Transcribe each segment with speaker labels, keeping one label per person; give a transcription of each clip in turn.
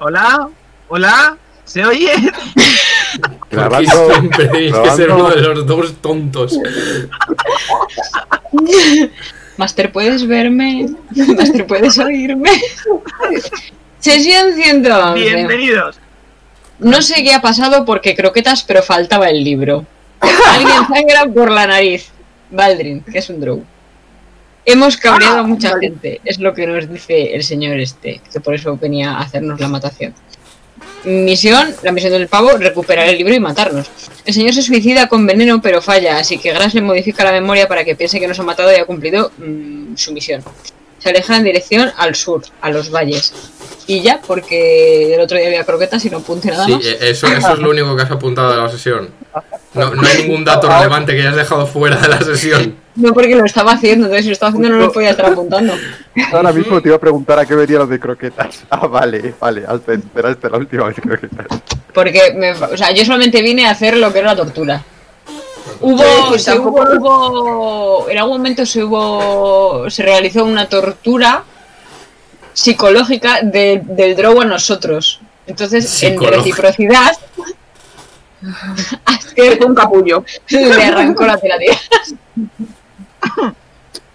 Speaker 1: Hola, hola, ¿se oye?
Speaker 2: Grabando,
Speaker 3: siempre tenéis que ser uno de los dos tontos.
Speaker 4: Master, ¿puedes verme? Master, ¿puedes oírme? Sesión 111.
Speaker 1: Bienvenidos.
Speaker 4: No sé qué ha pasado porque croquetas, pero faltaba el libro. Alguien sangra por la nariz. Baldrin, que es un drow. Hemos cabreado a mucha gente, es lo que nos dice el señor este, que por eso venía a hacernos la matación. Misión, la misión del pavo, recuperar el libro y matarnos. El señor se suicida con veneno, pero falla, así que Gras le modifica la memoria para que piense que nos ha matado y ha cumplido mm, su misión. Se aleja en dirección al sur, a los valles. Y ya, porque el otro día había croquetas y no apunte nada
Speaker 3: Sí,
Speaker 4: más.
Speaker 3: eh, eso, eso es lo único que has apuntado de la sesión. No, no hay ningún dato relevante que hayas dejado fuera de la sesión.
Speaker 4: No porque lo estaba haciendo, entonces si lo estaba haciendo no lo podía estar apuntando.
Speaker 2: ahora mismo te iba a preguntar a qué venía lo de croquetas. Ah, vale, vale, hasta esperaste la última vez croquetas.
Speaker 4: Porque, me- o sea, yo solamente vine a hacer lo que era la tortura. Hubo, se hubo, hubo- en algún momento se hubo, se realizó una tortura psicológica de- del drogo a nosotros. Entonces, en reciprocidad,
Speaker 5: Que fue un capullo.
Speaker 4: le arrancó la tiradera.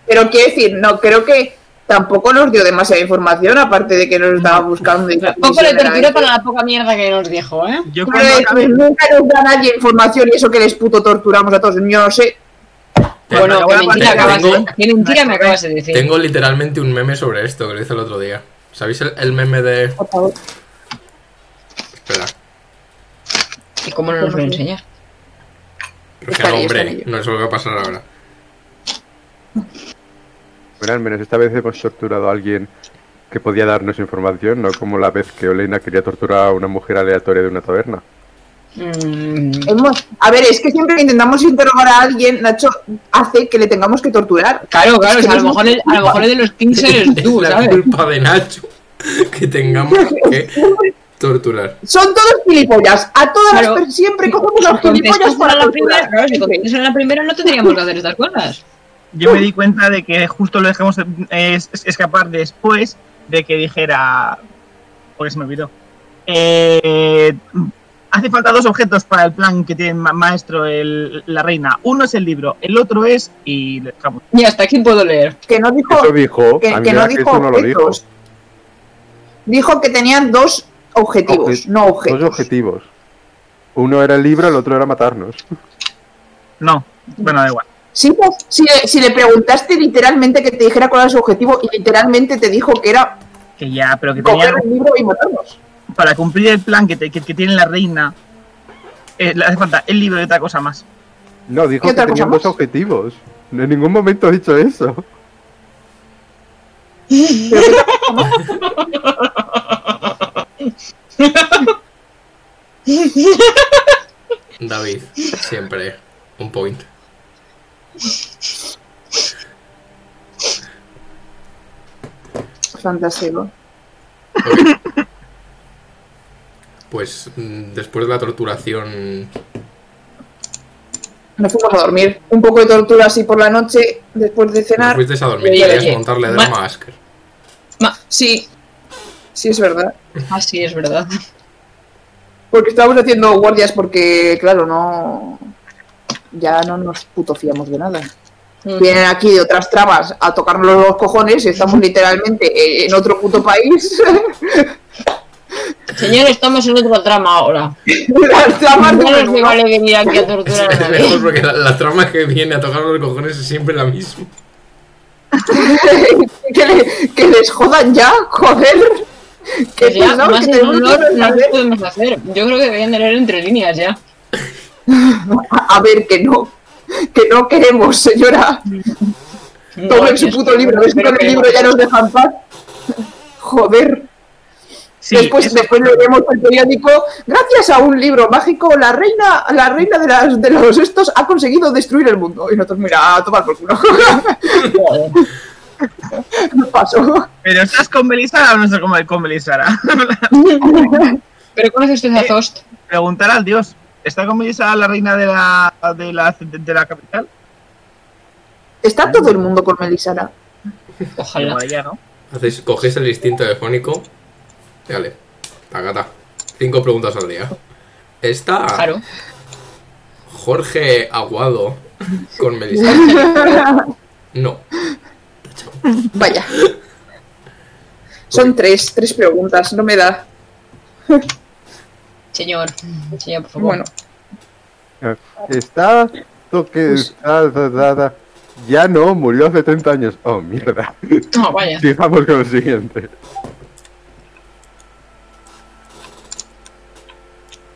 Speaker 5: Pero quiero decir, no, creo que tampoco nos dio demasiada información, aparte de que nos estaba buscando. y
Speaker 4: Poco le
Speaker 5: esa.
Speaker 4: para la poca mierda que nos dijo, ¿eh?
Speaker 1: Yo
Speaker 5: Pero nunca nos da nadie información y eso que les puto torturamos a todos. Yo no sé.
Speaker 4: Bueno, que
Speaker 1: de
Speaker 4: mentira, acabas
Speaker 3: tengo-
Speaker 4: qué mentira me acabas de decir.
Speaker 3: Tengo literalmente un meme sobre esto que lo hice el otro día. ¿Sabéis el, el meme de...?
Speaker 5: Por favor.
Speaker 3: Espera.
Speaker 4: ¿Y cómo no nos lo enseñas?
Speaker 3: Pero que
Speaker 5: Está
Speaker 3: no,
Speaker 5: ahí, está
Speaker 3: hombre, no es lo que va a pasar ahora.
Speaker 2: Bueno, al menos esta vez hemos torturado a alguien que podía darnos información, no como la vez que Oleina quería torturar a una mujer aleatoria de una taberna.
Speaker 4: Mm,
Speaker 5: Hemos- A ver, es que siempre que intentamos interrogar a alguien, Nacho hace que le tengamos que torturar.
Speaker 4: Claro, claro,
Speaker 5: Es que
Speaker 4: a, lo mejor el, a lo mejor el de los Kings eres
Speaker 3: Es
Speaker 4: tú,
Speaker 3: la
Speaker 4: ¿sabes?
Speaker 3: culpa de Nacho que tengamos que torturar.
Speaker 5: Son todos gilipollas. A todas
Speaker 4: Claro.
Speaker 5: las personas siempre cogemos los gilipollas para
Speaker 4: la primera, claro, si en la primera no tendríamos que hacer estas cosas.
Speaker 1: Yo me di cuenta de que justo lo dejamos eh, es- escapar después de que dijera. Porque se me olvidó. Eh, hace falta dos objetos para el plan que tiene ma- maestro el- la reina. Uno es el libro, el otro es. Y lo dejamos.
Speaker 4: Y hasta aquí puedo leer.
Speaker 5: Que no dijo,
Speaker 2: Eso dijo,
Speaker 5: que, no dijo
Speaker 2: eso no lo dijo.
Speaker 5: que tenían dos objetivos,
Speaker 2: Obje-
Speaker 5: no objetos.
Speaker 2: Dos objetivos. Uno era el libro, el otro era matarnos.
Speaker 1: No, bueno, da igual.
Speaker 5: Sí, pues, si, le, si le preguntaste literalmente que te dijera cuál era su objetivo y literalmente te dijo que era
Speaker 1: Que ya, pero que tenía.
Speaker 5: coger el libro y matarnos.
Speaker 1: Para cumplir el plan que, te- que, que tiene la reina. eh, le hace falta el libro y otra cosa más.
Speaker 2: No, dijo
Speaker 5: ¿Qué
Speaker 2: que tenían dos objetivos. En ningún momento ha dicho eso.
Speaker 3: David, siempre un point.
Speaker 5: Fantástico.
Speaker 3: Pues mm, después de la torturación
Speaker 5: Nos fuimos a dormir. Un poco de tortura así por la noche, después de cenar.
Speaker 3: fuisteis a dormir, querías
Speaker 4: ma-
Speaker 3: a Asker.
Speaker 5: Sí, sí es verdad.
Speaker 4: Ah, sí, es verdad.
Speaker 5: Porque estábamos haciendo guardias porque, claro, no... Ya no nos puto fiamos de nada. Vienen aquí de otras trabas a tocarnos los cojones y estamos literalmente en otro puto país.
Speaker 4: Señor, estamos en otro trama ahora.
Speaker 5: Las tramas
Speaker 4: No
Speaker 5: menú.
Speaker 4: vale venir aquí a torturar a nadie.
Speaker 3: porque la, la trama que viene a tocar los cojones es siempre la misma.
Speaker 5: que, le- que les jodan ya, joder. Que
Speaker 4: Pues ya, más
Speaker 5: que
Speaker 4: en honor no lo podemos hacer. Yo creo que deberían de leer entre líneas ya.
Speaker 5: A ver, que no. Que no queremos, señora. Tomen su
Speaker 4: es
Speaker 5: puto
Speaker 4: que
Speaker 5: libro.
Speaker 4: no
Speaker 5: ¿Ves que con el libro ya nos dejan paz? Joder.
Speaker 1: Sí,
Speaker 5: después
Speaker 1: eso-
Speaker 5: después leeremos el periódico. Gracias a un libro mágico, la reina, la reina de, las, de los estos ha conseguido destruir el mundo. Y nosotros, mira, a tomar por culo.
Speaker 4: Joder.
Speaker 5: Paso.
Speaker 1: ¿Pero estás con Belisara o no estás con, con Belisara?
Speaker 4: ¿Pero conoce usted a Zost?
Speaker 1: Preguntar al dios. ¿Está con Belisara la reina de la, de la, de la capital?
Speaker 5: Está todo el mundo con Melisara.
Speaker 4: Ojalá.
Speaker 1: Ya, ¿no?
Speaker 3: Hacéis, cogéis el instinto telefónico. Vale. Tacata. Cinco preguntas al día. Está
Speaker 4: Claro.
Speaker 3: Jorge Aguado con Melissa. No.
Speaker 5: Vaya. Son tres, tres preguntas, no me da.
Speaker 4: Señor, señor, por favor.
Speaker 5: Bueno,
Speaker 2: Está toque. Está da- da- da. Ya no, murió hace 30 años. Oh, mierda.
Speaker 4: No, vaya.
Speaker 2: Sigamos con el siguiente.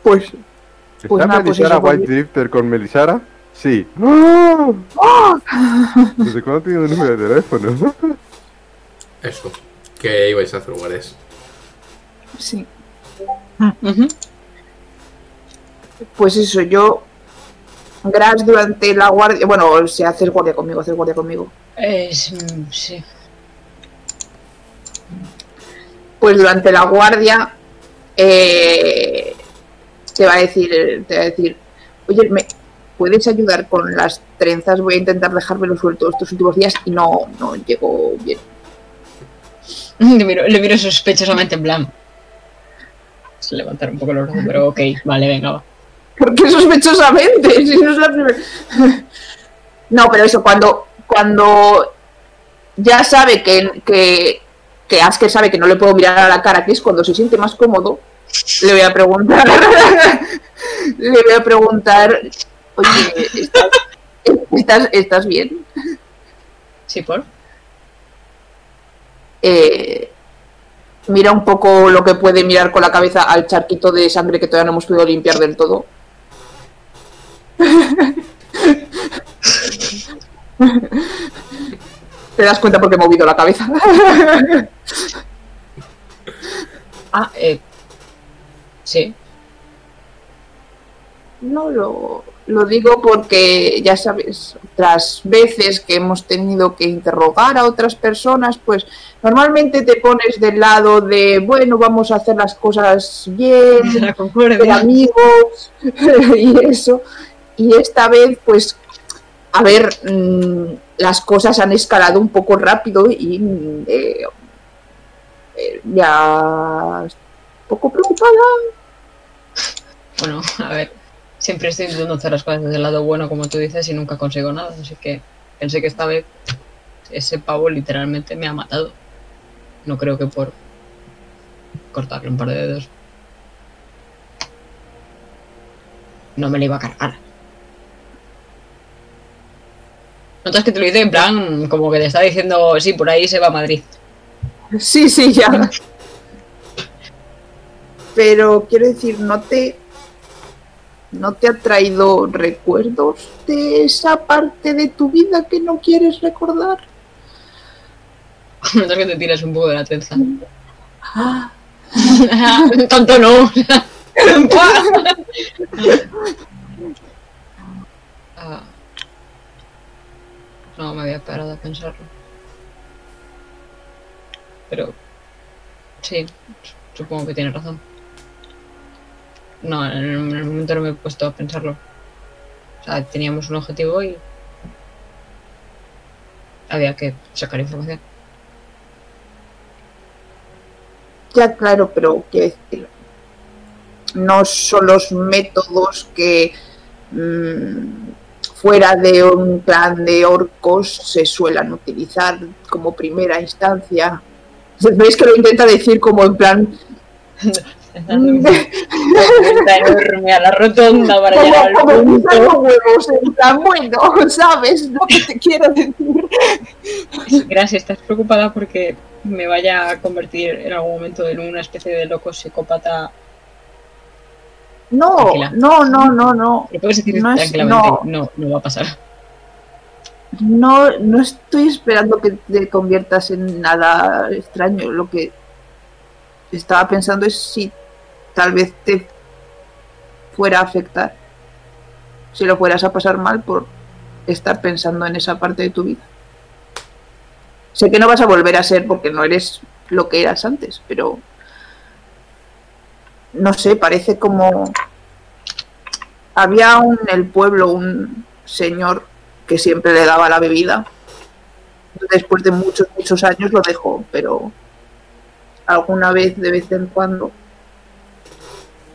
Speaker 5: pues
Speaker 2: ¿Está
Speaker 5: Pues nada, pues
Speaker 2: Melisara
Speaker 5: pues-
Speaker 2: White Drifter con Melisara? Sí. ¿Desde cuándo tiene un número de teléfono?
Speaker 3: Eso. ¿Qué ibais a hacer, guardias?
Speaker 5: sí.
Speaker 4: Ujú.
Speaker 5: Pues eso, yo. Gras durante la guardia. Bueno, si haces guardia conmigo, haces guardia conmigo.
Speaker 4: Mm, sí.
Speaker 5: Pues durante la guardia. eh, te va a decir. Te va a decir. Oye, ¿me puedes ayudar con las trenzas? Voy a intentar dejármelo suelto estos últimos días y no, no llego bien.
Speaker 4: Le miro, le miro sospechosamente en plan. Se levantar un poco el brazo, pero ok, vale, venga, va.
Speaker 5: ¿Por qué sospechosamente? Si no es la primera. No, pero eso, cuando, cuando ya sabe que, que, que Asker sabe que no le puedo mirar a la cara, que es cuando se siente más cómodo, le voy a preguntar. le voy a preguntar. Oye, ¿estás, estás, estás bien?
Speaker 4: ¿Sí, por?
Speaker 5: Eh, mira un poco lo que puede mirar con la cabeza al charquito de sangre que todavía no hemos podido limpiar del todo. Te das cuenta porque he movido la cabeza.
Speaker 4: Ah, eh. Sí.
Speaker 5: No lo, lo digo porque, ya sabes, otras veces que hemos tenido que interrogar a otras personas, pues normalmente te pones del lado de, bueno, vamos a hacer las cosas bien, de amigos y eso. Y esta vez, pues, a ver, mm, las cosas han escalado un poco rápido y mm, eh, eh, ya un poco preocupada.
Speaker 4: Bueno, a ver. Siempre estoy intentando hacer las cosas desde el lado bueno, como tú dices, y nunca consigo nada. Así que pensé que esta vez ese pavo literalmente me ha matado. No creo que por cortarle un par de dedos. No me le iba a cargar. Notas que te lo dice en plan, como que te está diciendo, sí, por ahí se va a Madrid.
Speaker 5: Sí, sí, ya. Pero quiero decir, ¿no te, ¿no te ha traído recuerdos de esa parte de tu vida que no quieres recordar?
Speaker 4: Notas que te tiras un poco de la trenza.
Speaker 5: Ah,
Speaker 4: Tanto no. Ah. No me había parado a pensarlo. Pero sí, supongo que tiene razón. No, en el, en el momento no me he puesto a pensarlo. O sea, teníamos un objetivo y había que sacar información.
Speaker 5: ya, claro, pero quiero decir, no son los métodos que mm, fuera de un plan de orcos se suelen utilizar como primera instancia. ¿Veis que lo intenta decir como en plan
Speaker 4: enorme a la rotonda para llegar al
Speaker 5: como, como
Speaker 4: punto.
Speaker 5: huevos, en plan, bueno, ¿sabes lo que te quiero decir?
Speaker 4: Gracias, estás preocupada porque me vaya a convertir en algún momento en una especie de loco psicópata.
Speaker 5: No,
Speaker 4: Tranquila.
Speaker 5: no, no, no, no.
Speaker 4: Lo puedes decir
Speaker 5: No es-
Speaker 4: tranquilamente.
Speaker 5: no.
Speaker 4: No. no, va a pasar.
Speaker 5: No, no estoy esperando que te conviertas en nada extraño. Lo que estaba pensando es si tal vez te fuera a afectar. Si lo fueras a pasar mal por estar pensando en esa parte de tu vida. Sé que no vas a volver a ser porque no eres lo que eras antes, pero no sé, parece como había un, en el pueblo un señor que siempre le daba la bebida. Después de muchos, muchos años lo dejó, pero alguna vez, de vez en cuando,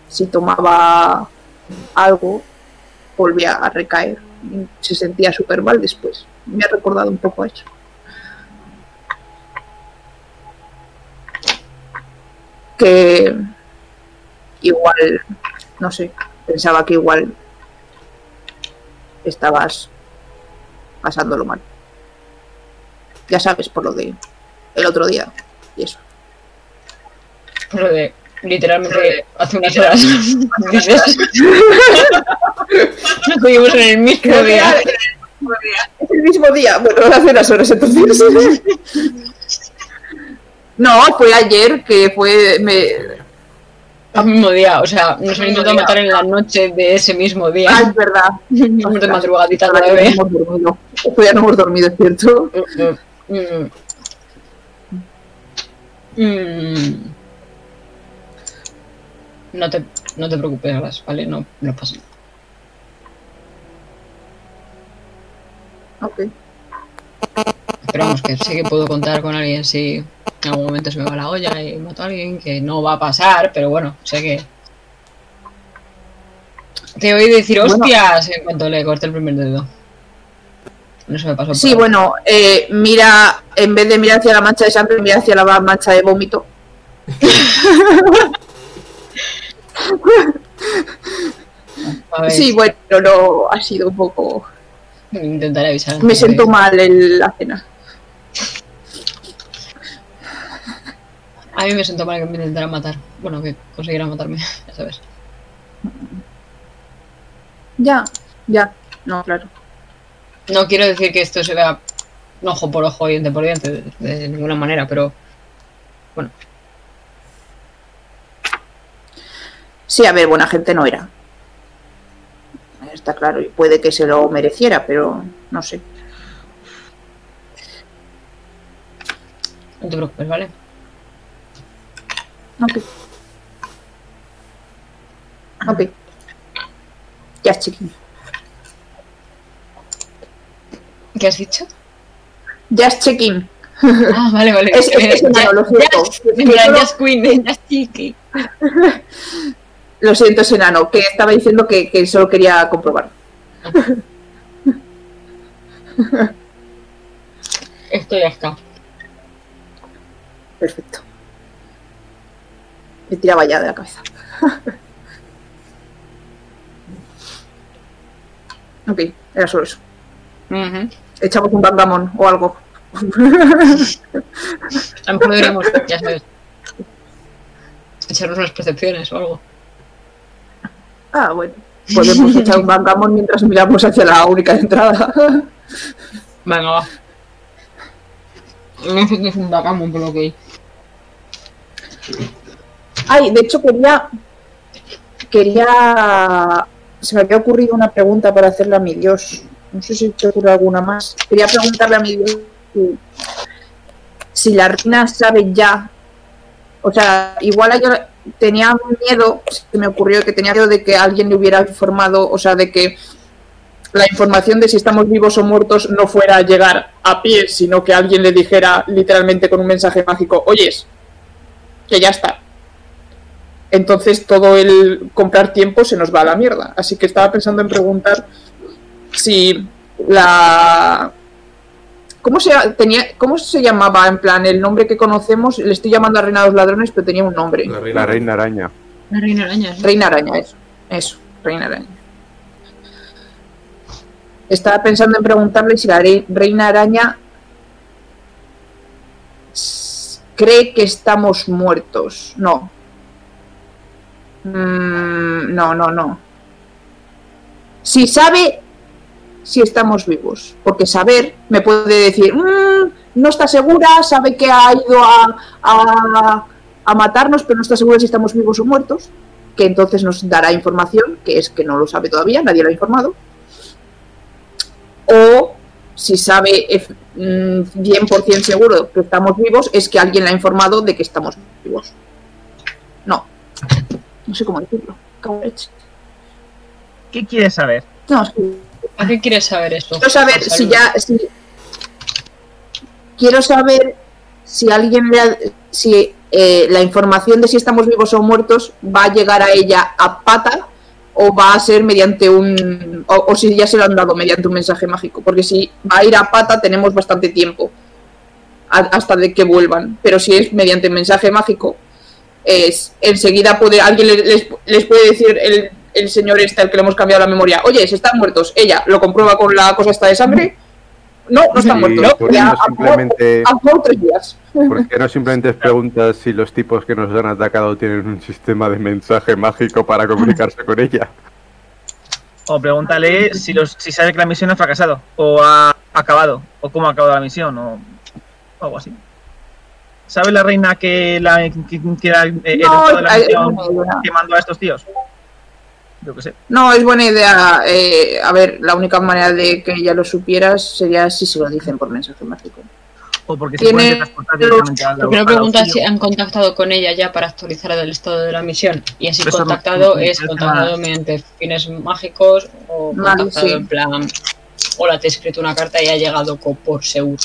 Speaker 5: si tomaba algo, volvía a recaer. Se sentía súper mal después. Me ha recordado un poco a eso. Que igual, no sé, pensaba que igual estabas pasándolo mal. Ya sabes, por lo de el otro día y eso.
Speaker 4: Lo de literalmente hace unas horas. Dices. Estuvimos en el mismo día.
Speaker 5: Es el mismo día, bueno, hace unas horas entonces. No, fue ayer que fue. Me...
Speaker 4: Al mismo día, o sea, nos han intentado matar en la noche de ese mismo día.
Speaker 5: Ah, es verdad.
Speaker 4: Estamos de madrugadita
Speaker 5: Ahora ya no hemos dormido. Todavía no hemos dormido, es cierto.
Speaker 4: Mm, mm. Mm. No te, no te preocupes, Alas, ¿vale? No, no pasa nada.
Speaker 5: Ok.
Speaker 4: Pero vamos, que sé que puedo contar con alguien si en algún momento se me va la olla y mato a alguien, que no va a pasar, pero bueno, sé que... Te oí decir
Speaker 5: Bueno.
Speaker 4: hostias en cuanto le corté el primer dedo. No se me pasó
Speaker 5: Sí, bueno, eh, mira, en vez de mirar hacia la mancha de sangre, mira hacia la mancha de vómito. Sí, bueno, no, ha sido un poco.
Speaker 4: Intentaré avisar.
Speaker 5: Me siento mal en la cena.
Speaker 4: A mí me siento mal que me intentaran matar. Bueno, que consiguieran matarme, ya sabes.
Speaker 5: Ya, ya, no, claro.
Speaker 4: No quiero decir que esto se vea ojo por ojo y diente por diente, de, de ninguna manera, pero
Speaker 5: Sí, a ver, buena gente no era. Está claro, y puede que se lo mereciera, pero no sé.
Speaker 4: no te preocupes, ¿vale?
Speaker 5: Ok. Ok. Ya, chiquín.
Speaker 4: ¿Qué has dicho?
Speaker 5: Just checking.
Speaker 4: Ah, vale, vale.
Speaker 5: Es- es- es enano, lo siento.
Speaker 4: Just, plan, Just Queen, Just Chiqui.
Speaker 5: Lo siento, es enano, que estaba diciendo que, que solo quería comprobar.
Speaker 4: Esto ya está.
Speaker 5: Perfecto. Me tiraba ya de la cabeza. ok, era solo eso. Echamos un bangamon o algo.
Speaker 4: A lo mejor deberíamos, ya sabes, echarnos unas percepciones o algo.
Speaker 5: Ah, bueno. Podemos echar un bangamon mientras miramos hacia la única entrada.
Speaker 4: Venga, va. No sé qué es un backgammon, por lo que hay.
Speaker 5: Ay, de hecho quería. Quería. Se me había ocurrido una pregunta para hacerle a mi Dios. No sé si te ocurre alguna más. Quería preguntarle a mi Dios si, si la reina sabe ya. O sea, igual ella tenía miedo, se me ocurrió que tenía miedo de que alguien le hubiera informado, o sea, de que la información de si estamos vivos o muertos no fuera a llegar a pie, sino que alguien le dijera literalmente con un mensaje mágico, oyes, que ya está. Entonces todo el comprar tiempo se nos va a la mierda. Así que estaba pensando en preguntar si la... ¿Cómo se, tenía, ¿Cómo se llamaba en plan el nombre que conocemos? Le estoy llamando a Reina de los Ladrones, pero tenía un nombre.
Speaker 3: La reina.
Speaker 2: La reina araña.
Speaker 4: La reina araña.
Speaker 5: Reina Araña, eso. Eso, Reina Araña. Estaba pensando en preguntarle si la re- Reina Araña cree que estamos muertos. No. Mm, no, no, no. Si sabe si estamos vivos. Porque saber me puede decir, "Mm, no está segura, sabe que ha ido a, a, matarnos, pero no está segura si estamos vivos o muertos que entonces nos dará información, que es que no lo sabe todavía, nadie lo ha informado. O si sabe ef- mm, 100% seguro que estamos vivos, es que alguien le ha informado de que estamos vivos. No. No sé cómo decirlo. Leche.
Speaker 1: ¿Qué quieres saber?
Speaker 5: No, es que
Speaker 4: ¿A qué quieres saber esto?
Speaker 5: quiero saber
Speaker 4: Salud.
Speaker 5: si ya. si- quiero saber si alguien le ha- si eh, la información de si estamos vivos o muertos va a llegar a ella a pata o va a ser mediante un. O, o si ya se lo han dado mediante un mensaje mágico. Porque si va a ir a pata, tenemos bastante tiempo a- hasta de que vuelvan. Pero si es mediante mensaje mágico, es enseguida puede alguien le- les, les puede decir el, el señor este al que le hemos cambiado la memoria, oye, se están muertos. Ella lo comprueba con la cosa esta de sangre. No, no están
Speaker 2: Y
Speaker 5: muertos. Ya
Speaker 2: no simplemente,
Speaker 5: tres días.
Speaker 2: ¿por qué no simplemente preguntas si los tipos que nos han atacado tienen un sistema de mensaje mágico para comunicarse con ella?
Speaker 1: O pregúntale si, los, si sabe que la misión ha fracasado, o ha acabado, o cómo ha acabado la misión, o algo así. ¿Sabe la reina que, la, que, que era eh, el
Speaker 5: No,
Speaker 1: resultado de la
Speaker 5: es
Speaker 1: misión que mandó a estos tíos? Yo qué sé.
Speaker 5: No, es buena idea. eh, a ver, la única manera de que ella lo supiera sería si se lo dicen por mensaje mágico.
Speaker 1: O porque se
Speaker 5: Tiene
Speaker 1: pueden transportar directamente a la-
Speaker 4: no
Speaker 1: la
Speaker 4: pregunta si han contactado con ella ya para actualizar el estado de la misión. Y así
Speaker 1: Eso no-
Speaker 4: contactado
Speaker 1: no-
Speaker 4: es
Speaker 1: no-
Speaker 4: contactado mediante fines mágicos o
Speaker 5: Vale,
Speaker 4: contactado
Speaker 5: sí.
Speaker 4: en plan. Hola, te he escrito una carta y ha llegado por seguro.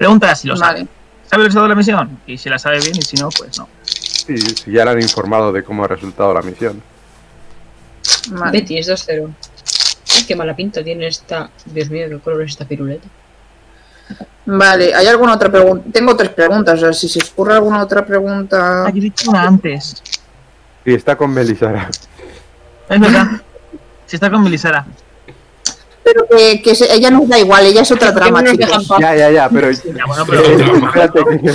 Speaker 1: Pregunta si lo sabe.
Speaker 5: Vale.
Speaker 1: ¿Sabe el resultado de la misión? Y si la sabe bien, y si no, pues no.
Speaker 2: Sí, si ya le han informado de cómo ha resultado la misión.
Speaker 5: vale.
Speaker 4: Betty es 2-0. Ay, qué mala pinta tiene esta. Dios mío, qué color es esta piruleta.
Speaker 5: Vale, ¿hay alguna otra pregunta? Tengo tres preguntas, o sea, si se ocurre alguna otra pregunta.
Speaker 1: Aquí he dicho una antes.
Speaker 2: Y está con Melisara.
Speaker 1: Es verdad. Si está con Melisara.
Speaker 5: Pero que, que se- ella nos da igual, ella es otra
Speaker 4: ¿Por qué
Speaker 5: trama, chicos.
Speaker 2: Ya, ya, ya, pero...
Speaker 1: Ya, bueno, pero-
Speaker 2: Eh, espérate, que,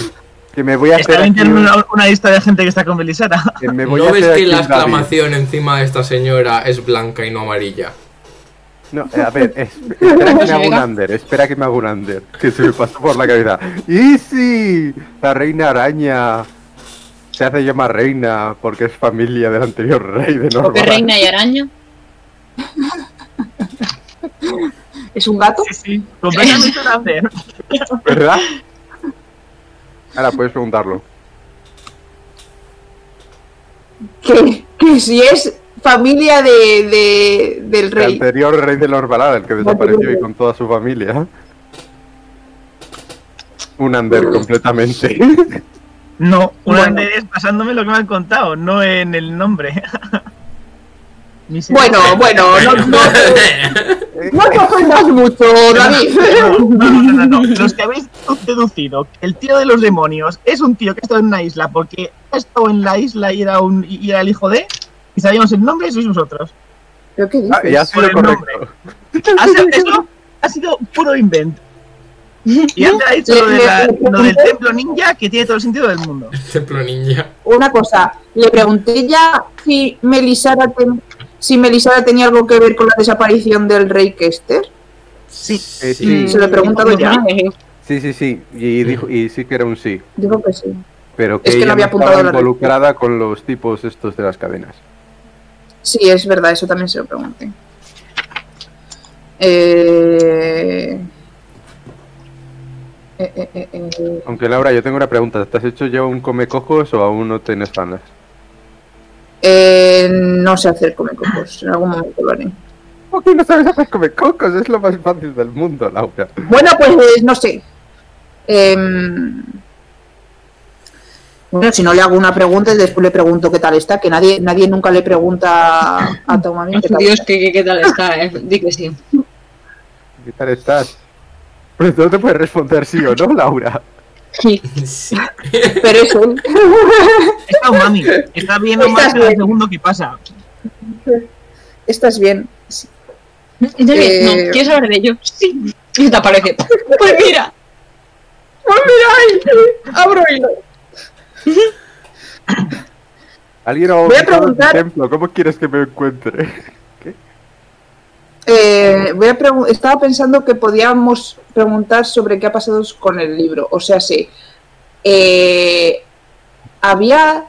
Speaker 2: que me voy a hacer aquí
Speaker 1: una, una lista de gente que está con Melisara.
Speaker 2: que me voy a
Speaker 3: ¿No ves
Speaker 2: hacer
Speaker 3: que la
Speaker 2: un David.
Speaker 3: exclamación encima de esta señora es blanca y no amarilla?
Speaker 2: No, eh, a ver, es- espera que me haga un under, espera que me haga un under, que se me pasó por la cabeza. ¡Easy! La reina araña se hace llamar reina porque es familia del anterior rey de
Speaker 4: ¿O qué reina y araña?
Speaker 5: ¿Es un gato?
Speaker 1: Sí, sí. Completamente un.
Speaker 2: ¿Verdad? Ahora puedes preguntarlo.
Speaker 5: Que, que si es familia de, de- del
Speaker 2: El
Speaker 5: rey.
Speaker 2: anterior rey de Norvalada, el que desapareció y con toda su familia. Un under completamente.
Speaker 1: No, un
Speaker 5: Bueno.
Speaker 1: under es pasándome lo que me han contado, no en el nombre.
Speaker 5: Bueno, bueno, no, no, no te ofendas mucho, David.
Speaker 1: No, no, no, no, no. Los que habéis deducido que el tío de los demonios es un tío que ha estado en una isla porque ha estado en la isla y era, un, y era el hijo de, y sabíamos el nombre, sois vosotros.
Speaker 5: ¿Pero qué
Speaker 2: Ah,
Speaker 5: dices?
Speaker 2: y ha sido
Speaker 1: Por el
Speaker 2: correcto.
Speaker 1: Ha sido- eso ha sido puro invento. Y antes ha dicho lo, de la- lo del templo ninja que tiene todo el sentido del mundo.
Speaker 3: Templo ninja.
Speaker 5: Una cosa, le pregunté ya si Melisara, ten- si Melisara tenía algo que ver con la desaparición del rey Kester.
Speaker 1: Sí.
Speaker 2: Eh, sí,
Speaker 5: Se lo he preguntado ya.
Speaker 2: sí, sí, sí. Y dijo, y sí que era un sí.
Speaker 5: Digo que sí.
Speaker 2: Pero que
Speaker 5: Es que
Speaker 2: ella
Speaker 5: no había apuntado
Speaker 2: estaba
Speaker 5: la
Speaker 2: involucrada con los tipos estos de las cadenas.
Speaker 5: Sí, es verdad, eso también se lo pregunté. Eh... Eh, eh, eh, eh.
Speaker 2: Aunque Laura, yo tengo una pregunta. ¿Te has hecho ya un come cojos o aún no tienes ganas?
Speaker 5: Eh, no sé hacer comecocos, en algún momento lo haré.
Speaker 2: ¿Por qué no sabes hacer come cocos? Es lo más fácil del mundo, Laura.
Speaker 5: Bueno, pues no sé. Em, bueno, si no le hago una pregunta y después le pregunto qué tal está, que nadie, nadie nunca le pregunta a qué tal
Speaker 4: Dios,
Speaker 5: está.
Speaker 4: ¿qué, qué, qué tal está? eh? Di que sí.
Speaker 2: ¿Qué tal estás? Pues no te puedes responder sí o no, Laura.
Speaker 4: Sí.
Speaker 3: Sí.
Speaker 5: Pero es él.
Speaker 1: Está un mami. Está viendo
Speaker 5: Estás
Speaker 1: más cada
Speaker 5: bien.
Speaker 1: segundo que pasa.
Speaker 5: Estás bien.
Speaker 4: David,
Speaker 5: Eh,
Speaker 4: no, ¿quieres hablar de ello? Sí. Y te aparece. Pues mira.
Speaker 5: ¡Oh, mira ahí! ¡Abro hilo!
Speaker 2: Alguien ha
Speaker 5: Voy a preguntar-
Speaker 2: templo. ¿Cómo quieres que me encuentre?
Speaker 5: Eh, voy a estaba pensando que podíamos preguntar sobre qué ha pasado con el libro. O sea, sí. eh, había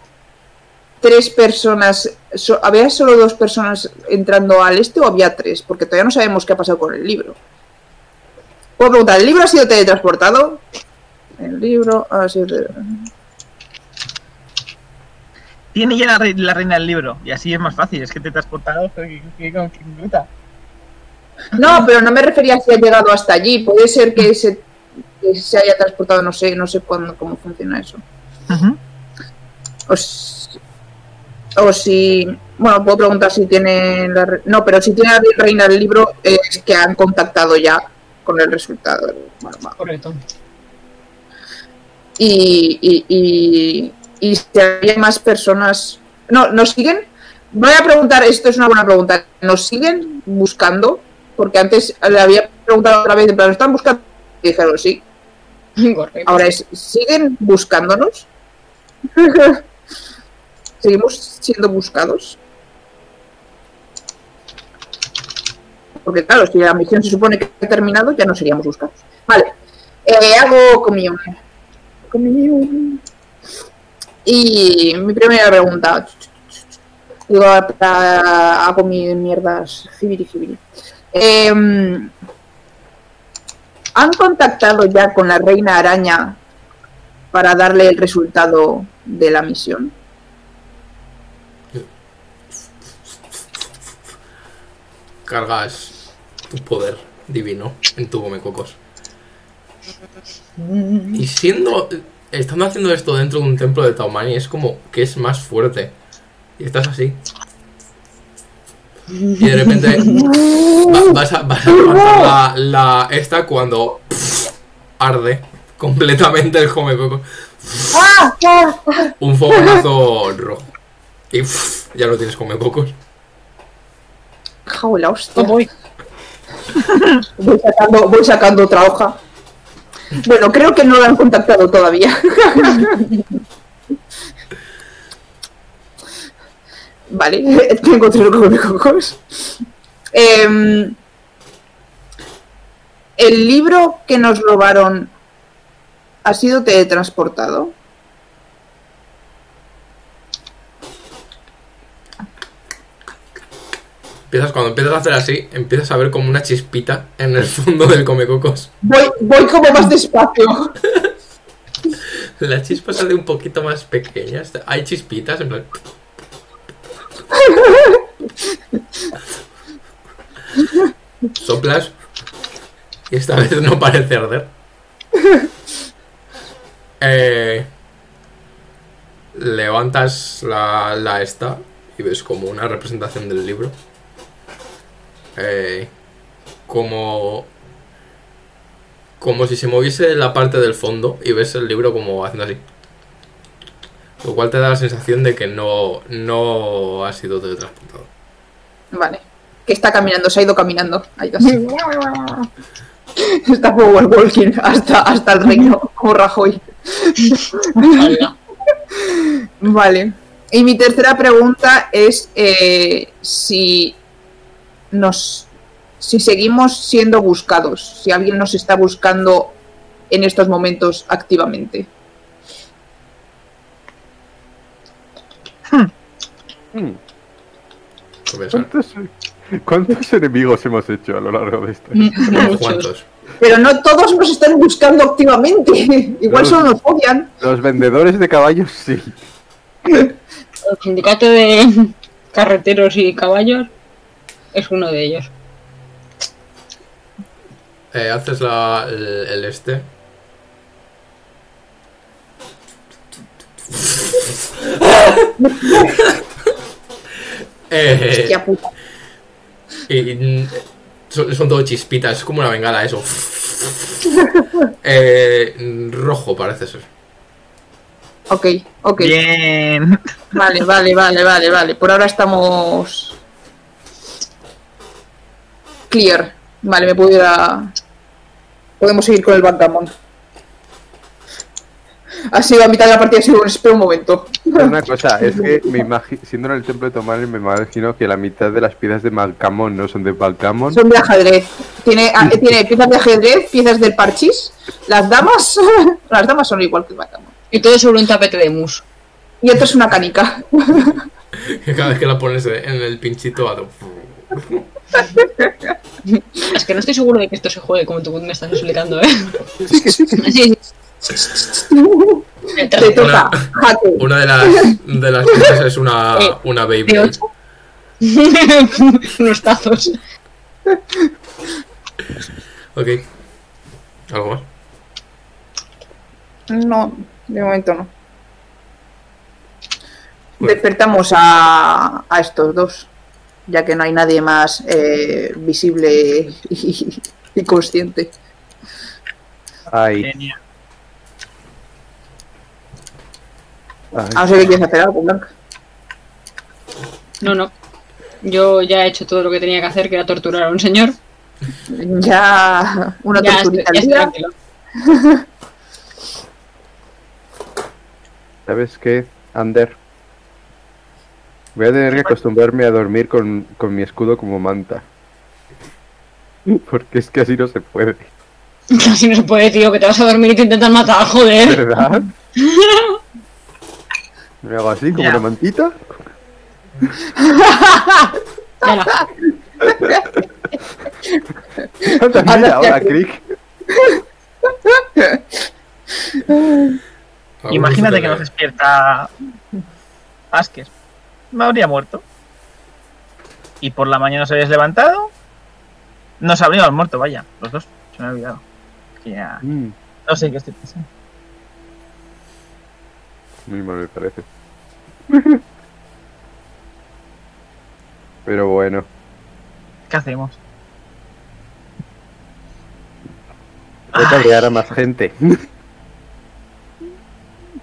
Speaker 5: tres personas. so- ¿Había solo dos personas entrando al este o había tres? Porque todavía no sabemos qué ha pasado con el libro. Puedo preguntar, ¿el libro ha sido teletransportado? El libro ha sido.
Speaker 1: Tiene ya la, re- la reina del libro. Y así es más fácil. Es que te he transportado. ¿qué- qué- qué- qué- qué-
Speaker 5: No, pero no me refería a si ha llegado hasta allí. Puede ser que se que se haya transportado, no sé, no sé cuándo, cómo funciona eso. O, si- o si, bueno, puedo preguntar si tiene la, re- no, pero si tiene la reina el libro es que han contactado ya con el resultado. Bueno, va.
Speaker 4: Correcto.
Speaker 5: y, y, y, y si había más personas. No, ¿nos siguen? Voy a preguntar, esto es una buena pregunta. ¿Nos siguen buscando? Porque antes le había preguntado otra vez, ¿nos están buscando? Y dijeron sí.
Speaker 4: Correcto.
Speaker 5: Ahora es, ¿siguen buscándonos? ¿Seguimos siendo buscados? Porque claro, si la misión se supone que ha terminado, ya no seríamos buscados. Vale. Eh, hago comunión. Comunión. Y mi primera pregunta. Digo, hago mis mierdas. Jibiri, jibiri. Em, ¿Han contactado ya con la reina araña para darle el resultado de la misión?
Speaker 3: Cargas tu poder divino en tu comecocos. Y siendo. Estando haciendo esto dentro de un templo de Taumani es como que es más fuerte. Y estás así. Y de repente va- vas, a, vas a levantar la, la- esta cuando pff, arde completamente el comecoco. Un fogonazo rojo. Y pff, ya no tienes comecocos.
Speaker 5: Jau, la hostia.
Speaker 4: Voy.
Speaker 5: Voy sacando, voy sacando otra hoja. Bueno, creo que no lo han contactado todavía. vale, tengo tres cocos. Em, el libro que nos robaron ha sido teletransportado.
Speaker 3: Empiezas, cuando empiezas a hacer así, empiezas a ver como una chispita en el fondo del comecocos.
Speaker 5: Voy, voy como más despacio.
Speaker 3: La chispa sale un poquito más pequeña. Hay chispitas, en plan. Soplas. Y esta vez no parece arder. Eh, levantas la, esta y ves como una representación del libro. Eh, como como si se moviese la parte del fondo y ves el libro como haciendo así. Lo cual te da la sensación de que no, no ha sido teletransportado.
Speaker 5: Vale. Que está caminando, se ha ido caminando. Ha ido así. Está Power Walking hasta, hasta el reino, como Rajoy. Vale. Y mi tercera pregunta es eh, si nos si seguimos siendo buscados, si alguien nos está buscando en estos momentos activamente.
Speaker 2: Hmm,
Speaker 3: ¿Qué piensas?
Speaker 2: ¿Cuántos, cuántos enemigos hemos hecho a lo largo de esto?
Speaker 3: ¿Cuántos?
Speaker 5: Pero no todos nos están buscando activamente. Igual solo nos odian.
Speaker 2: Los vendedores de caballos sí.
Speaker 4: El sindicato de carreteros y caballos es uno de ellos.
Speaker 3: Eh, haces la, el, el este. Eh,
Speaker 5: Hostia puta.
Speaker 3: y, son, son todo chispitas, es como una bengala eso. Eh, rojo parece ser.
Speaker 5: Ok, ok.
Speaker 1: Bien.
Speaker 5: Vale, vale, vale, vale, vale. Por ahora estamos. Clear. Vale, me puedo ir a. Podemos seguir con el backgammon. Ha sido a mitad de la partida, ha sido un espera un momento.
Speaker 2: Una cosa, es que me imagino, siendo en el templo de Tomari, me imagino que la mitad de las piezas de Malcamón no son de Malcamón.
Speaker 5: Son de ajedrez. Tiene, ah, tiene piezas de ajedrez, piezas del parchís. Las damas. Las damas son igual que backgammon.
Speaker 4: Y todo sobre un tapete de mus.
Speaker 5: Y esto es una canica.
Speaker 3: Que cada vez que la pones en el pinchito todo-
Speaker 4: Es que no estoy seguro de que esto se juegue como tú me estás explicando, ¿eh?
Speaker 2: Sí, sí, sí.
Speaker 4: Sí, sí.
Speaker 5: Te toca.
Speaker 3: Una de las, de las piezas es una,
Speaker 4: Eh,
Speaker 3: una
Speaker 4: ocho. Unos tazos.
Speaker 3: Ok. ¿Algo más?
Speaker 5: No, de momento no.
Speaker 3: Bueno.
Speaker 5: Despertamos a, a estos dos, ya que no hay nadie más eh, visible y, y consciente.
Speaker 2: Ay,
Speaker 1: Genial.
Speaker 2: Ay.
Speaker 5: No que quieres hacer algo, Blanca.
Speaker 4: No, no. Yo ya he hecho todo lo que tenía que hacer, que era torturar a un señor.
Speaker 5: Ya una
Speaker 4: ya estoy,
Speaker 5: torturita
Speaker 4: ya estoy tranquilo.
Speaker 2: ¿Sabes qué, Ander? Voy a tener que acostumbrarme a dormir con, con mi escudo como manta. Porque es que así no se puede,
Speaker 4: Casi no se puede, tío, que te vas a dormir y te intentan matar, joder.
Speaker 2: ¿verdad? Me hago así, como
Speaker 1: Ya.
Speaker 2: una mantita. Anda, mira, ahora. Crick.
Speaker 1: Imagínate que nos despierta Asker. Me habría muerto. Y por la mañana os habéis levantado. Nos habríamos muerto, vaya, los dos. Se me ha olvidado. Que ya-
Speaker 2: Mm,
Speaker 1: No sé qué estoy pensando.
Speaker 2: Muy mal me parece. Pero bueno,
Speaker 1: ¿Qué hacemos?
Speaker 2: voy a cabrear a más gente.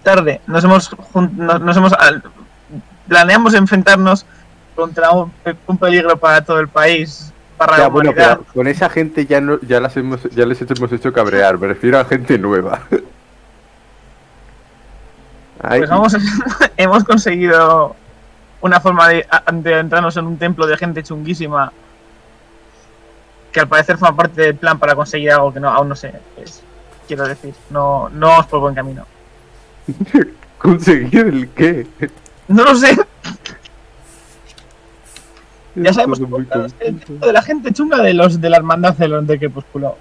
Speaker 1: Tarde. Nos hemos. Nos, nos hemos al- planeamos enfrentarnos contra un, un peligro para todo el país. Para
Speaker 2: Ya,
Speaker 1: la
Speaker 2: bueno, pero con esa gente ya no, ya las hemos, ya les hemos hecho cabrear. Me refiero a gente nueva. Ay,
Speaker 1: Pues vamos, hemos conseguido una forma de, de entrarnos en un templo de gente chunguísima que al parecer forma parte del plan para conseguir algo que no, aún no sé. es- quiero decir, no, no vamos por buen camino.
Speaker 2: ¿Conseguir el qué?
Speaker 1: No lo sé, ya sabemos es el templo de la gente chunga de los de la hermandad de los de Crepúsculo.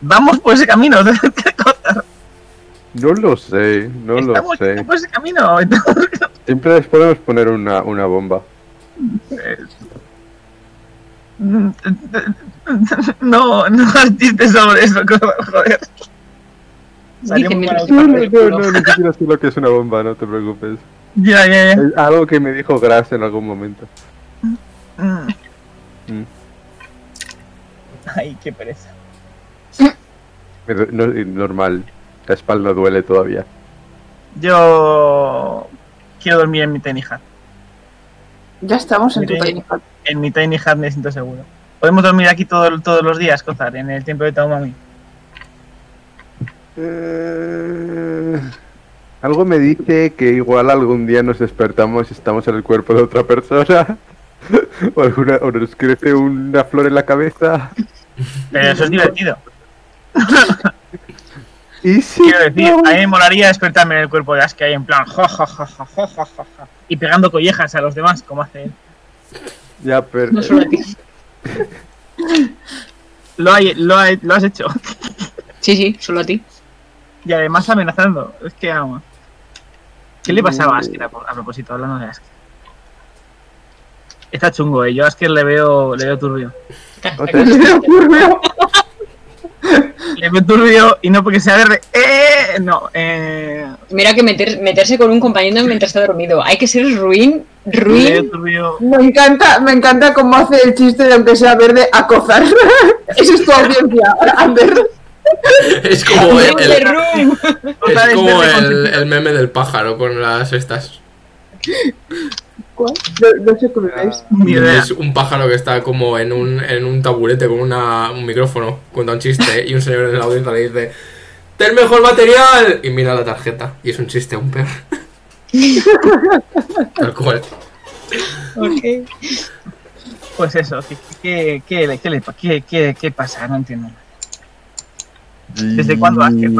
Speaker 1: Vamos por ese camino,
Speaker 2: No lo sé, no lo
Speaker 1: estamos
Speaker 2: sé.
Speaker 1: por ese camino. entonces,
Speaker 2: Siempre les podemos poner una, una bomba.
Speaker 1: No, no artistes sobre eso, joder. Mal
Speaker 2: No, no, no, ni siquiera sé lo que es una bomba, no te preocupes.
Speaker 1: Ya, ya, ya.
Speaker 2: Es algo que me dijo Gras en algún momento.
Speaker 1: Mm.
Speaker 2: Mm.
Speaker 1: Ay, qué pereza.
Speaker 2: No- normal, la espalda duele todavía.
Speaker 1: Yo quiero dormir en mi tiny hut.
Speaker 5: Ya estamos en tu tiny hut.
Speaker 1: En mi tiny hut me siento seguro. Podemos dormir aquí todo- todos los días, Cozar, en el templo de Taumami.
Speaker 2: Eh, algo me dice que igual algún día nos despertamos y estamos en el cuerpo de otra persona. o, alguna, o nos crece una flor en la cabeza.
Speaker 1: Pero eso es divertido. Quiero decir, no? a mí me molaría despertarme en el cuerpo de Ash que hay en plan, ja, ja, ja, ja, ja, ja, y pegando collejas a los demás, como hace él.
Speaker 2: Ya, pero.
Speaker 4: Solo a ti.
Speaker 1: lo, hay, lo, hay, lo has hecho.
Speaker 4: sí, sí, solo a ti.
Speaker 1: Y además amenazando. Es que amo. ¿Qué le pasaba a Asker a, propósito, hablando de Asker? Está chungo, eh. Yo a Asker le veo, le veo turbio.
Speaker 2: ¿Te veo
Speaker 1: turbio? Le turbio y no porque sea verde. ¡Eh! No, eh.
Speaker 4: Mira que meter- meterse con un compañero mientras está dormido. Hay que ser ruin, ruin.
Speaker 5: Me encanta, me encanta cómo hace el chiste de aunque sea verde acozar. Esa es tu audiencia, Ander.
Speaker 3: Es como el,
Speaker 4: de
Speaker 3: el- es como el, el meme del pájaro con las estas.
Speaker 5: ¿Cuál? No, no sé cómo es.
Speaker 1: Ni idea.
Speaker 3: Es un pájaro que está como en un, en un taburete con una, un micrófono, cuenta un chiste y un señor en la audiencia le dice ¡Ten mejor material! Y mira la tarjeta. Y es un chiste, un perro. Tal cual.
Speaker 4: Ok.
Speaker 1: Pues eso, ¿qué, qué, qué, qué, le- qué, qué, qué pasa? No entiendo. ¿Desde cuándo Asker?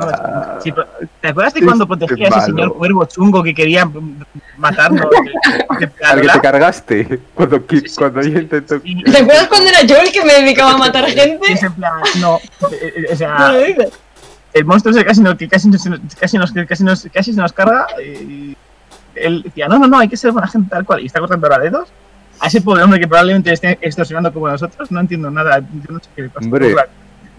Speaker 1: Eso no pero- ¿Te acuerdas de cuando protegía a ese
Speaker 2: malo.
Speaker 1: señor cuervo chungo que quería matarnos?
Speaker 2: Al que te cargaste. Cuando,
Speaker 1: Sí, sí,
Speaker 2: cuando
Speaker 1: sí,
Speaker 2: intentó.
Speaker 1: sí.
Speaker 4: ¿Te acuerdas cuando era yo el que me dedicaba a matar gente?
Speaker 1: es en plan, no, eh, eh, o sea, el monstruo ese casi, no, que casi, nos- casi, nos, casi, nos, casi se nos carga y él decía, no, no, no, hay que ser buena gente tal cual, y está cortando ahora dedos a ese pobre hombre que probablemente esté extorsionando como nosotros, no entiendo nada, yo no sé qué le pasa.
Speaker 2: Hombre.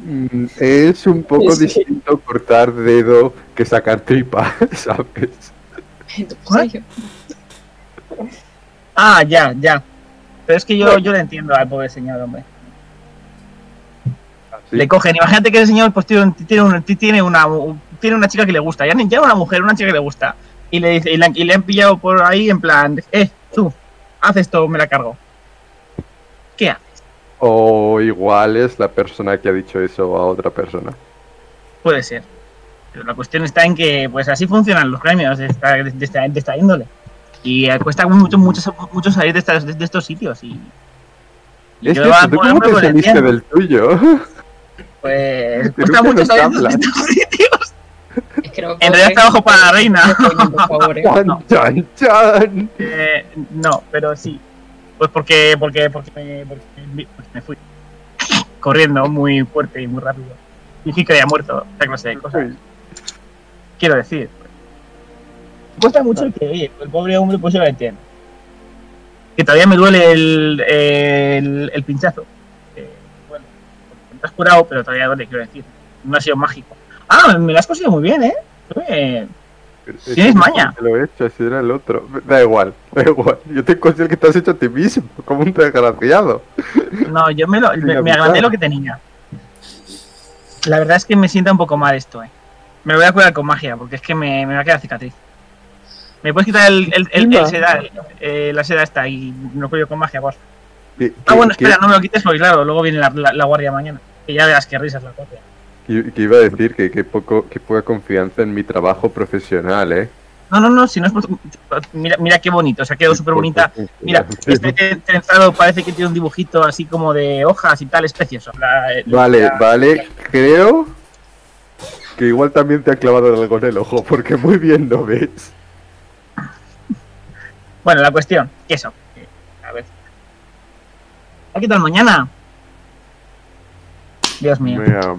Speaker 2: Mm, Es un poco distinto cortar dedo que sacar tripa, ¿sabes?
Speaker 4: En tu cuello.
Speaker 1: Ah, ya, ya. Pero es que yo, yo le entiendo al pobre señor, hombre.
Speaker 2: Así.
Speaker 1: Le cogen. Imagínate que el señor pues tiene, un- tiene, un- tiene una tiene una chica que le gusta. Ya, ni- ya una mujer, una chica que le gusta. Y le dice, y, la- y le han pillado por ahí en plan, eh, tú, haz esto, me la cargo. ¿Qué haces?
Speaker 2: O igual es la persona que ha dicho eso a otra persona.
Speaker 1: Puede ser. Pero la cuestión está en que, pues así funcionan los gremios de esta, de esta, de esta índole. Y eh, cuesta mucho, mucho, mucho salir de, estas, de, de estos sitios. Y, y
Speaker 2: Es
Speaker 1: yo, ah,
Speaker 2: ¿tú cómo
Speaker 1: ejemplo,
Speaker 2: te
Speaker 1: pues,
Speaker 2: saliste del tuyo?
Speaker 1: Pues cuesta mucho salir de estos sitios.
Speaker 4: Es que no me
Speaker 1: En realidad trabajo para la reina.
Speaker 4: Coño, por favor, eh.
Speaker 2: ¡Chan, chan, chan!
Speaker 1: Eh, no, pero sí. Pues porque, porque, porque, me, porque me- me fui corriendo muy fuerte y muy rápido. Y dije que había muerto, esa clase de cosas. Quiero decir. Cuesta mucho que, oye, el pobre hombre, pues yo lo entiendo. Que todavía me duele el, el, el pinchazo. Eh, bueno, te has curado, pero todavía duele, quiero decir. No ha sido mágico. Ah, me lo has conseguido muy bien, ¿eh? Tienes
Speaker 2: no
Speaker 1: maña.
Speaker 2: te Lo he hecho, así era el otro. Da igual, da igual. Yo te considero que te has hecho a ti mismo, como un desgraciado.
Speaker 1: No, yo me, lo, me, agrandé lo que tenía. La verdad es que me sienta un poco mal esto, eh. Me lo voy a curar con magia, porque es que me, me va a quedar cicatriz. ¿Me puedes quitar el, el, el- el
Speaker 5: Encima.
Speaker 1: seda, eh, la seda esta y me lo cuello con magia, por favor?
Speaker 2: Que,
Speaker 1: Ah,
Speaker 2: que-
Speaker 1: bueno, espera,
Speaker 2: que-
Speaker 1: no me lo quites porque claro, luego viene la, la- la guardia mañana. Que ya verás qué risas la guardia.
Speaker 2: Que- que iba a decir que, que poco, que poca confianza en mi trabajo profesional, ¿eh?
Speaker 1: No, no, no, si no es por- Mira, mira qué bonito, se ha quedado súper bonita. Mira, este trenzado parece que tiene un dibujito así como de hojas y tal, es precioso. La-
Speaker 2: Vale,
Speaker 1: la-
Speaker 2: vale, creo que igual también te ha clavado algo en el ojo, porque muy bien lo ves.
Speaker 1: Bueno, la cuestión, que eso. A ver. ¿A ¿Qué tal mañana? Dios mío.
Speaker 2: Mira,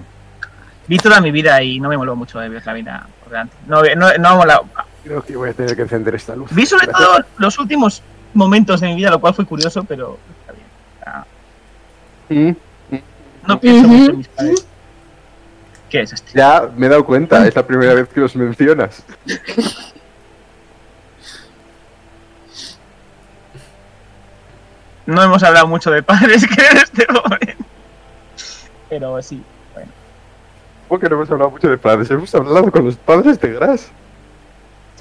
Speaker 1: Vi toda mi vida y no me moló mucho de ver la vida por delante. No, no, no me ha molado.
Speaker 2: creo que voy a tener que encender esta luz.
Speaker 1: Vi sobre todo los últimos momentos de mi vida, lo cual fue curioso, pero está bien. Sea,
Speaker 2: Mm,
Speaker 1: no pienso mucho en mis padres. ¿Qué es este?
Speaker 2: Ya me he dado cuenta, es la primera vez que los mencionas.
Speaker 1: No hemos hablado mucho de padres que en este momento. Pero sí,
Speaker 2: Porque no hemos hablado mucho de padres, hemos hablado con los padres de Gras.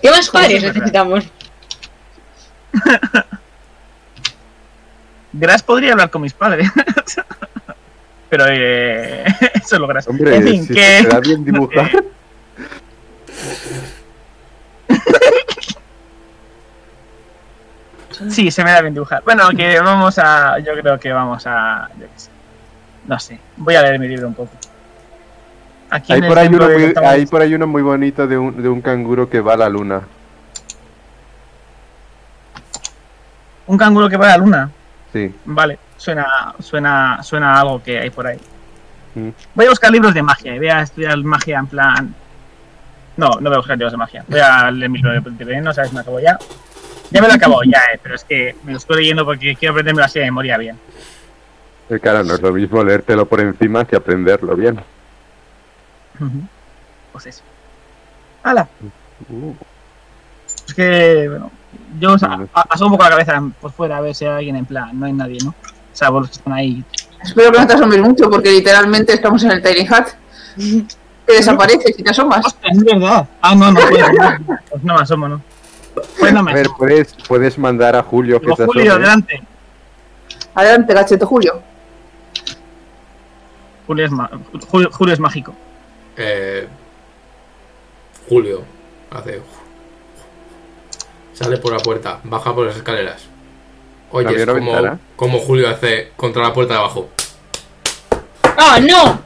Speaker 4: ¿Qué más
Speaker 1: ¿Cómo
Speaker 4: padres necesitamos?
Speaker 1: Gras podría hablar con mis padres. Pero eh, eso es lo Gras.
Speaker 2: Hombre,
Speaker 1: en fin,
Speaker 2: si
Speaker 1: que...
Speaker 2: te da bien dibujar.
Speaker 1: Sí, se me da bien dibujar. Bueno, que vamos a. Yo creo que vamos a. Yo qué sé. No sé. Voy a leer mi libro un poco. Aquí
Speaker 2: Hay por, ahí uno
Speaker 1: de
Speaker 2: muy, hay por ahí uno muy bonito de un, de un canguro que va a la luna.
Speaker 1: Un canguro que va a la luna.
Speaker 2: Sí.
Speaker 1: Vale. Suena, suena, suena a algo que hay por ahí.
Speaker 2: Mm.
Speaker 1: Voy a buscar libros de magia y voy a estudiar magia en plan. No, no voy a buscar libros de magia. Voy a leer mi libro de veneno, ¿sabes? Me acabo ya. Ya me lo acabo, ya, eh, pero es que me lo estoy leyendo porque quiero aprenderme así de memoria bien.
Speaker 2: Eh, Claro, no es lo mismo leértelo por encima que aprenderlo bien.
Speaker 1: Pues eso. ¡Hala!
Speaker 2: Uh,
Speaker 1: Es que, bueno, yo o sea, asomo un poco la cabeza por fuera a ver si hay alguien en plan. No hay nadie, ¿no? Salvo los que están ahí.
Speaker 5: Espero que no te asomes mucho porque literalmente estamos en el Tiny Hat. Que desapareces y te asomas.
Speaker 1: ¡Hostia, es verdad! Ah, no, no puedo. no. Pues no me asomo, ¿no? Pues no me
Speaker 2: a ver,
Speaker 1: asomo.
Speaker 2: puedes, puedes mandar a Julio que
Speaker 1: Digo,
Speaker 2: te
Speaker 1: Julio, adelante.
Speaker 5: Adelante, gacheto Julio.
Speaker 1: Julio es, ma- Julio, Julio es mágico.
Speaker 3: Eh, Julio hace. Sale por la puerta, baja por las escaleras.
Speaker 2: ¿Abrió la
Speaker 3: como,
Speaker 2: ventana?
Speaker 3: como Julio hace contra la puerta de abajo.
Speaker 4: ¡Ah, no!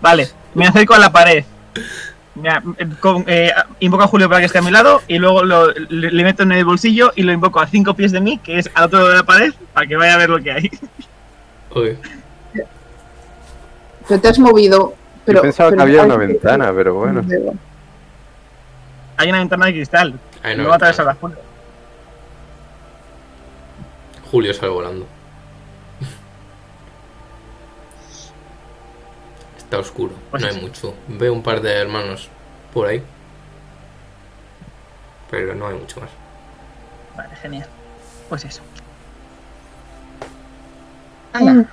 Speaker 1: Vale, me acerco a la pared. Mira, eh, con- eh, invoco a Julio para que esté a mi lado y luego lo- le, le meto en el bolsillo y lo invoco a cinco pies de mí, que es al otro lado de la pared, para que vaya a ver lo que hay.
Speaker 3: Uy,
Speaker 5: Pero te has movido. Pero,
Speaker 2: Yo pensaba que había una
Speaker 5: que-
Speaker 2: ventana, pero bueno.
Speaker 1: Hay una ventana de cristal.
Speaker 3: Ahí
Speaker 1: no
Speaker 3: no
Speaker 1: va a atravesar la Julio.
Speaker 3: Julio sale volando. Está oscuro,
Speaker 1: Pues
Speaker 3: no hay mucho. Veo un par de hermanos por ahí. Pero no hay mucho más.
Speaker 1: Vale, genial. Pues eso. Anda.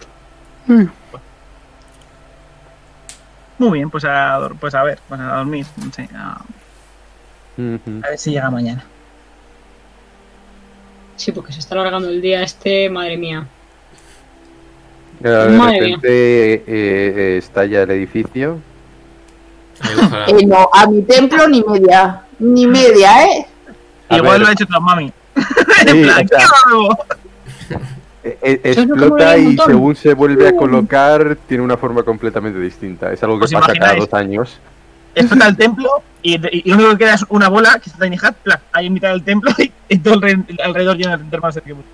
Speaker 1: Muy bien, pues a, dor- pues a ver, pues a dormir. No sé, a, ver si llega mañana.
Speaker 4: Sí, porque se está alargando el día este, madre mía.
Speaker 2: De
Speaker 4: Madre
Speaker 2: repente eh, eh, estalla el edificio.
Speaker 5: Eh, no, a mi templo ni media. Ni media, ¿eh?
Speaker 2: A
Speaker 1: Igual
Speaker 2: ver.
Speaker 1: lo ha hecho tu mami.
Speaker 2: Sí,
Speaker 1: en plan,
Speaker 2: o sea,
Speaker 1: ¿qué hago?
Speaker 2: Eh, eh, explota y según se vuelve a colocar tiene una forma completamente distinta. Es algo que
Speaker 1: ¿Os
Speaker 2: pasa cada dos años.
Speaker 1: Explota el templo y, y lo único que queda es una bola que está Tiny Hat, plan, ahí en mitad del templo y, y todo alre- alrededor lleno de hermanos que busco.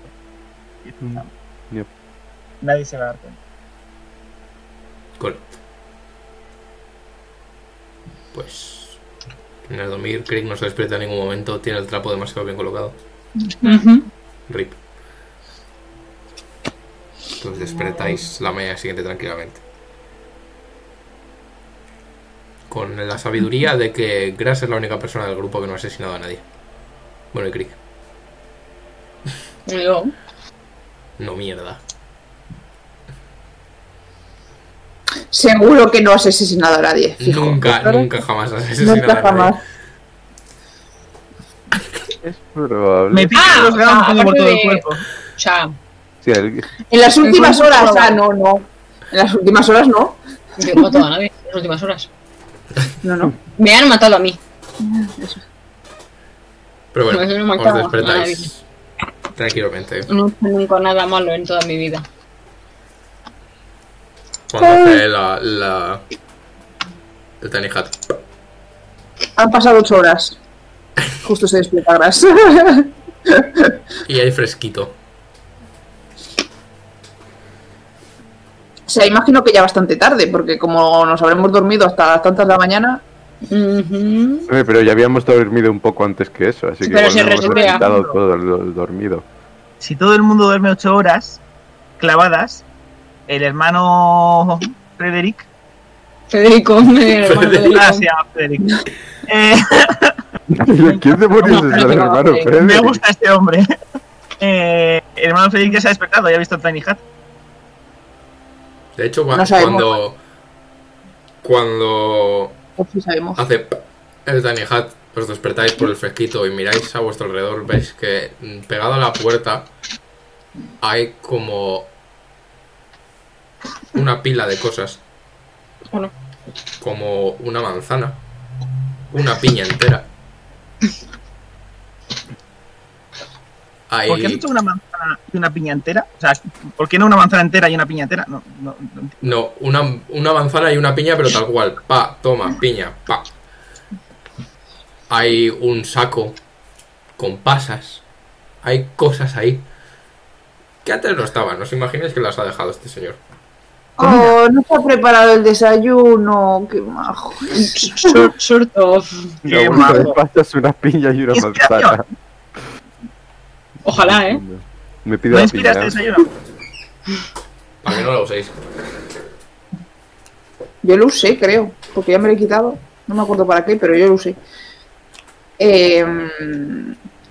Speaker 2: Yep.
Speaker 1: Nadie se va a dar cuenta.
Speaker 3: Correcto. Pues. En el dormir, Crick no se despierta en ningún momento. Tiene el trapo demasiado bien colocado. RIP. Pues despertáis la mañana siguiente tranquilamente. Con la sabiduría de que Grass es la única persona del grupo que no ha asesinado a nadie. Bueno, y Crick.
Speaker 4: Yo.
Speaker 3: No mierda.
Speaker 5: Seguro que no has asesinado a nadie. fijo.
Speaker 3: Nunca, nunca jamás has asesinado a
Speaker 5: Nunca
Speaker 3: nadie.
Speaker 5: jamás.
Speaker 2: Es probable.
Speaker 1: Me pica
Speaker 4: Ah,
Speaker 1: los gatos
Speaker 4: ah,
Speaker 1: por
Speaker 4: aparte
Speaker 1: todo el
Speaker 4: de-
Speaker 1: cuerpo.
Speaker 4: O sea,
Speaker 2: Sí, el-
Speaker 5: En las últimas horas, ah, no, no. En las últimas horas no.
Speaker 4: yo matado a nadie en las últimas horas.
Speaker 5: No, no.
Speaker 4: Me han matado a mí.
Speaker 3: Pero bueno,
Speaker 4: No, no me
Speaker 3: os despertáis tranquilamente.
Speaker 4: No he nunca nada malo en toda mi vida.
Speaker 3: Cuando hace la, la. El Tiny Hat.
Speaker 5: Han pasado ocho horas. Justo se despierta Gras.
Speaker 3: Y hay fresquito.
Speaker 5: O sea, imagino que ya bastante tarde, porque como nos habremos dormido hasta las tantas de la mañana,
Speaker 4: Ujú.
Speaker 2: Eh, Pero ya habíamos dormido un poco antes que eso, así que
Speaker 4: Pero
Speaker 2: igual
Speaker 4: se
Speaker 2: no hemos todo el, el dormido.
Speaker 1: Si todo el mundo duerme ocho horas clavadas, el hermano Frederick,
Speaker 4: Federico, mi hermano Federico.
Speaker 1: ah, se llama Frederick. Eh,
Speaker 2: ¿Quién demonios es el
Speaker 4: no,
Speaker 2: hermano
Speaker 4: eh,
Speaker 1: me
Speaker 2: Frederick?
Speaker 1: gusta este hombre. Eh, el hermano Frederick ya se ha despertado, ya ha visto el Tiny Hat.
Speaker 3: De hecho,
Speaker 5: No
Speaker 3: cuando. Cuando
Speaker 5: sí sabemos.
Speaker 3: hace el Tiny Hat, os despertáis por el fresquito y miráis a vuestro alrededor, veis que mm, pegado a la puerta hay como una pila de cosas.
Speaker 4: Bueno.
Speaker 3: Como una manzana, una piña entera. Hay,
Speaker 1: ¿Por qué has hecho una manzana y una piña entera? O sea, ¿por qué no una manzana entera y una piña entera? No, no, no.
Speaker 3: No, una, una manzana y una piña, pero tal cual. Pa, toma, piña, pa. Hay un saco con pasas. Hay cosas ahí. Que antes no estaban. ¿Os imagináis que las ha dejado este señor?
Speaker 5: Oh, no se ha preparado el desayuno. Qué majo.
Speaker 4: Sort- Sort of.
Speaker 2: Una
Speaker 1: Qué majo.
Speaker 2: pastas, una piña y una
Speaker 1: Inspiración.
Speaker 2: manzana.
Speaker 4: Ojalá, ¿eh?
Speaker 2: Me pido
Speaker 1: ¿No
Speaker 2: la
Speaker 1: inspira
Speaker 2: piña.
Speaker 1: este desayuno?
Speaker 3: Para que no la uséis.
Speaker 5: Yo lo usé, creo, porque ya me lo he quitado. No me acuerdo para qué, pero yo lo usé. Eh,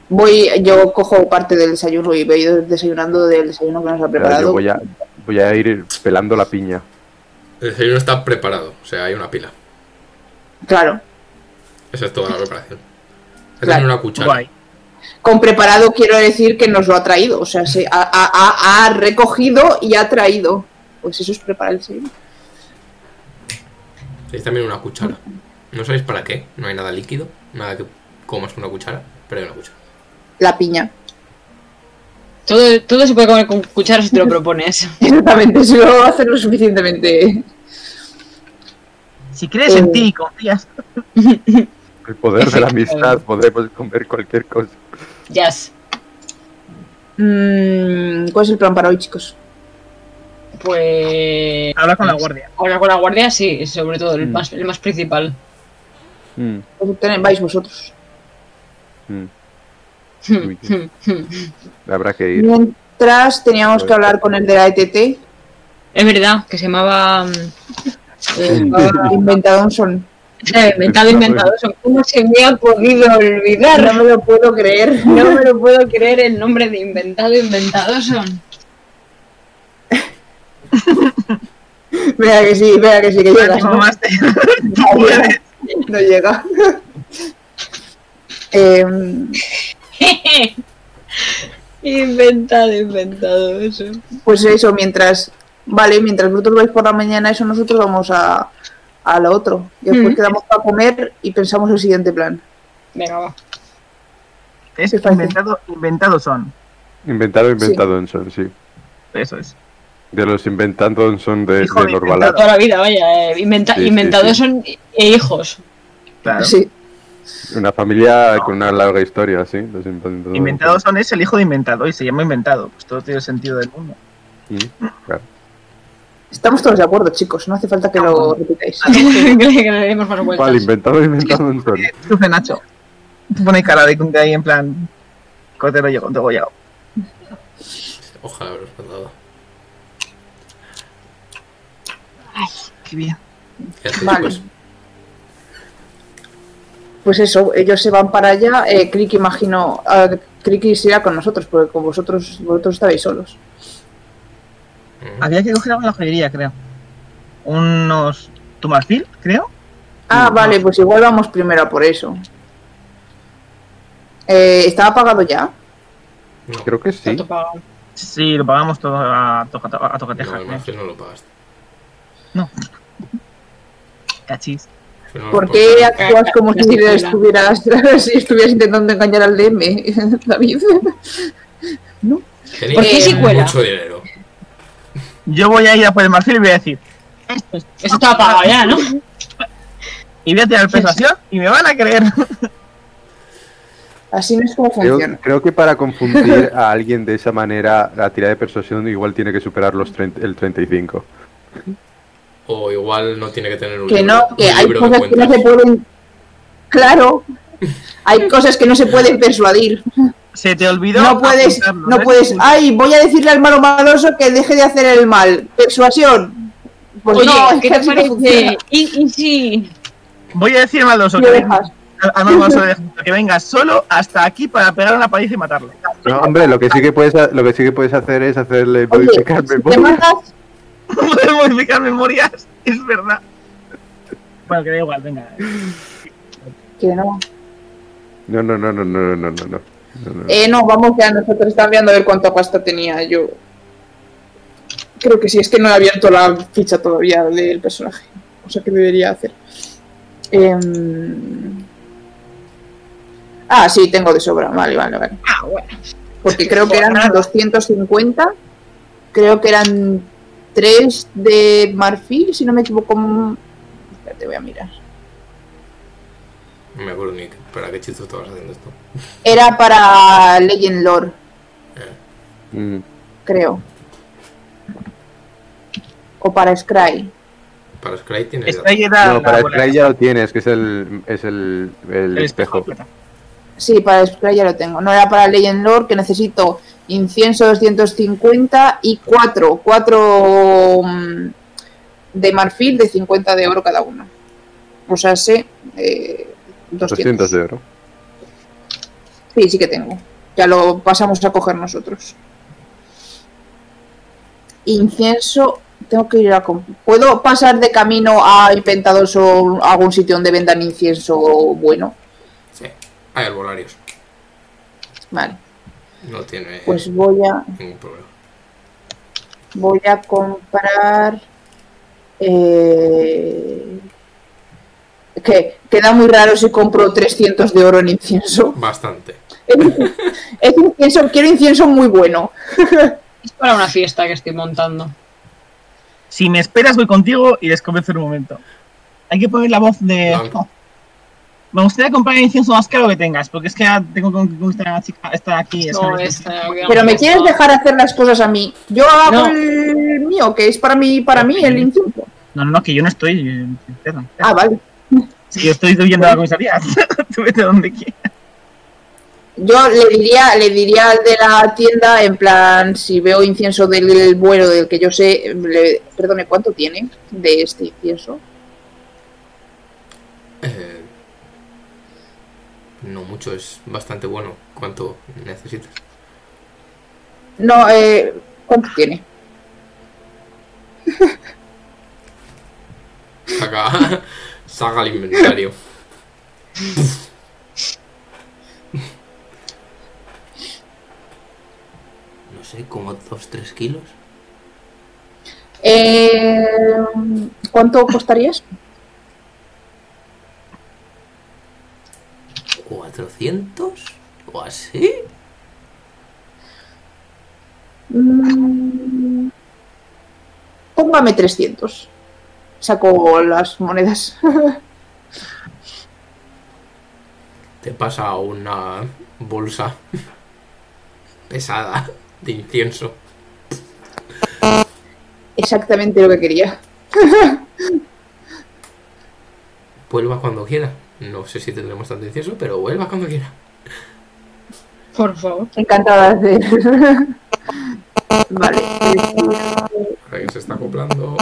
Speaker 5: voy, yo cojo parte del desayuno y voy desayunando del desayuno que nos ha preparado.
Speaker 2: Yo voy a, voy a ir pelando la piña.
Speaker 3: El desayuno está preparado. O sea, hay una pila.
Speaker 5: Claro,
Speaker 3: Esa es toda la preparación. Hay
Speaker 5: Claro.
Speaker 3: también una cuchara.
Speaker 1: Guay.
Speaker 5: Con preparado quiero decir que nos lo ha traído. O sea, se ha, ha- ha- ha recogido y ha traído. Pues eso es preparar el desayuno.
Speaker 3: Hay también una cuchara. No sabéis para qué. No hay nada líquido. Nada que comas con una cuchara. Pero hay una cuchara.
Speaker 5: La piña.
Speaker 4: Todo, todo se puede comer con cucharas si te lo propones.
Speaker 5: Exactamente, si lo hacer lo suficientemente.
Speaker 1: Si crees en
Speaker 5: Eh.
Speaker 1: ti y confías.
Speaker 2: El poder de la amistad, podremos comer cualquier cosa.
Speaker 4: Jazz.
Speaker 5: Mm, ¿Cuál es el plan para hoy, chicos?
Speaker 4: Pues.
Speaker 1: Habla con la guardia.
Speaker 4: Ahora con la guardia, sí, sobre todo, el
Speaker 2: Mm.
Speaker 4: más, el más principal.
Speaker 2: Mm,
Speaker 5: Pues vais vosotros.
Speaker 2: mm. Uy, habrá que ir.
Speaker 5: Mientras teníamos que hablar con el de la ETT.
Speaker 4: Es verdad, que se llamaba. mm,
Speaker 5: Inventado
Speaker 4: Eh, inventado, inventado. ¿Cómo se me ha podido olvidar?
Speaker 5: No me lo puedo creer.
Speaker 4: No me lo puedo creer el nombre de inventado, inventado son.
Speaker 5: Vea que sí, vea que sí, que llega.
Speaker 1: Como más te-
Speaker 5: No llega. Em,
Speaker 4: inventado, inventado eso.
Speaker 5: pues eso, mientras. Vale, mientras vosotros vais por la mañana, eso nosotros vamos a, a lo otro. Y después
Speaker 4: Mm.
Speaker 5: quedamos para comer y pensamos el siguiente plan.
Speaker 4: Venga, va.
Speaker 1: Es inventado, inventado son.
Speaker 2: Inventado, inventado son, sí.
Speaker 1: Eso es.
Speaker 2: De los inventando son de,
Speaker 1: Hijo
Speaker 2: de
Speaker 1: de inventado.
Speaker 4: Toda la vida, vaya. eh, inventa-
Speaker 2: Sí, sí,
Speaker 4: inventados
Speaker 2: sí.
Speaker 4: son e hijos.
Speaker 1: Claro.
Speaker 5: Sí.
Speaker 2: Una familia con una larga historia, sí. Los inventado.
Speaker 1: Inventado son es el hijo de inventado y se llama inventado. Pues todo tiene sentido del mundo.
Speaker 2: Mm, claro.
Speaker 5: Estamos todos de acuerdo, chicos. No hace falta que lo repitáis.
Speaker 4: que le que le demos más vueltas.
Speaker 2: Vale, inventado, inventado son.
Speaker 1: Sufre Nacho. Pone cara de, de ahí en plan. Cordero llegó, degollado.
Speaker 3: Ojalá haberlos matado.
Speaker 1: Qué bien.
Speaker 3: ¿Qué hacéis,
Speaker 5: Vale.
Speaker 3: pues?
Speaker 5: Pues eso, ellos se van para allá. Eh, Crick, imagino. Uh, Crick se irá con nosotros, porque con vosotros, vosotros estabais solos.
Speaker 1: Había que coger algo en la joyería, creo. Unos. ¿Tu marfil, creo?
Speaker 5: Ah,
Speaker 1: No,
Speaker 5: vale,
Speaker 1: no.
Speaker 5: pues igual vamos primero a por eso. Eh, ¿Estaba pagado ya?
Speaker 3: No,
Speaker 2: Creo que sí.
Speaker 1: Sí, lo pagamos todo a, toca, a tocateja.
Speaker 3: no,
Speaker 1: creo.
Speaker 3: no lo pagaste.
Speaker 1: Cachis.
Speaker 3: No lo
Speaker 5: ¿Por qué actúas como si estuvieras, si estuvieras intentando engañar al DM, David?
Speaker 3: Tenéis
Speaker 4: ¿Por qué si cuela?
Speaker 3: mucho dinero.
Speaker 1: Yo voy a ir a por el marfil y voy a decir. Esto es.
Speaker 4: Eso estaba pagado ya, ¿no?
Speaker 1: Y voy a tirar persuasión y me van a creer.
Speaker 5: Así no es como
Speaker 2: Creo,
Speaker 5: funciona.
Speaker 2: creo que para confundir a alguien de esa manera, la tirada de persuasión igual tiene que superar los 30 el 35.
Speaker 3: O igual no tiene que tener un
Speaker 5: Que
Speaker 3: libro,
Speaker 5: no, que hay cosas que no se pueden. Claro, hay cosas que no se pueden persuadir.
Speaker 1: Se te olvidó.
Speaker 5: No puedes, no
Speaker 1: ¿ves?
Speaker 5: puedes. Ay, voy a decirle al malo maloso que deje de hacer el mal. Persuasión. Pues
Speaker 4: Oye,
Speaker 5: no, es
Speaker 4: ¿qué
Speaker 5: que
Speaker 4: te
Speaker 5: así no
Speaker 4: parece?
Speaker 5: funciona.
Speaker 4: Y, y sí.
Speaker 1: Voy a decir maldoso
Speaker 5: Lo
Speaker 1: que,
Speaker 5: dejas.
Speaker 1: al- al que venga solo hasta aquí para pegar una paliza y matarlo.
Speaker 2: No, hombre, lo que sí que puedes, lo que sí que puedes hacer es hacerle
Speaker 5: Oye,
Speaker 2: modificar
Speaker 5: si te
Speaker 2: memoria.
Speaker 5: matas,
Speaker 1: Podemos modificar memorias, es verdad. Bueno, que da igual, venga.
Speaker 5: que no.
Speaker 2: No, no, no, no, no, no, no, no. No, no.
Speaker 5: Eh, no, vamos ya, nosotros estamos viendo a ver cuánta pasta tenía yo. Creo que sí, es que no he abierto la ficha todavía del personaje. O sea que debería hacer. Em, Ah, sí, tengo de sobra. Vale, vale, vale.
Speaker 4: Ah, bueno.
Speaker 5: Porque creo que eran 250. Creo que eran 3 de marfil, si no me equivoco. Espérate, voy a mirar.
Speaker 3: No me acuerdo ni para qué hechizo estabas haciendo esto.
Speaker 5: Era para Legend Lore,
Speaker 2: Mm.
Speaker 5: creo. O para Scry.
Speaker 3: Para Scry
Speaker 1: ahí era
Speaker 2: No, para Scry ya lo tienes, que es el, es el, el
Speaker 1: el
Speaker 2: espejo.
Speaker 5: Sí, para Scry ya lo tengo. No era para Legend Lore, que necesito incienso 250 y 4. 4 de marfil de 50 de oro cada uno. O sea, sé. Eh, 200.
Speaker 2: 200 de oro.
Speaker 5: Sí, sí que tengo. Ya lo pasamos a coger nosotros. Incienso. Tengo que ir a. ¿Puedo pasar de camino a Inventados o a algún sitio donde vendan incienso bueno?
Speaker 3: Sí. Hay albolarios.
Speaker 5: Vale.
Speaker 3: No tiene
Speaker 5: Pues voy a.
Speaker 3: ningún problema.
Speaker 5: Voy a comprar. Eh... Que queda muy raro si compro 300 de oro en incienso.
Speaker 3: Bastante.
Speaker 5: Es incienso, quiero incienso muy bueno.
Speaker 4: Es para una fiesta que estoy montando.
Speaker 1: Si me esperas, voy contigo y les convenzo un momento. Hay que poner la voz de.
Speaker 3: Blanco.
Speaker 1: Oh. Me gustaría comprar el incienso más caro que tengas, porque es que ya tengo que conquistar a la chica. Está aquí. es
Speaker 4: No, esta,
Speaker 5: Pero me quieres dejar hacer las cosas a mí. Yo hago
Speaker 4: No.
Speaker 5: el mío, que es para mí, para mí el incienso.
Speaker 1: No, no, no, que yo no estoy. eh.
Speaker 5: Ah, vale.
Speaker 1: Si yo estoy huyendo a la comisaría. Tú vete donde quieras.
Speaker 5: Yo le diría, le diría al de la tienda, en plan, si veo incienso del vuelo del que yo sé, le- perdone, ¿cuánto tiene de este incienso?
Speaker 3: Eh, no mucho, es bastante bueno. ¿Cuánto necesitas?
Speaker 5: No, eh, ¿cuánto tiene?
Speaker 3: Saca, saca el inventario. No sé, como 2-3 kilos.
Speaker 5: Eh, ¿Cuánto costaría eso?
Speaker 3: 400 o así.
Speaker 5: Mm, Póngame 300. Saco las monedas.
Speaker 3: Te pasa una bolsa pesada de incienso.
Speaker 5: Exactamente lo que quería.
Speaker 3: Vuelva cuando quiera. No sé si tendremos tanto incienso, pero vuelva cuando quiera.
Speaker 4: Por favor.
Speaker 5: Encantada de hacer. vale.
Speaker 3: Se está acoplando.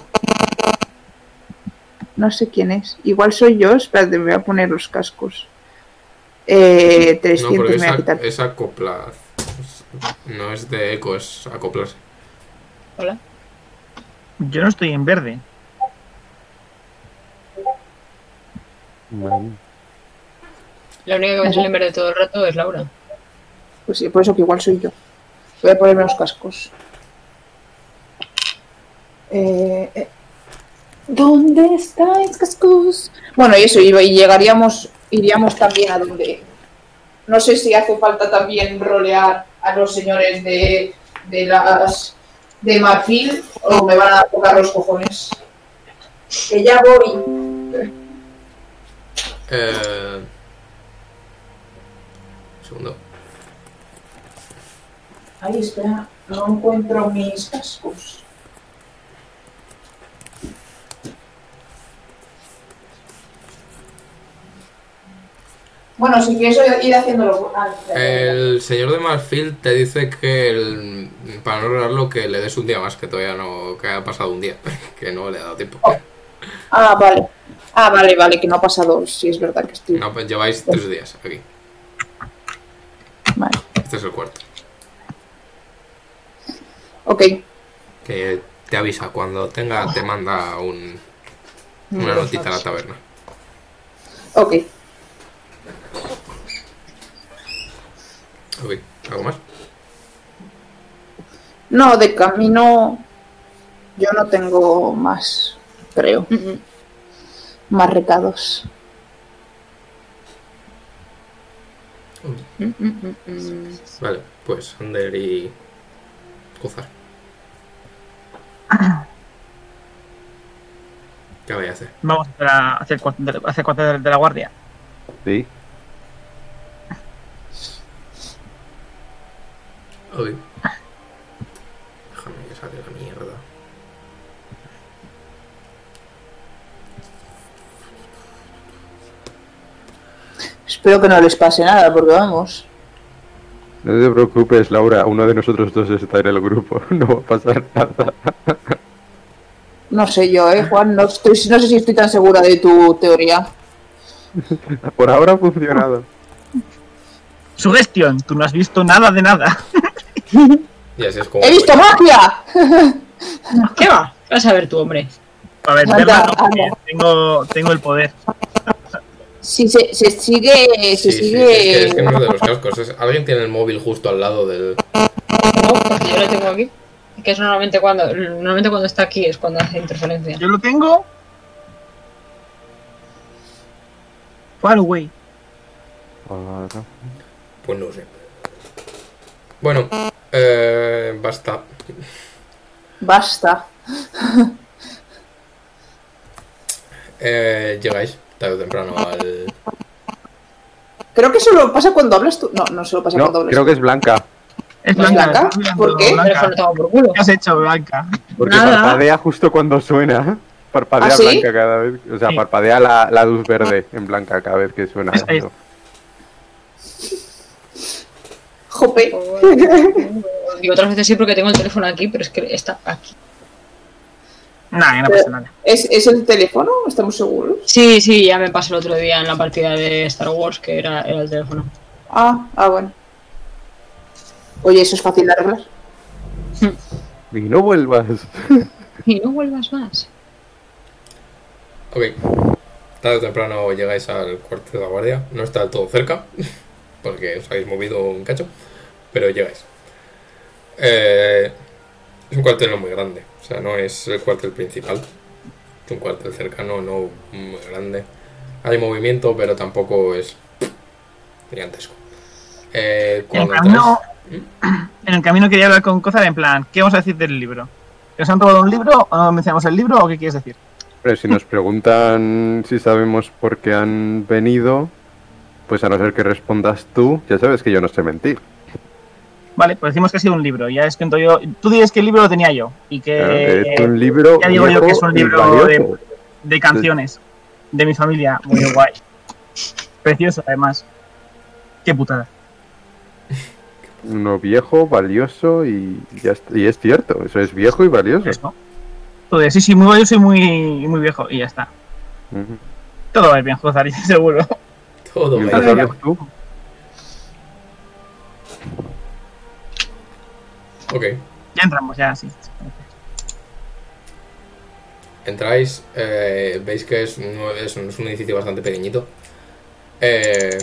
Speaker 5: No sé quién es. Igual soy yo. Espérate, me voy a poner los cascos. Eh,
Speaker 3: No,
Speaker 5: 300
Speaker 3: porque
Speaker 5: me voy a quitar.
Speaker 3: es acoplar. No es de eco, es acoplarse.
Speaker 4: Hola.
Speaker 1: Yo no estoy en verde.
Speaker 2: Vale.
Speaker 4: La única que me sale en verde todo el rato es Laura.
Speaker 5: Pues sí, por eso que igual soy yo. Voy a ponerme los cascos. Eh, eh. ¿Dónde estáis, cascos? Bueno, y eso, y, y llegaríamos, iríamos también a donde. No sé si hace falta también rolear a los señores de, de las de marfil o me van a tocar los cojones. Que ya voy.
Speaker 3: Eh... un Segundo.
Speaker 5: Ay, espera, no encuentro mis cascos. Bueno, si quieres ir haciéndolo. Ah.
Speaker 3: El señor de Marfil te dice que el- para no lograrlo que le des un día más, que todavía no, que ha pasado un día, que no le ha dado tiempo.
Speaker 5: Ah, vale. Ah, vale, vale, que no ha pasado. Sí, es verdad que estoy.
Speaker 3: No, pues lleváis tres días aquí.
Speaker 5: Vale.
Speaker 3: Este es el cuarto.
Speaker 5: Ok.
Speaker 3: Que te avisa, cuando tenga, te manda un, una notita a la taberna.
Speaker 5: Ok.
Speaker 3: Ok, ¿algo más?
Speaker 5: No, de camino. Yo no tengo más, creo. Más recados.
Speaker 3: Vale, pues Ander y Cuzar. ¿Qué vais a hacer?
Speaker 1: Vamos a hacer, hacer, hacer de, de la guardia.
Speaker 2: Sí.
Speaker 3: Ok. Déjame que saque la mierda.
Speaker 5: Espero que no les pase nada, porque vamos.
Speaker 2: No te preocupes, Laura. Uno de nosotros dos está en el grupo. No va a pasar nada.
Speaker 5: No sé yo, eh, Juan. No, estoy, no sé si estoy tan segura de tu teoría.
Speaker 2: Por ahora ha funcionado.
Speaker 1: Sugestión, tú no has visto nada de nada.
Speaker 3: Y así es como.
Speaker 5: ¡He visto magia!
Speaker 4: ¿Qué va? Vas a ver tu hombre.
Speaker 1: A ver,
Speaker 5: Anda,
Speaker 1: tengo, tengo el poder.
Speaker 5: Si se, se sigue. Se
Speaker 3: Sí, sí,
Speaker 5: sigue.
Speaker 3: es que, es que no es de los cascos. es- alguien tiene el móvil justo al lado del.
Speaker 4: No, porque yo lo tengo aquí. Que es normalmente cuando, normalmente cuando está aquí es cuando hace interferencia.
Speaker 1: Yo lo tengo. Far away.
Speaker 3: Pues no sé. Bueno, eh, basta.
Speaker 5: Basta.
Speaker 3: Eh, llegáis tarde o temprano al.
Speaker 5: Creo que solo pasa cuando hablas tú. No, no solo pasa
Speaker 2: No,
Speaker 5: cuando hablas
Speaker 2: creo que es Blanca.
Speaker 1: Es
Speaker 5: ¿No es
Speaker 1: blanca.
Speaker 5: ¿Por qué?
Speaker 1: Blanca.
Speaker 4: por culo.
Speaker 1: ¿Qué has hecho, Blanca?
Speaker 2: Porque
Speaker 4: Nada.
Speaker 2: parpadea justo cuando suena. Parpadea
Speaker 5: ¿Ah, sí?
Speaker 2: Blanca cada vez. O sea,
Speaker 1: Sí.
Speaker 2: parpadea la, la luz verde en Blanca cada vez que suena.
Speaker 1: Es- es-
Speaker 2: eso.
Speaker 5: Jope.
Speaker 4: Digo otras veces sí porque tengo el teléfono aquí, pero es que está aquí.
Speaker 1: Nah, no pasa nada.
Speaker 5: ¿Es, ¿Es el teléfono? ¿Estamos seguros?
Speaker 4: Sí, sí, ya me pasó el otro día en la partida de Star Wars que era, era el teléfono.
Speaker 5: Ah, ah, bueno. Oye, eso es fácil de arreglar.
Speaker 2: Y no vuelvas.
Speaker 4: Y no vuelvas más.
Speaker 3: Ok. Tarde o temprano llegáis al cuartel de la guardia. No está del todo cerca, porque os habéis movido un cacho, pero llegáis. Eh, es un cuartel no muy grande, o sea, no es el cuartel principal. Es un cuartel cercano, no muy grande. Hay movimiento, pero tampoco es gigantesco. Eh,
Speaker 1: En el camino, en el camino quería hablar con Cozar en plan, ¿qué vamos a decir del libro? ¿Que nos han robado un libro o no mencionamos el libro o qué quieres decir?
Speaker 2: Pero si nos preguntan si sabemos por qué han venido, pues a no ser que respondas tú, ya sabes que yo no sé mentir.
Speaker 1: Vale, pues decimos que ha sido un libro. Ya es que yo. Tú dices que el libro lo tenía yo y que.
Speaker 2: Claro, es un libro.
Speaker 1: ya digo yo que es un libro de canciones de mi familia. Muy guay. Precioso, además. Qué putada.
Speaker 2: Uno viejo, valioso y, ya y es cierto, eso es viejo y valioso.
Speaker 1: Eso. Sí, sí, muy valioso y muy, muy viejo. Y ya está. Todo va a ir bien, seguro.
Speaker 3: Todo
Speaker 2: ¿Y
Speaker 3: va a ir
Speaker 2: lo
Speaker 3: bien.
Speaker 2: sabes tú?
Speaker 3: Ok.
Speaker 1: Ya entramos, ya, sí.
Speaker 3: Entráis, eh, veis que es, un- es un, es un edificio bastante pequeñito. Eh,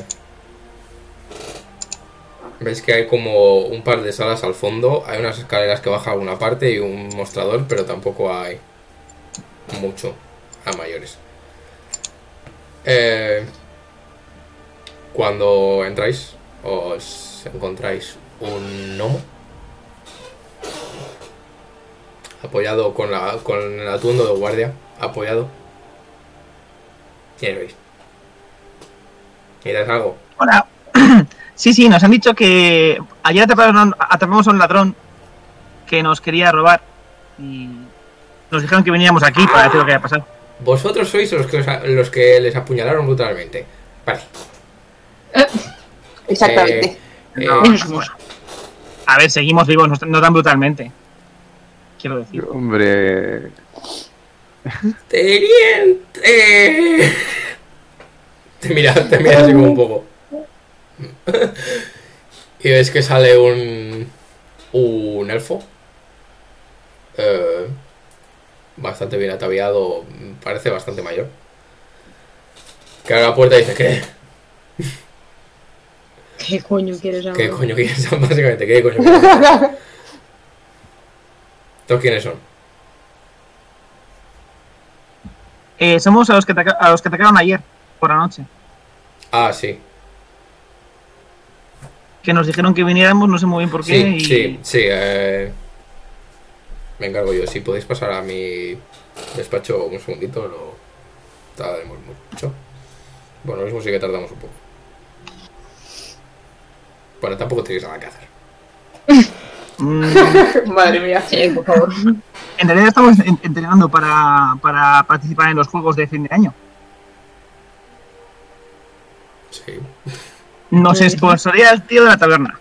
Speaker 3: veis que hay como un par de salas al fondo, hay unas escaleras que bajan a una parte y un mostrador, pero tampoco hay mucho a mayores. Eh, cuando entráis, os encontráis un gnomo apoyado con, la, con el atuendo de guardia, apoyado. ¿Quién veis? ¿Miras algo?
Speaker 1: Hola. Sí, sí, nos han dicho que ayer atraparon- atrapamos a un ladrón que nos quería robar y nos dijeron que veníamos aquí para decir lo que había pasado.
Speaker 3: Vosotros sois los que, os los que les apuñalaron brutalmente. Vale.
Speaker 5: Exactamente.
Speaker 3: Eh,
Speaker 1: No,
Speaker 3: eh,
Speaker 4: somos.
Speaker 1: A ver, seguimos vivos, no, no tan brutalmente. Quiero decir.
Speaker 2: Hombre,
Speaker 3: ¡Teniente! Te mira, te mira así como un poco. Y ves que sale un. un elfo. Eh, bastante bien ataviado, parece bastante mayor. Que abre la puerta y dice: ¿Qué?
Speaker 4: ¿Qué coño quieres ahora?
Speaker 3: ¿Qué coño quieres? Básicamente, ¿qué coño quieres? ¿Todos quiénes son?
Speaker 1: Eh, somos a los, que a los que atacaron ayer, por la noche.
Speaker 3: Ah, sí.
Speaker 1: Que nos dijeron que viniéramos, no sé muy bien por qué.
Speaker 3: Sí,
Speaker 1: y...
Speaker 3: sí, sí. eh, me encargo yo. Si podéis pasar a mi despacho un segundito, no tardaremos mucho. Bueno, lo mismo sí que tardamos un poco. Bueno, tampoco tenéis nada que hacer.
Speaker 1: Mm,
Speaker 5: Madre mía.
Speaker 4: Sí, por favor.
Speaker 1: en realidad estamos en- entrenando para, para participar en los juegos de fin de año.
Speaker 3: Sí.
Speaker 1: Nos sponsoría el tío de la taberna.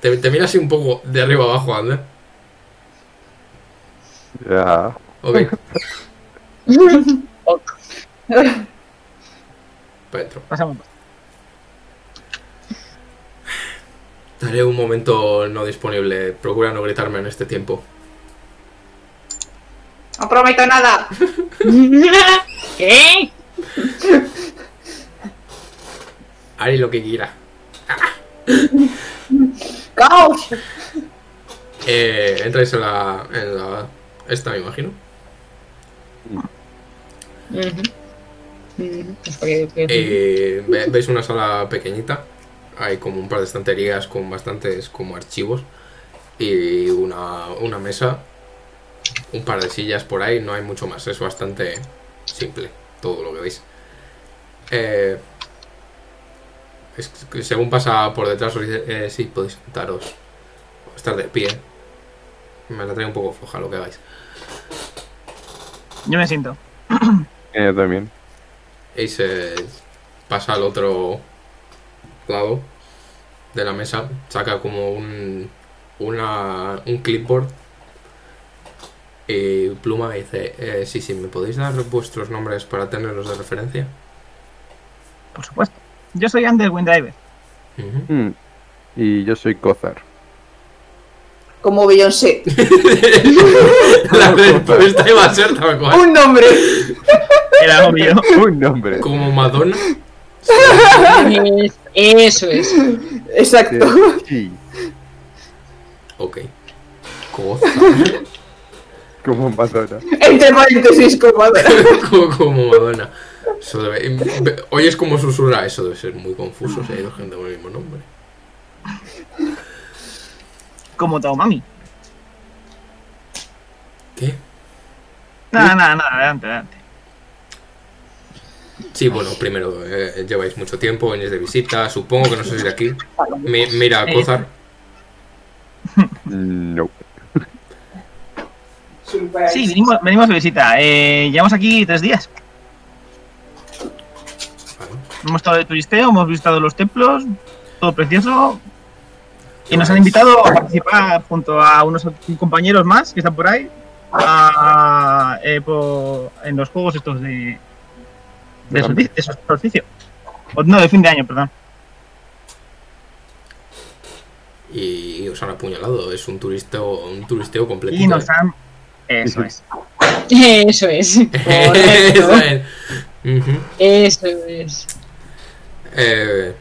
Speaker 3: Te, te miras así un poco de arriba abajo, Ander.
Speaker 2: ya.
Speaker 3: Ok,
Speaker 4: Ok.
Speaker 3: para.
Speaker 1: Pasamos.
Speaker 3: Daré un momento no disponible. Procura no gritarme en este tiempo.
Speaker 5: No prometo nada.
Speaker 4: ¿Qué?
Speaker 3: Haré lo que quiera.
Speaker 5: ¡Caos!
Speaker 3: Eh, entráis en la, en la. Esta, me imagino. Eh, ve- veis una sala pequeñita. Hay como un par de estanterías con bastantes como archivos. Y una, una mesa. Un par de sillas por ahí. No hay mucho más. Es bastante simple todo lo que veis. Eh, es que según pasa por detrás os dice, eh, sí, podéis sentaros. O estar de pie. Me la trae un poco floja lo que hagáis.
Speaker 1: Yo me siento.
Speaker 2: Eh, Yo también.
Speaker 3: Y se pasa al otro lado de la mesa, saca como un, una, un clipboard y Pluma dice, eh, sí, sí, ¿me podéis dar vuestros nombres para tenerlos de referencia?
Speaker 1: Por supuesto. Yo soy Ander Windriver.
Speaker 2: Mm. Y yo soy Cozar.
Speaker 5: Como Beyoncé.
Speaker 3: La respuesta iba a ser tal cual.
Speaker 5: Un nombre.
Speaker 1: Era obvio.
Speaker 2: Un nombre.
Speaker 3: Como Madonna.
Speaker 4: Es- Eso es.
Speaker 5: Exacto.
Speaker 2: Sí.
Speaker 3: Ok. Cosa.
Speaker 2: Como Madonna.
Speaker 5: Entre paréntesis,
Speaker 3: como, como Madonna. Eso debe... Oyes como susurra, eso debe ser muy confuso si hay dos gente con el mismo nombre.
Speaker 1: Como Taomami.
Speaker 3: ¿Qué?
Speaker 1: Nada, nada, nada. Adelante, adelante.
Speaker 3: Sí, bueno, primero, eh, lleváis mucho tiempo, venís de visita, supongo que no sois de aquí. Mi- mira, a Cozar,
Speaker 2: No.
Speaker 1: Sí, venimos, venimos de visita. Eh, llevamos aquí tres días.
Speaker 3: Vale.
Speaker 1: Hemos estado de turisteo, hemos visitado los templos, todo precioso. Y nos han invitado a participar junto a unos compañeros más que están por ahí a- eh, en los juegos estos de, de, solsticio, de solsticio. No, de fin de año, perdón.
Speaker 3: y os han apuñalado. Es un turisteo, un turisteo completo.
Speaker 1: Y nos han... Eso es.
Speaker 4: Eso es.
Speaker 3: Eso es.
Speaker 4: Eso es.
Speaker 3: Eh,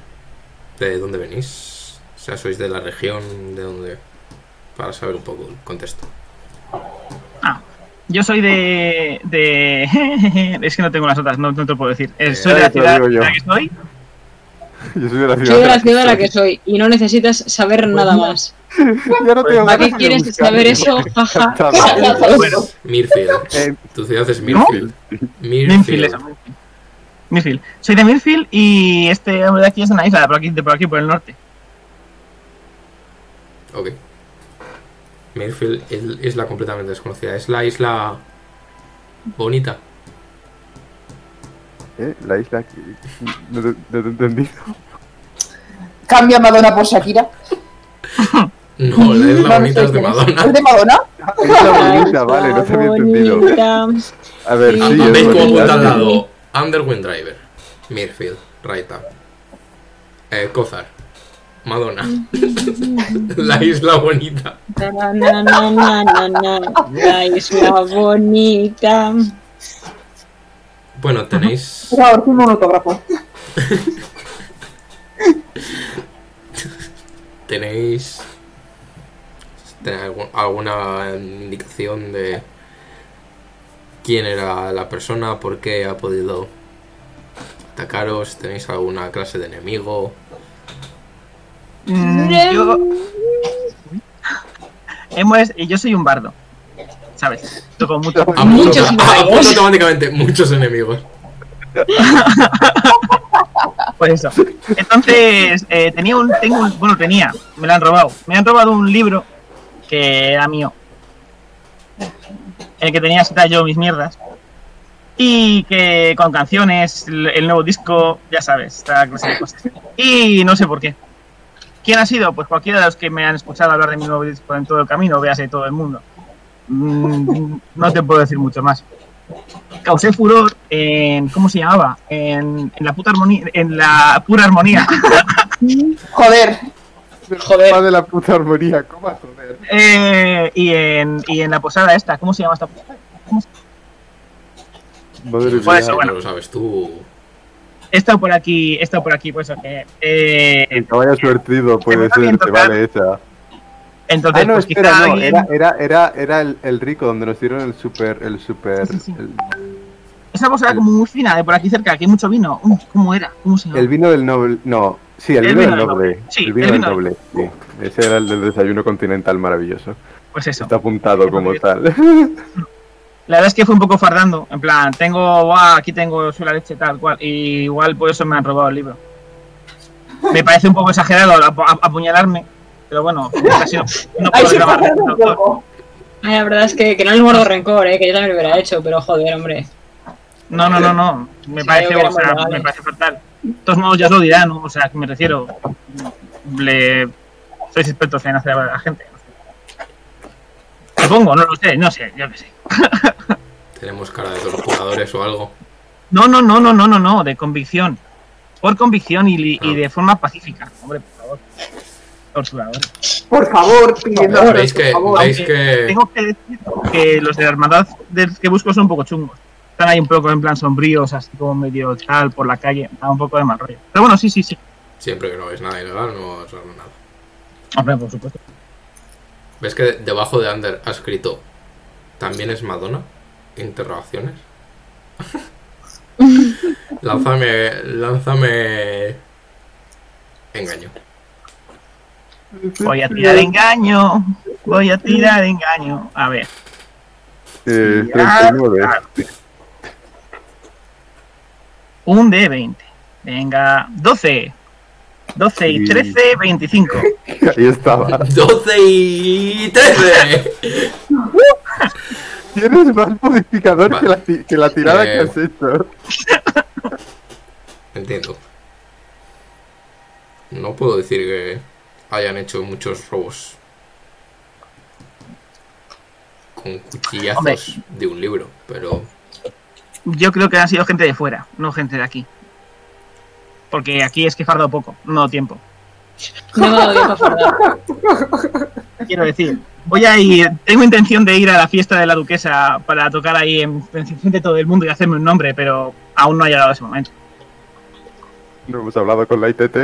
Speaker 3: ¿De dónde venís? O sea, sois de la región, de dónde... Para saber un poco el contexto.
Speaker 1: Yo soy de, de... es que no tengo las otras, no, no te lo puedo decir. Eh, soy de
Speaker 2: Eh,
Speaker 1: la ciudad de la que soy.
Speaker 2: Yo soy de la ciudad.
Speaker 4: Soy de la ciudad de la que soy y no necesitas saber nada más.
Speaker 2: Ya no tengo
Speaker 4: ¿Para qué quieres
Speaker 2: buscar.
Speaker 4: saber eso? Jaja.
Speaker 1: Bueno,
Speaker 3: Mirfield.
Speaker 2: Eh,
Speaker 3: Tu ciudad es Mirfield.
Speaker 1: Mirfield, eso, Mirfield. Mirfield. Soy de Mirfield y este hombre de aquí es de una isla, de por aquí, de por aquí, por el norte.
Speaker 3: Ok. Mirfield es isla completamente desconocida. Es la isla bonita.
Speaker 2: eh, la isla que... No te, no te he entendido.
Speaker 5: Cambia Madonna por Shakira.
Speaker 3: No, la isla
Speaker 5: No, no
Speaker 3: bonita
Speaker 5: sé
Speaker 3: es de
Speaker 5: es.
Speaker 3: Madonna.
Speaker 5: ¿Es de Madonna?
Speaker 2: Isla bonita, vale, no te había entendido. A ver, sí,
Speaker 3: ¿Veis
Speaker 2: es
Speaker 3: cómo apunta al lado? Underwind Driver. Mirfield. Raita. Eh, Cozar. Madonna. la isla bonita.
Speaker 4: Na, na, na, na, na, na. La isla bonita.
Speaker 3: Bueno, tenéis.
Speaker 5: Por favor, firma un autógrafo.
Speaker 3: ¿Tenéis tenéis algu- alguna indicación de quién era la persona? ¿Por qué ha podido atacaros? ¿Tenéis alguna clase de enemigo?
Speaker 1: Mm, yo, hemos, y yo soy un bardo. ¿Sabes? Toco mucho.
Speaker 3: Apunto,
Speaker 4: Muchos enemigos.
Speaker 3: automáticamente muchos enemigos.
Speaker 1: Pues eso. Entonces, eh, tenía un, tengo un, bueno, tenía, me lo han robado. Me han robado un libro que era mío. En el que tenía escritas yo mis mierdas. Y que con canciones, el, el nuevo disco, ya sabes, esta clase de cosas. Y no sé por qué. ¿Quién ha sido? Pues cualquiera de los que me han escuchado hablar de mi nuevo disco en todo el camino, véase todo el mundo. Mm, no te puedo decir mucho más causé furor en ¿cómo se llamaba? En, en la puta armonía, en la pura armonía.
Speaker 5: Joder.
Speaker 4: Joder.
Speaker 2: De la puta armonía, ¿cómo a joder?
Speaker 1: Eh, y en y en la posada esta, ¿cómo se llama esta posada?
Speaker 2: Madre
Speaker 1: Por
Speaker 2: mía.
Speaker 1: eso, bueno.
Speaker 3: No lo sabes tú.
Speaker 1: He estado por aquí, he estado por aquí, pues eso que eh,
Speaker 2: El caballo suertido puede ser, te vale esa.
Speaker 1: entonces
Speaker 2: Ah, no,
Speaker 1: pues
Speaker 2: espera,
Speaker 1: quizá
Speaker 2: no,
Speaker 1: alguien-
Speaker 2: era, era, era, era el, el rico donde nos dieron el super, el super,
Speaker 1: Sí, sí.
Speaker 2: el,
Speaker 1: esa posada como muy fina de por aquí cerca, que hay mucho vino. ¿Cómo era? ¿Cómo se llama?
Speaker 2: el vino del noble, no, sí, el,
Speaker 1: El
Speaker 2: vino,
Speaker 1: vino
Speaker 2: del noble,
Speaker 1: noble. Sí,
Speaker 2: el vino
Speaker 1: el
Speaker 2: del noble, sí. Ese era el del desayuno continental maravilloso.
Speaker 1: Pues eso.
Speaker 2: Está apuntado
Speaker 1: Sí,
Speaker 2: como tal.
Speaker 1: La verdad es que fue un poco fardando, en plan, tengo, "Buah, aquí tengo soy la leche tal cual, y igual por eso me han robado el libro. Me parece un poco exagerado ap- ap- apuñalarme, pero bueno, casi no, puedo
Speaker 5: un poco.
Speaker 4: Ay, la verdad es que, que no les guardo rencor, eh, que yo también lo hubiera hecho, pero joder, hombre.
Speaker 1: No, no, no, no. Me
Speaker 4: Sí,
Speaker 1: parece, o sea, me parece fatal. De todos modos, ya os lo dirán, ¿no? O sea, que me refiero. le sois expertos en hacer a la gente. Supongo, no lo sé, no sé, yo qué sé.
Speaker 3: Tenemos cara de dos jugadores o algo.
Speaker 1: No, no, no, no, no, no, no, de convicción. Por convicción y, y de forma pacífica. Hombre, por favor. Torturadores.
Speaker 5: Por favor, pidiendo
Speaker 3: ¿Veis
Speaker 5: por
Speaker 3: que,
Speaker 5: favor.
Speaker 3: veis que
Speaker 1: Tengo que decir que los de la hermandad del que busco son un poco chungos. Están ahí un poco en plan sombríos, así como medio tal, por la calle. Da un poco de mal rollo. Pero bueno, sí, sí, sí.
Speaker 3: siempre que no es nada ilegal no os nada?
Speaker 1: Hombre, por supuesto.
Speaker 3: ¿Ves que debajo de Under ha escrito ¿También es Madonna? Interrogaciones. lánzame, lánzame engaño.
Speaker 1: Voy a tirar engaño. Voy a tirar engaño. A ver.
Speaker 2: Eh,
Speaker 1: Ah,
Speaker 2: 39.
Speaker 1: claro. Un de 20. Venga, 12. 12 y
Speaker 2: Sí.
Speaker 1: 13, 25.
Speaker 2: Ahí estaba.
Speaker 3: 12 y 13.
Speaker 2: Tienes más modificador
Speaker 3: Vale.
Speaker 2: que, la, ti- que la tirada
Speaker 3: Eh.
Speaker 2: que has hecho.
Speaker 3: Entiendo. No puedo decir que hayan hecho muchos robos con cuchillazos
Speaker 1: Hombre.
Speaker 3: de un libro, pero
Speaker 1: Yo creo que han sido gente de fuera, no gente de aquí. Porque aquí es que he fardado poco, no tiempo.
Speaker 4: No.
Speaker 1: Quiero decir, voy a ir, tengo intención de ir a la fiesta de la duquesa para tocar ahí en, en frente de todo el mundo y hacerme un nombre, pero aún no ha llegado ese momento.
Speaker 2: No hemos hablado con la ITT.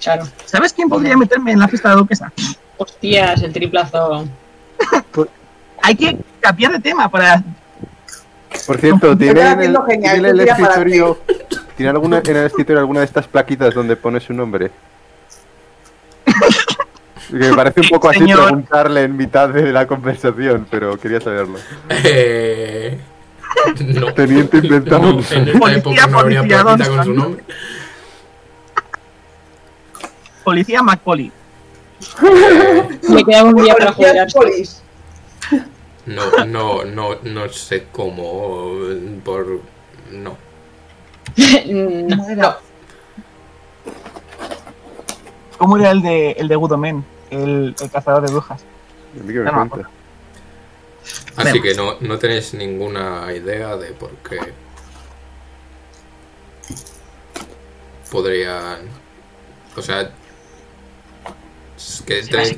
Speaker 4: Claro.
Speaker 1: ¿Sabes quién podría meterme en la fiesta de la duquesa?
Speaker 4: Hostias, el triplazo.
Speaker 1: Hay que cambiar de tema para...
Speaker 2: Por cierto, ¿tiene el, el escritorio. ¿Tiene alguna, en el escritorio alguna de estas plaquitas donde pone su nombre? Que me parece un poco así
Speaker 1: Señor.
Speaker 2: preguntarle en mitad de la conversación, pero quería saberlo.
Speaker 3: Eh, no.
Speaker 2: Teniente inventado.
Speaker 3: No, en esta
Speaker 1: Policía,
Speaker 3: época no habría
Speaker 1: policía,
Speaker 3: plaquita
Speaker 1: ¿dónde
Speaker 3: con su nombre.
Speaker 1: Policía McPoli.
Speaker 4: Me queda un día para
Speaker 5: polis.
Speaker 3: No, no, no, no sé cómo. Por. No.
Speaker 4: No.
Speaker 1: ¿Cómo era el de, el de Gudomen? El, el cazador de brujas.
Speaker 2: Me
Speaker 1: No me.
Speaker 3: Así
Speaker 1: Vemos.
Speaker 3: que no, no tenéis ninguna idea de por qué podrían. O sea. es que tenéis-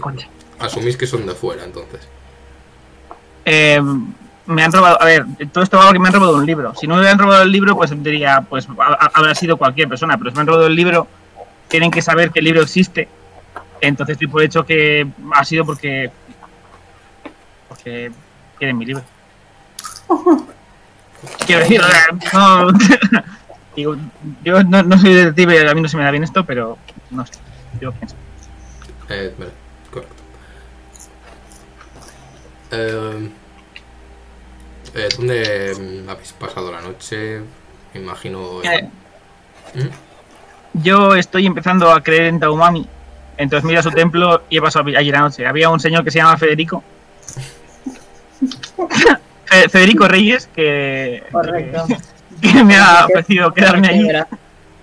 Speaker 3: asumís que son de fuera, entonces.
Speaker 1: Eh, me han robado, a ver, todo esto va porque me han robado un libro. Si no me hubieran robado el libro, pues diría, pues ha- habrá sido cualquier persona, pero si me han robado el libro, tienen que saber que el libro existe. Entonces estoy por hecho que ha sido porque porque quieren mi libro. Quiero decir, no, digo, yo no, no soy detective, a mí no se me da bien esto, pero no sé, yo pienso.
Speaker 3: Eh, vale, correcto. Eh, eh, ¿Dónde mm, habéis pasado la noche? Me imagino. en-
Speaker 1: Eh,
Speaker 3: ¿Mm?
Speaker 1: Yo estoy empezando a creer en Taumami. Entonces mira su templo y he pasado ayer anoche. Había un señor que se llama Federico. Fe- Federico Reyes, que,
Speaker 4: Correcto.
Speaker 1: que, que me ha ofrecido quedarme allí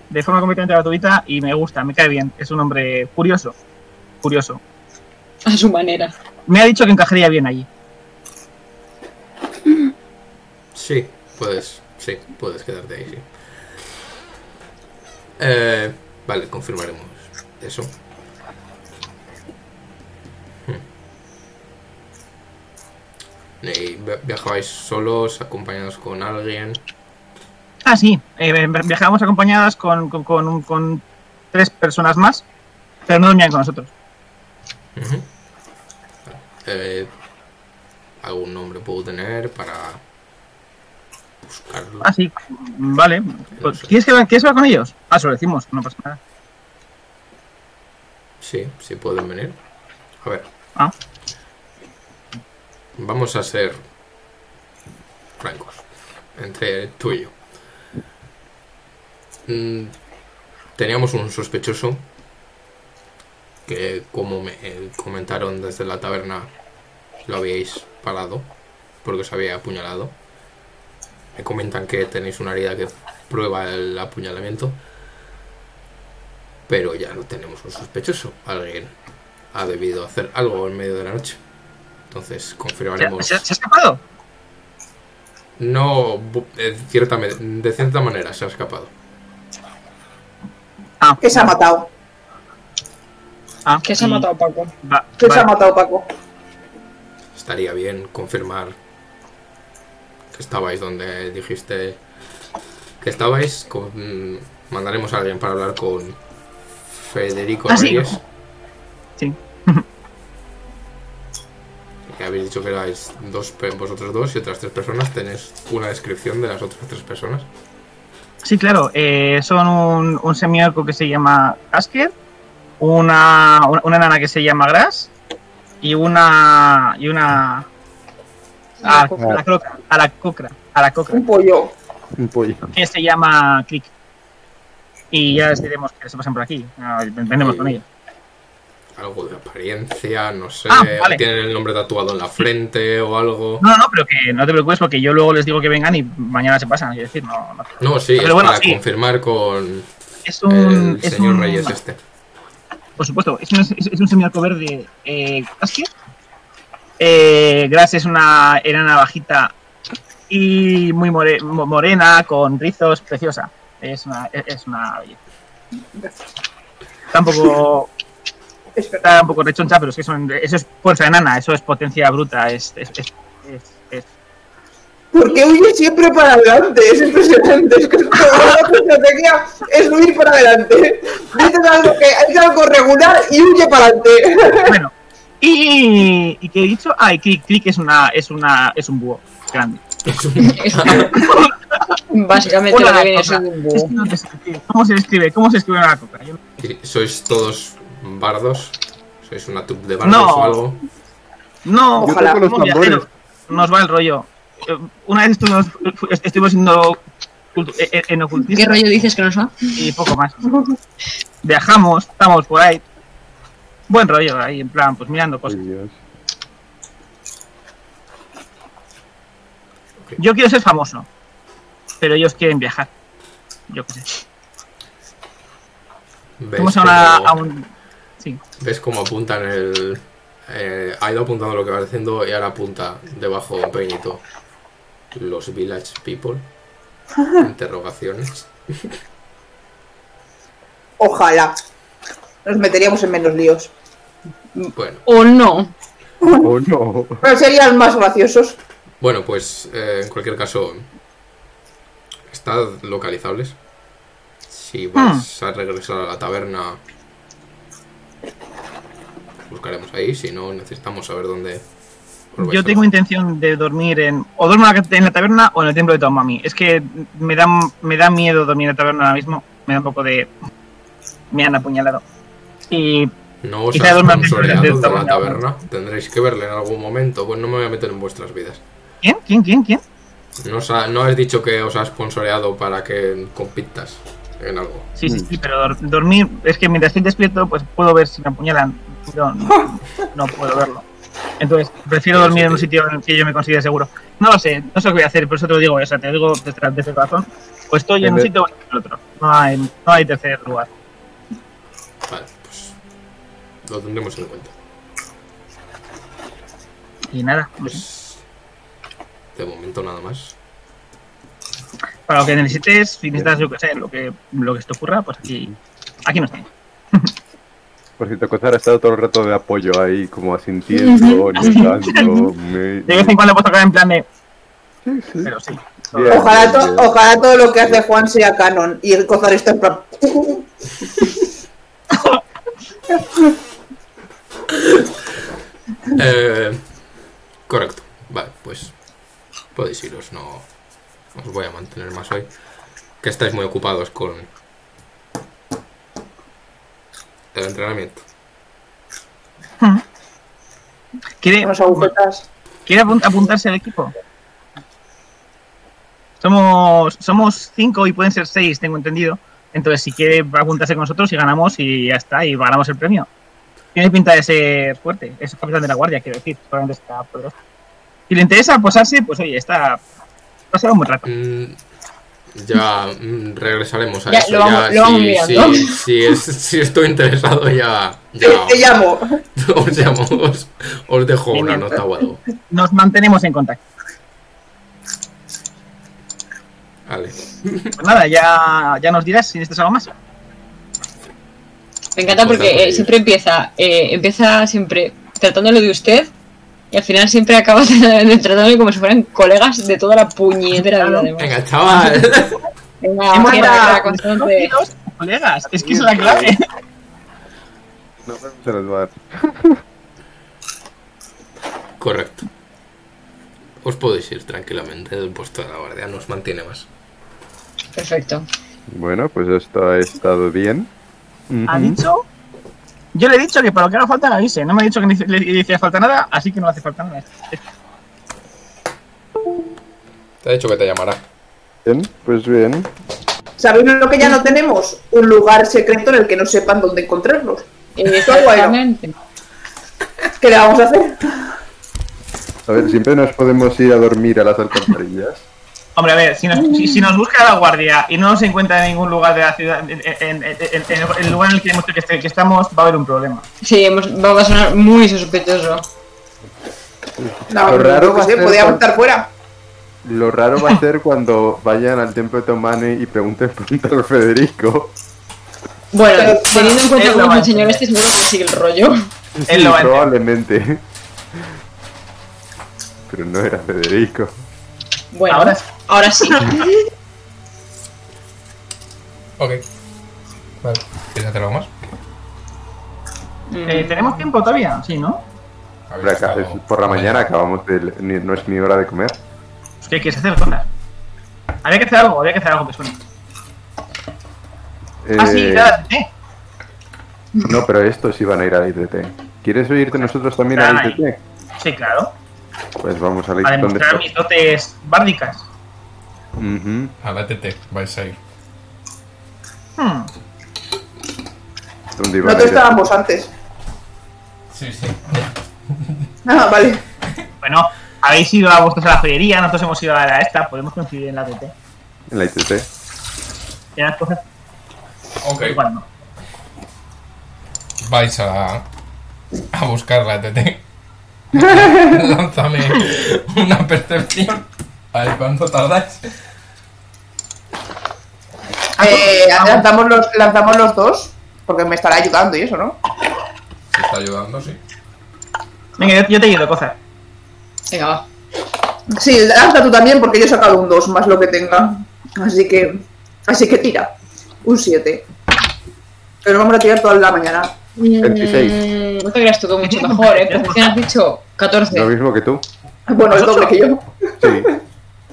Speaker 1: de forma completamente gratuita y me gusta, me cae bien. Es un hombre curioso. Curioso.
Speaker 4: A su manera.
Speaker 1: Me ha dicho que encajaría bien allí.
Speaker 3: Sí, puedes. Sí, puedes quedarte ahí, sí. Eh, vale, confirmaremos eso. Hmm. ¿Y vi- viajabais solos, acompañados con alguien?
Speaker 1: Ah, sí. eh, viajamos acompañadas con, con, con- con tres personas más, pero no dormían con nosotros.
Speaker 3: Eh, ¿Algún nombre puedo tener para buscarlo?
Speaker 1: Ah, sí. Vale. Pues, ¿Quieres que, ¿Quieres hablar con ellos? Ah, se lo decimos, no pasa nada.
Speaker 3: Sí, sí pueden venir. A ver.
Speaker 1: Ah.
Speaker 3: Vamos a ser francos entre tú y yo. Mm, teníamos un sospechoso que, como me comentaron desde la taberna, lo habíais parado porque os había apuñalado. Me comentan que tenéis una herida que prueba el apuñalamiento. Pero ya no tenemos un sospechoso. Alguien ha debido hacer algo en medio de la noche. Entonces
Speaker 1: ¿Se,
Speaker 3: confirmaremos.
Speaker 1: se- se ha escapado?
Speaker 3: No, de cierta, me- de cierta manera se ha escapado.
Speaker 1: Ah,
Speaker 5: Que se ha matado.
Speaker 1: ah,
Speaker 4: ¿Qué se ha matado Paco?
Speaker 1: va-
Speaker 5: Que se ha matado Paco.
Speaker 3: Estaría bien confirmar que estabais donde dijiste que estabais. Con- mandaremos a alguien para hablar con Federico
Speaker 1: Ah, sí.
Speaker 3: Reyes.
Speaker 1: Sí.
Speaker 3: Que habéis dicho que erais dos, vosotros dos y otras tres personas. ¿Tenéis una descripción de las otras tres personas?
Speaker 1: Sí, claro. eh, son un, un semiorco que se llama Asker, una, una, una enana que se llama Grass y una. y una. A, a la croca, a la cocra, a la cocra,
Speaker 5: Un pollo.
Speaker 2: Un pollo.
Speaker 1: que se llama Click. Y ya les diremos que se pasan por aquí. ah, Vendremos con ellos.
Speaker 3: Algo de apariencia, no sé.
Speaker 1: Ah, vale.
Speaker 3: ¿Tienen el nombre tatuado en la frente o algo?
Speaker 1: No, no, pero que no te preocupes porque yo luego les digo que vengan y mañana se pasan. Quiero decir, no, no.
Speaker 3: No, sí,
Speaker 1: Pero
Speaker 3: es
Speaker 1: bueno,
Speaker 3: para
Speaker 1: sí.
Speaker 3: confirmar con
Speaker 1: Es un.
Speaker 3: el
Speaker 1: es
Speaker 3: señor
Speaker 1: un-
Speaker 3: Reyes este.
Speaker 1: Por supuesto, es un, es, es un semiarco verde eh, Asker. Eh, Grass es una enana bajita y muy more- mo- morena, con rizos, preciosa. Es una, es- una belleza. Tampoco está un poco rechoncha, pero es que son- eso es fuerza enana, eso es potencia bruta, es, es, es- es- es-
Speaker 5: ¿Por qué huye siempre para adelante? Es impresionante. Es que como la estrategia es huir para adelante. Dices algo que hay algo regular y huye para adelante.
Speaker 1: bueno. Y, y que he dicho, ah, y Click, Click es una, es una, es un búho grande.
Speaker 3: Es un-
Speaker 4: Básicamente lo que viene siendo un
Speaker 1: Es
Speaker 4: búho.
Speaker 1: que no te sé decir. ¿Cómo se escribe? ¿Cómo se escribe una coca? Yo no-
Speaker 3: ¿Y ¿Sois todos bardos? ¿Sois una troupe de bardos
Speaker 1: No.
Speaker 3: o algo?
Speaker 1: No,
Speaker 5: Ojalá.
Speaker 2: los
Speaker 1: viajeros. Nos va el rollo. Eh, Una vez estuvimos, estuvimos siendo eh, eh, en
Speaker 4: ¿Qué
Speaker 1: ocultismo
Speaker 4: rollo dices que nos va?
Speaker 1: y poco más. Viajamos, estamos por ahí. Buen rollo ahí, en plan, pues mirando cosas.
Speaker 2: Dios.
Speaker 1: Yo quiero ser famoso, pero ellos quieren viajar. Yo qué sé.
Speaker 3: ¿Ves
Speaker 1: Vamos a, una,
Speaker 3: cómo-
Speaker 1: a un. Sí.
Speaker 3: ¿Ves cómo apuntan el... eh, ha ido apuntando lo que va haciendo y ahora apunta debajo un pequeñito. Los village people. Interrogaciones.
Speaker 5: Ojalá. Nos meteríamos en menos líos.
Speaker 3: Bueno,
Speaker 4: O no.
Speaker 2: Oh no.
Speaker 5: Pero serían más graciosos.
Speaker 3: bueno pues eh, en cualquier caso, estad localizables. Si vais a regresar a la taberna, buscaremos ahí. Si no, necesitamos saber dónde.
Speaker 1: Yo tengo intención de dormir en. O duermo en la, en la taberna o en el templo de Tomami. Es que me da, me da miedo dormir en la taberna ahora mismo. Me da un poco de. Me han apuñalado. Y
Speaker 3: No os
Speaker 1: Quizá
Speaker 3: ha
Speaker 1: duerma antes
Speaker 3: sponsoreado
Speaker 1: del
Speaker 3: de la taberna. Tendréis que verle en algún momento. Pues no me voy a meter en vuestras vidas.
Speaker 1: ¿Quién? ¿Quién? ¿Quién? ¿Quién?
Speaker 3: No, os ha- no has dicho que os ha sponsoreado para que compitas en algo.
Speaker 1: Sí, sí, sí, pero dor- dormir. Es que mientras estoy despierto, pues puedo ver si me apuñalan. Yo no, no puedo verlo. Entonces, prefiero dormir en un sitio en el que yo me considere seguro. No lo sé, no sé qué voy a hacer, por eso te lo digo. O sea, te lo digo desde, desde el corazón. O estoy en un sitio o en el otro. No hay, no hay tercer lugar.
Speaker 3: Lo tendremos en cuenta.
Speaker 1: Y nada, pues,
Speaker 3: de momento nada más.
Speaker 1: para lo que necesites, si necesitas, yo qué sé, lo que, lo que se te ocurra, pues aquí, aquí nos tenemos.
Speaker 2: Por cierto, Cozar ha estado todo el rato de apoyo ahí, como asintiendo, negando. me-
Speaker 1: De vez en cuando puedo tocar en plan de.
Speaker 2: Sí, sí.
Speaker 1: Pero sí.
Speaker 2: Bien,
Speaker 5: Ojalá,
Speaker 2: bien,
Speaker 5: to-
Speaker 2: bien.
Speaker 5: ojalá todo lo que hace Juan sea canon y el Cozar está en plan.
Speaker 3: Eh, correcto. Vale, pues podéis iros. No os voy a mantener más hoy. Que estáis muy ocupados con el entrenamiento.
Speaker 1: ¿Quiere,
Speaker 5: agujetas.
Speaker 1: ¿quiere apun- apuntarse al equipo? Somos, somos cinco y pueden ser seis, tengo entendido. Entonces, si quiere apuntarse con nosotros y ganamos y ya está, y ganamos el premio. Tiene pinta de ser fuerte. Es capitán de la guardia, quiero decir. Probablemente está poderoso. Si le interesa posarse, pues oye, está. Un buen rato.
Speaker 3: Mm, Ya mm, regresaremos a
Speaker 4: Ya,
Speaker 3: eso.
Speaker 4: lo vamos-
Speaker 3: ya,
Speaker 4: lo
Speaker 3: si, si- si es- si estoy interesado, ya,
Speaker 5: Te,
Speaker 3: ya
Speaker 5: te llamo.
Speaker 3: os llamo. Os, os dejo una nota o algo.
Speaker 1: Nos mantenemos en contacto.
Speaker 3: Vale.
Speaker 1: Pues nada, ya, ya nos dirás si necesitas algo más.
Speaker 4: Me encanta
Speaker 3: Pues
Speaker 4: porque eh, siempre empieza, eh, empieza siempre tratándolo de usted y al final siempre acaba tratándole como si fueran colegas de toda la puñetera vida. además.
Speaker 3: Venga, chaval.
Speaker 4: Venga,
Speaker 1: Hemos colegas. Es que es la clave.
Speaker 2: No se nos va.
Speaker 3: Correcto. Os podéis ir tranquilamente del puesto de la guardia, no os mantiene más.
Speaker 4: Perfecto.
Speaker 2: Bueno, pues esto ha estado bien.
Speaker 1: ¿Ha dicho? Yo le he dicho que para lo que haga falta le avise. No me ha dicho que ni- le, le hiciera falta nada, así que no hace falta nada.
Speaker 3: Te ha dicho que te llamará.
Speaker 2: Bien, pues bien.
Speaker 5: ¿Sabéis lo que ya no tenemos? Un lugar secreto en el que no sepan dónde encontrarlos.
Speaker 4: Exactamente.
Speaker 5: ¿Qué le vamos a hacer?
Speaker 2: A ver, siempre nos podemos ir a dormir a las alcantarillas.
Speaker 1: Hombre, a ver, si nos, si, si nos busca la guardia y no nos encuentra en ningún lugar de la ciudad, en, en- en- en- en el lugar en el que, hemos- que, que estamos, va a haber un problema.
Speaker 4: Sí, hemos, va a sonar muy sospechoso.
Speaker 5: No,
Speaker 2: Lo raro va a
Speaker 5: sé,
Speaker 2: ser cuando-
Speaker 5: estar fuera.
Speaker 2: Lo raro va a ser cuando vayan al templo de Tomane y pregunten por un Federico.
Speaker 4: Bueno,
Speaker 5: Pero,
Speaker 4: teniendo en cuenta cómo es el señor este, seguro que sigue el rollo.
Speaker 2: Sí, probablemente. Pero no era Federico.
Speaker 4: Bueno,
Speaker 1: Ahora
Speaker 4: ahora
Speaker 1: sí.
Speaker 3: Ok. Vale. ¿Quieres hacer algo más?
Speaker 1: Eh, ¿Tenemos tiempo todavía? Sí, ¿no?
Speaker 2: Hombre, acá- es por la mañana acabamos de... ni- no es ni hora de comer.
Speaker 1: Pues, ¿Qué quieres hacer, cosas? Había que hacer algo, había que hacer algo que suene. Ah, sí,
Speaker 2: Eh,
Speaker 1: nada, ¿eh?
Speaker 2: No, pero estos iban a ir a la ITT. ¿Quieres oírte nosotros también a la
Speaker 1: Ay.
Speaker 2: ITT?
Speaker 1: Sí, claro.
Speaker 2: Pues vamos a ITT. ¿Dónde
Speaker 1: demostrar mis dotes bárdicas.
Speaker 3: A la TT, vais a ir.
Speaker 1: Hmm.
Speaker 2: ¿Dónde iban
Speaker 5: No
Speaker 2: a
Speaker 5: te
Speaker 2: ir?
Speaker 5: estábamos antes.
Speaker 3: Sí, sí.
Speaker 5: Ah, vale.
Speaker 1: Bueno, habéis ido a vosotros a la joyería, nosotros hemos ido a la esta, podemos coincidir en la TT.
Speaker 2: En la ITT.
Speaker 1: Y las cosas
Speaker 3: Ok.
Speaker 1: igual no.
Speaker 3: Vais a, a buscar la TT. Lánzame una percepción. A ver cuánto tardáis.
Speaker 5: Eh, lanzamos, los, lanzamos los dos, porque me estará ayudando y eso, ¿no?
Speaker 3: Se está ayudando, sí.
Speaker 1: Venga, yo, yo te ayudo, cosas.
Speaker 4: Venga, va.
Speaker 5: Sí, lanza tú también, porque yo he sacado un 2 más lo que tenga. Así que. Así que tira. Un 7. Pero vamos a tirar toda la mañana.
Speaker 2: 26.
Speaker 4: Mm, no te creas tú que mucho mejor, ¿eh? Percepción has dicho 14.
Speaker 2: Lo mismo que tú.
Speaker 5: Bueno, el doble que yo.
Speaker 2: Sí.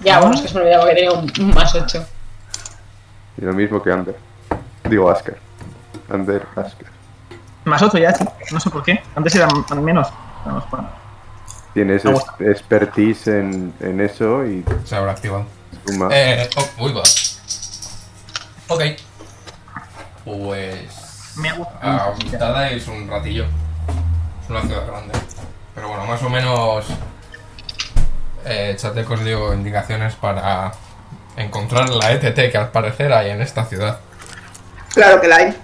Speaker 4: Ya, bueno, es que se me olvidaba que tenía un, un más 8.
Speaker 2: Y lo mismo que Ander. Digo Asker. Ander, Asker.
Speaker 1: Más otro ya, sí. No sé por qué. Antes era m- menos. Vamos, bueno.
Speaker 2: Tienes es- expertise en, en eso y
Speaker 3: Se habrá activado.
Speaker 2: suma.
Speaker 3: Eh, oh, uy, va. Ok. Pues.
Speaker 1: Me gusta.
Speaker 3: Tardáis un ratillo. Es una ciudad grande. Pero bueno, más o menos. Eh, Chateco os dio indicaciones para encontrar la ETT que al parecer hay en esta ciudad.
Speaker 5: Claro que la hay.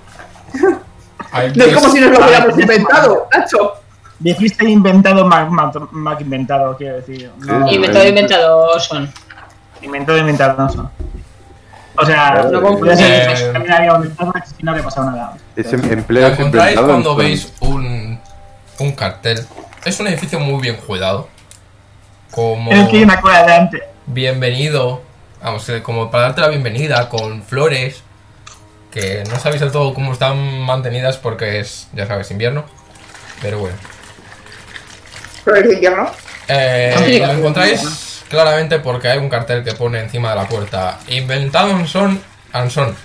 Speaker 3: Hay
Speaker 5: No es como si nos lo
Speaker 1: Ah,
Speaker 5: hubiéramos inventado, Nacho.
Speaker 1: Dijiste inventado, Mac, Mac, Mac inventado, quiero decir. No.
Speaker 4: Inventado, inventado son.
Speaker 1: inventado, inventado, no son. O sea, no ser
Speaker 3: eh,
Speaker 1: que también había inventado y no habría pasado nada.
Speaker 2: Ese
Speaker 3: Lo
Speaker 2: empleo es
Speaker 3: encontráis cuando veis un, un cartel. Es un edificio muy bien cuidado. Como
Speaker 1: Es que hay una cola delante.
Speaker 3: bienvenido. Vamos, eh, como para darte la bienvenida con flores. Que no sabéis del todo cómo están mantenidas porque es, ya sabes, invierno. Pero bueno.
Speaker 5: Pero es invierno.
Speaker 3: Eh, lo encontráis claramente porque hay un cartel que pone encima de la puerta. Inventado en son Anson.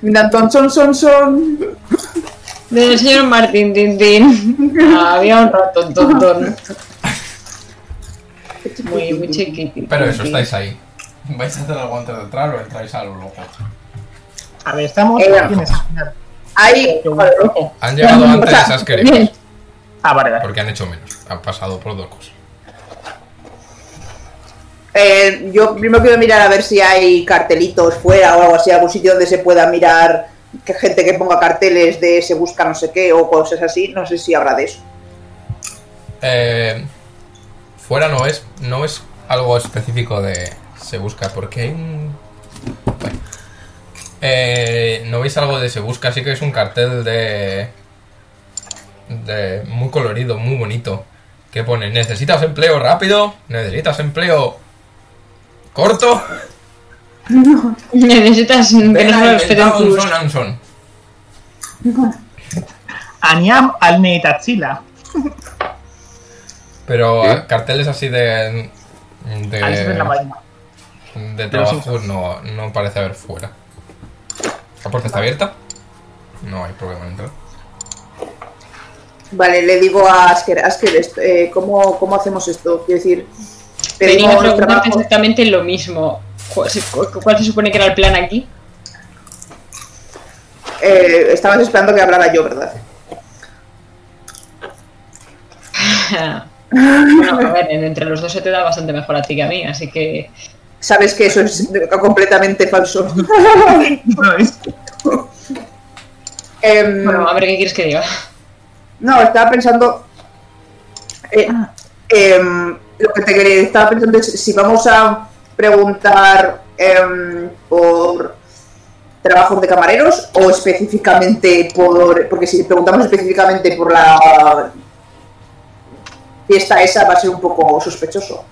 Speaker 5: Mira, ton, son, son, son.
Speaker 4: Del señor Martín Tintín. Había un ratón tontón. Muy, muy chiquitito.
Speaker 3: Pero eso, estáis ahí. ¿Vais a hacer algo antes de entrar o entráis a lo loco?
Speaker 1: A ver, estamos.
Speaker 5: Eh,
Speaker 1: ¿Quién es?
Speaker 5: Ahí.
Speaker 3: Han llegado antes esas queridas.
Speaker 1: Ah, vale, vale.
Speaker 3: Porque han hecho menos. Han pasado por dos cosas.
Speaker 5: Eh, yo primero quiero mirar a ver si hay cartelitos fuera o algo así, algún sitio donde se pueda mirar que gente que ponga carteles de se busca no sé qué o cosas así. No sé si habrá de eso.
Speaker 3: Eh, fuera no es, no es algo específico de se busca, porque hay un... Bueno. Eh, ¿No veis algo de se busca? Sí que es un cartel de... de muy colorido, muy bonito. Que pone, ¿necesitas empleo rápido? ¿Necesitas empleo corto?
Speaker 4: Necesitas no
Speaker 3: Ven
Speaker 4: se
Speaker 3: a
Speaker 4: lo respeten
Speaker 3: inventar un
Speaker 4: tus-
Speaker 3: son and son.
Speaker 1: Aniam al Neitatsila.
Speaker 3: Pero eh, carteles así de... De, de
Speaker 1: sí.
Speaker 3: trabajo no, no parece haber fuera. ¿La puerta está abierta? No hay problema en entrar.
Speaker 5: Vale, le digo a Asker, Asker, eh, ¿cómo, ¿cómo hacemos esto? Quiero decir, pedimos
Speaker 4: preguntarte exactamente lo mismo. ¿Cuál se, cu- cuál se supone que era el plan aquí?
Speaker 5: Eh, estabas esperando que hablara yo, ¿verdad?
Speaker 4: bueno, a ver, entre los dos se te da bastante mejor a ti que a mí, así que.
Speaker 5: Sabes que eso es completamente falso.
Speaker 1: No, es-
Speaker 5: Em,
Speaker 4: Bueno, a ver qué quieres que diga.
Speaker 5: No, estaba pensando. eh, em, lo que te quería, estaba pensando es si vamos a preguntar em, por trabajos de camareros o específicamente por. Porque si preguntamos específicamente por la fiesta esa va a ser un poco sospechoso.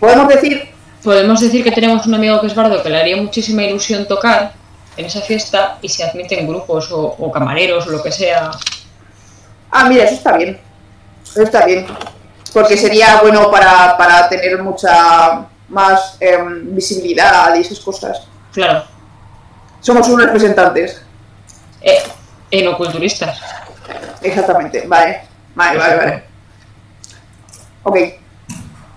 Speaker 5: Podemos decir.
Speaker 4: Podemos decir que tenemos un amigo que es bardo que le haría muchísima ilusión tocar en esa fiesta y se admiten grupos o, o camareros o lo que sea.
Speaker 5: Ah, mira, eso está bien. Eso está bien. Porque sería bueno para, para tener mucha más em, visibilidad y esas cosas.
Speaker 4: Claro,
Speaker 5: Somos unos representantes.
Speaker 4: eh, enoculturistas.
Speaker 5: Exactamente. Vale. Vale, vale, vale. Ok.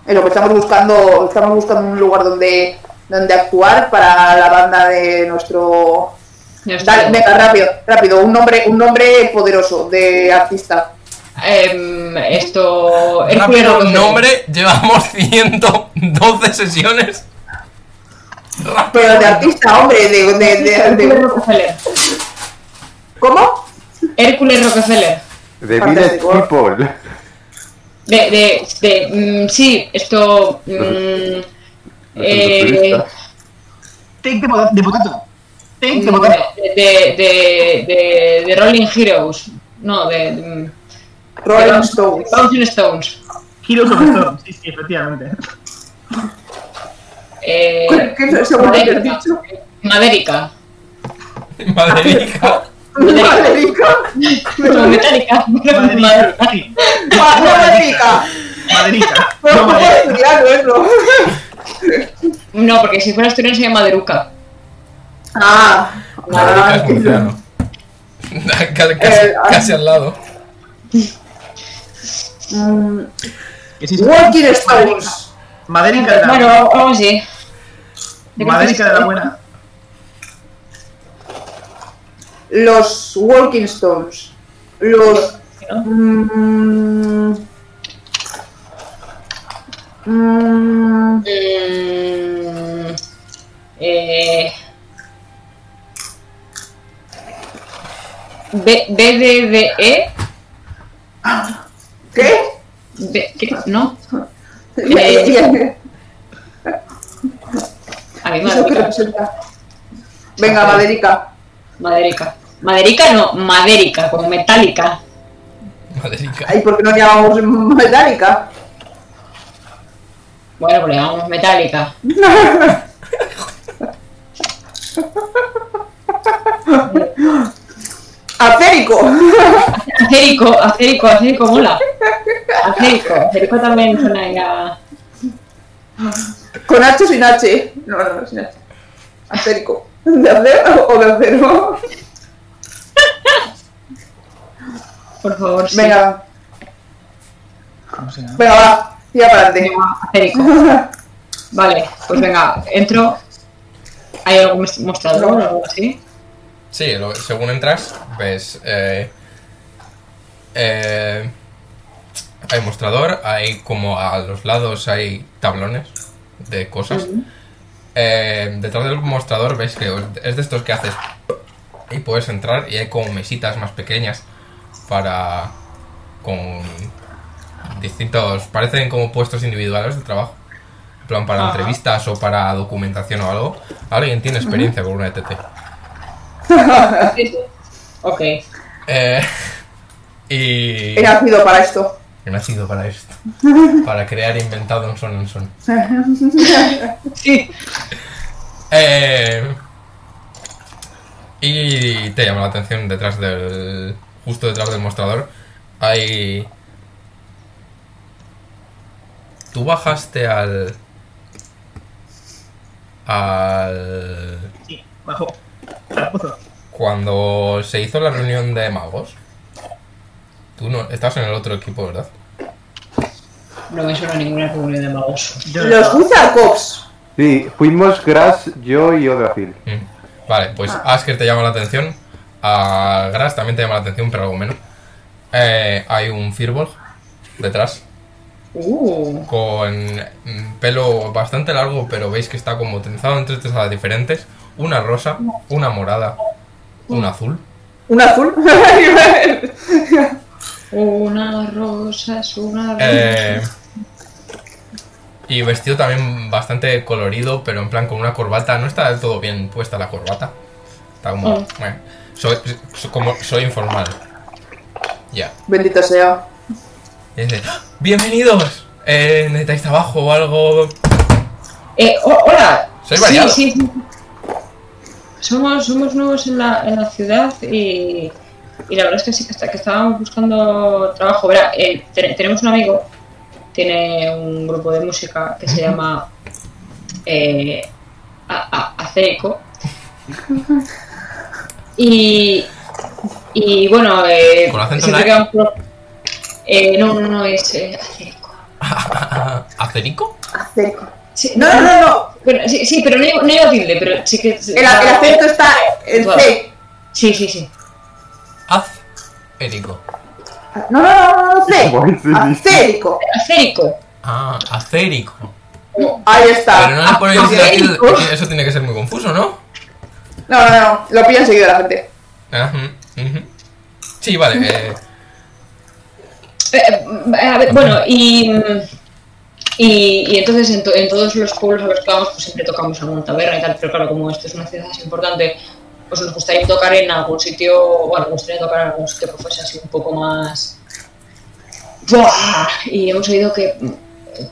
Speaker 5: Es lo que estamos buscando. Estamos buscando un lugar donde, donde actuar para la banda de nuestro. Dale, venga, rápido, rápido. Un nombre, un nombre poderoso de artista.
Speaker 4: Em, esto. Hércules
Speaker 3: Rápido,
Speaker 4: Rockefeller.
Speaker 3: nombre, llevamos 112 sesiones.
Speaker 5: Pero de artista, hombre, de, de, de- de-
Speaker 4: Rockefeller.
Speaker 5: ¿Cómo?
Speaker 4: Hércules Rockefeller.
Speaker 5: Fantástico.
Speaker 2: Village People.
Speaker 4: De, de, de, mm, sí, esto. mm, eh,
Speaker 1: de, potato- Take de
Speaker 4: de, de, de, Rolling Heroes. No, de. mm,
Speaker 5: Rolling
Speaker 4: de-
Speaker 5: Stones.
Speaker 4: Rolling Stones.
Speaker 1: Heroes of the Storm. Sí, sí, efectivamente.
Speaker 4: Eh,
Speaker 5: ¿Qué- es?
Speaker 4: Madérica.
Speaker 3: Maderica.
Speaker 5: Maderica.
Speaker 1: Maderica. Sí.
Speaker 5: Maderica.
Speaker 1: Maderica. Maderica.
Speaker 5: estudiarlo eso.
Speaker 4: No, porque si fuera asturiano se llama Maderuca.
Speaker 5: Ah. Ah,
Speaker 3: es murciano. Casi, casi-
Speaker 5: Eh, ah.
Speaker 3: casi al lado.
Speaker 5: mm,
Speaker 1: sí, sí.
Speaker 5: Walking Stones.
Speaker 1: Maderica de la
Speaker 4: Bueno,
Speaker 1: buena.
Speaker 4: algo así.
Speaker 1: Maderica de la buena.
Speaker 5: Los Walking Stones. Los. mm, mm,
Speaker 4: Mm, eh, B, B, D, D, E.
Speaker 5: ¿Qué?
Speaker 4: B- ¿qué? ¿No? Eh, A mí
Speaker 5: ¿Eso qué
Speaker 4: Maderica.
Speaker 5: Venga, Maderica.
Speaker 4: Maderica. Maderica no, Madérica, como metálica.
Speaker 3: Maderica.
Speaker 5: Ay, ¿por qué no llamamos Metallica?
Speaker 4: Bueno, pues le llamamos metálica.
Speaker 5: Acérico.
Speaker 4: Acérico, acérico, acérico mola. Acérico, acérico también suena ya.
Speaker 5: ¿Con H o sin H? No, no, sin H. Acérico. ¿De acero o de acero?
Speaker 4: Por favor, sí.
Speaker 5: Venga, venga, va. Tira para adelante.
Speaker 4: Acérico. Vale, pues venga, entro. ¿Hay algún mos- mostrador o algo así?
Speaker 3: Sí, lo- según entras, ves. Eh, eh, hay mostrador, hay como a los lados hay tablones de cosas. Eh, detrás del mostrador ves que es de estos que haces y puedes entrar y hay como mesitas más pequeñas para con distintos parecen como puestos individuales de trabajo en plan para
Speaker 4: Ajá.
Speaker 3: entrevistas o para documentación o algo alguien tiene experiencia con una ETT
Speaker 4: Ok.
Speaker 3: Eh, y
Speaker 5: He nacido para esto.
Speaker 3: he nacido para esto para crear inventado en son en son
Speaker 4: Sí.
Speaker 3: Eh, y te llama la atención detrás del. Justo detrás del mostrador. Hay. Tú bajaste al. Al.
Speaker 1: Sí, bajo.
Speaker 3: Cuando se hizo la reunión de magos. Tú no. Estás en el otro equipo, ¿verdad?
Speaker 4: No me suena ninguna reunión de magos.
Speaker 1: Yo no
Speaker 5: Los.
Speaker 2: Sí, fuimos Grass, yo y Odrafil.
Speaker 3: Mm. Vale, pues Asker te llama la atención. A Gras también te llama la atención, pero algo menos. Eh, hay un Firbolg detrás.
Speaker 4: Uh.
Speaker 3: con pelo bastante largo, pero veis que está como trenzado en tres tesadas diferentes. Una rosa, una morada, una azul.
Speaker 5: Un azul.
Speaker 4: Una rosa es una rosa.
Speaker 3: Eh, y vestido también bastante colorido, pero en plan con una corbata. No está del todo bien puesta la corbata. Está como...
Speaker 4: Oh.
Speaker 3: bueno, soy, soy- como, soy informal. Ya.
Speaker 5: Bendito sea.
Speaker 3: Y dice, "¡Ah! ¡Bienvenidos! Eh, ¿Necesitáis trabajo o algo?
Speaker 4: Eh, ho- hola.
Speaker 3: Soy
Speaker 4: Sí,
Speaker 3: variado.
Speaker 4: sí, sí. Somos, somos nuevos en la, en la ciudad y, y la verdad es que sí que, está, que estábamos buscando trabajo. Verá, eh, te- tenemos un amigo, tiene un grupo de música que se llama eh, A- A- Acérico. Y, y bueno, eh,
Speaker 3: ¿Con acento
Speaker 4: siempre eh, no, no, no, es eh, Acérico.
Speaker 3: ¿Acerico?
Speaker 5: Acento.
Speaker 4: Sí,
Speaker 5: No, no, no, no.
Speaker 4: Pero, sí, sí, pero no no lleva tilde, pero sí que...
Speaker 5: El, el acento está en C.
Speaker 4: Sí, sí, sí.
Speaker 3: Acerico.
Speaker 5: No, no, no, no, C. Acérico.
Speaker 4: Acérico.
Speaker 3: Ah, acérico.
Speaker 5: Ahí está.
Speaker 3: Pero no le ponéis la tilde, Eso tiene que ser muy confuso, ¿no?
Speaker 5: No, no, no. Lo pilla enseguida la gente.
Speaker 3: Ajá, ujú. Sí, vale. Eh,
Speaker 4: Eh, eh, a ver, bueno, y, mm, y, y entonces en, to- en todos los pueblos a los que vamos pues siempre tocamos alguna taberna y tal, pero claro, como esto es una ciudad así importante, pues nos gustaría tocar en algún sitio, bueno, nos gustaría tocar en algún sitio que fuese así un poco más... ¡Buah! Y hemos oído que mm,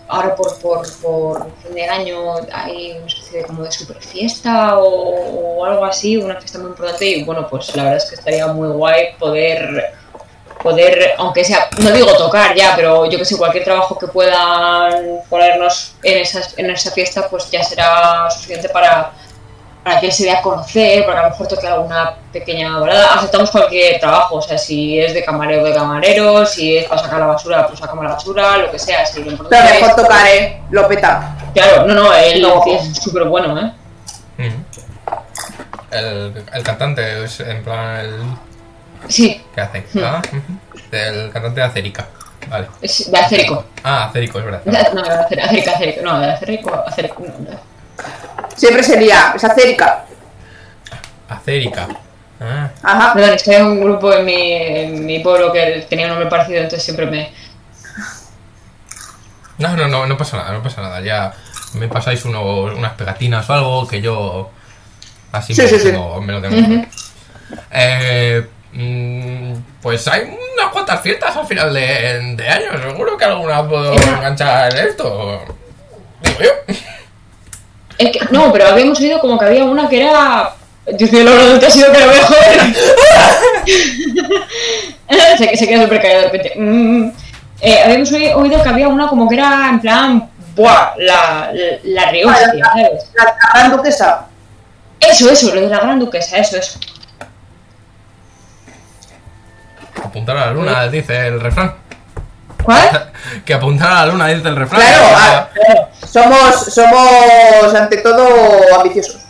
Speaker 4: ahora por, por, por fin de año hay una especie de como de super fiesta o, o algo así, una fiesta muy importante y bueno, pues la verdad es que estaría muy guay poder poder, aunque sea, no digo tocar ya, pero yo que sé, cualquier trabajo que puedan ponernos en, esas, en esa fiesta, pues ya será suficiente para, para que él se dé a conocer, para que a lo mejor toque alguna pequeña balada. Aceptamos cualquier trabajo, o sea, si es de camarero, de camarero, si es para sacar la basura, pues sacamos la basura, lo que sea. Si lo importante
Speaker 5: Pero
Speaker 4: es-
Speaker 5: mejor tocar, eh. Lo peta.
Speaker 4: Claro, no, no, él
Speaker 5: No.
Speaker 4: es súper bueno, ¿eh?
Speaker 3: ujú. el, el cantante es en plan el.
Speaker 4: Sí,
Speaker 3: ¿Qué hace?
Speaker 4: Hmm.
Speaker 3: Ah. El cantante de Acerica. Vale.
Speaker 4: es de acérico.
Speaker 3: Ah, Acerico, es verdad.
Speaker 4: No, de acer- acérico, acérico, no, de acérico, acérico, no, no.
Speaker 5: Siempre sería. Es acérica.
Speaker 3: Acerica. Ah,
Speaker 5: Ajá.
Speaker 4: Perdón, es que hay un grupo en mi, en mi pueblo que tenía un nombre parecido, entonces siempre me...
Speaker 3: No, no, no, no pasa nada, no pasa nada. Ya me pasáis uno- unas pegatinas o algo que yo así
Speaker 5: Sí,
Speaker 3: me,
Speaker 5: sí,
Speaker 3: lo
Speaker 5: sí.
Speaker 3: tengo, me lo tengo.
Speaker 4: Ujú.
Speaker 3: Eh, pues hay unas cuantas fiestas al final de, de año. Seguro que alguna puedo enganchar en esto. Digo yo.
Speaker 4: Es que- no, pero habíamos oído como que había una que era... Lo grande que ha sido que lo veo joder. se, se queda súper callado de repente. Mm, eh, habíamos oí- oído que había una como que era en plan... Buah, la, la, la rehostia, ¿sabes?
Speaker 5: La, la gran duquesa.
Speaker 4: Eso, eso, lo de la gran duquesa, eso, eso.
Speaker 3: Apuntar a la luna, dice el refrán.
Speaker 4: ¿Cuál?
Speaker 3: Que apuntar a la luna, dice el refrán.
Speaker 5: Claro, ah, claro. Somos, somos ante todo ambiciosos.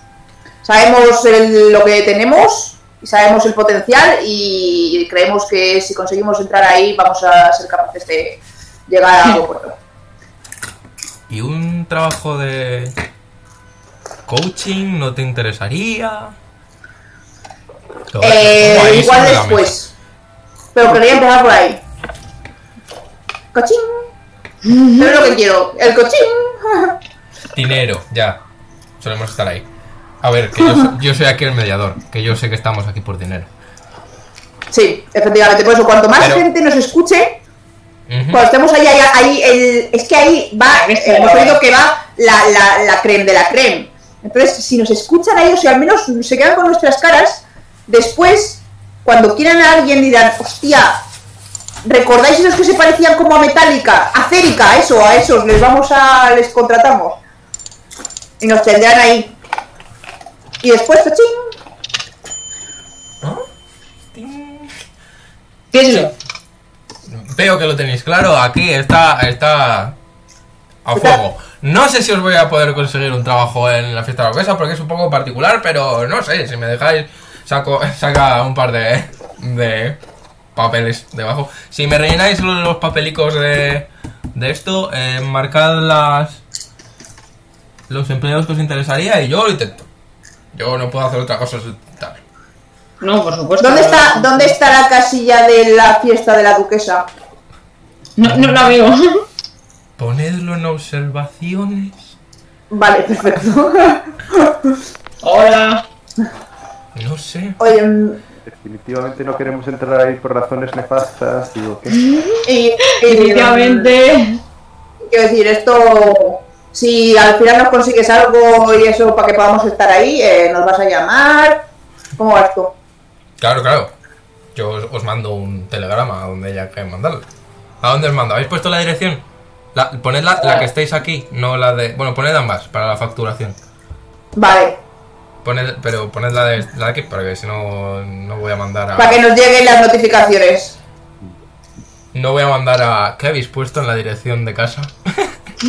Speaker 5: Sabemos el- lo que tenemos, y sabemos el potencial y creemos que si conseguimos entrar ahí vamos a ser capaces de, llegar al aeropuerto.
Speaker 3: ¿Y un trabajo de coaching no te interesaría?
Speaker 5: Eh, igual después. Pero quería empezar por ahí. Cochín. Eso es lo que quiero. El cochín.
Speaker 3: Dinero, ya. Solemos estar ahí. A ver, que yo, so- yo soy aquí el mediador, que yo sé que estamos aquí por dinero.
Speaker 5: Sí, efectivamente. Por eso, cuanto más
Speaker 3: Pero-
Speaker 5: gente nos escuche,
Speaker 3: Ujú.
Speaker 5: cuando estemos ahí, ahí, ahí, el, es que ahí va, eh, hemos oído que va la, la, la creme de la creme. Entonces, si nos escuchan a ellos y al menos se quedan con nuestras caras, después, cuando quieran a alguien dirán, hostia, ¿recordáis esos que se parecían como a Metallica? A Cérica, a eso, a esos, les vamos a, les contratamos. Y nos tendrán ahí. Y después.
Speaker 3: Ting.
Speaker 4: ¿Qué es eso?
Speaker 3: Veo que lo tenéis claro, aquí está, está a fuego. No sé si os voy a poder conseguir un trabajo en la fiesta de la porque es un poco particular, pero no sé, si me dejáis, saco, saca un par de, de papeles debajo. Si me rellenáis los, los papelicos de, de esto, eh, marcad las los empleos que os interesaría y yo lo intento. Yo no puedo hacer otra cosa. tal.
Speaker 4: No, por supuesto.
Speaker 5: ¿Dónde está, ¿Dónde está la casilla de la fiesta de la duquesa?
Speaker 4: No, no la veo.
Speaker 3: Ponedlo en observaciones.
Speaker 5: Vale, perfecto.
Speaker 4: Hola.
Speaker 3: No sé.
Speaker 5: Oye, mm,
Speaker 2: Definitivamente no queremos entrar ahí por razones nefastas, digo
Speaker 5: y, y-
Speaker 4: Definitivamente.
Speaker 5: quiero decir, esto, si al final nos consigues algo y eso para que podamos estar ahí, eh, nos vas a llamar. ¿Cómo va esto?
Speaker 3: Claro, claro. Yo os, os mando un telegrama a donde haya que mandarlo. ¿A dónde os mando? ¿Habéis puesto la dirección? La, poned la, la que estéis aquí, no la de... Bueno, poned ambas para la facturación.
Speaker 5: Vale,
Speaker 3: Poned, pero poned la de, la de aquí, porque si no, no voy a mandar a...
Speaker 5: para que nos lleguen las notificaciones.
Speaker 3: No voy a mandar a... ¿Qué habéis puesto en la dirección de casa?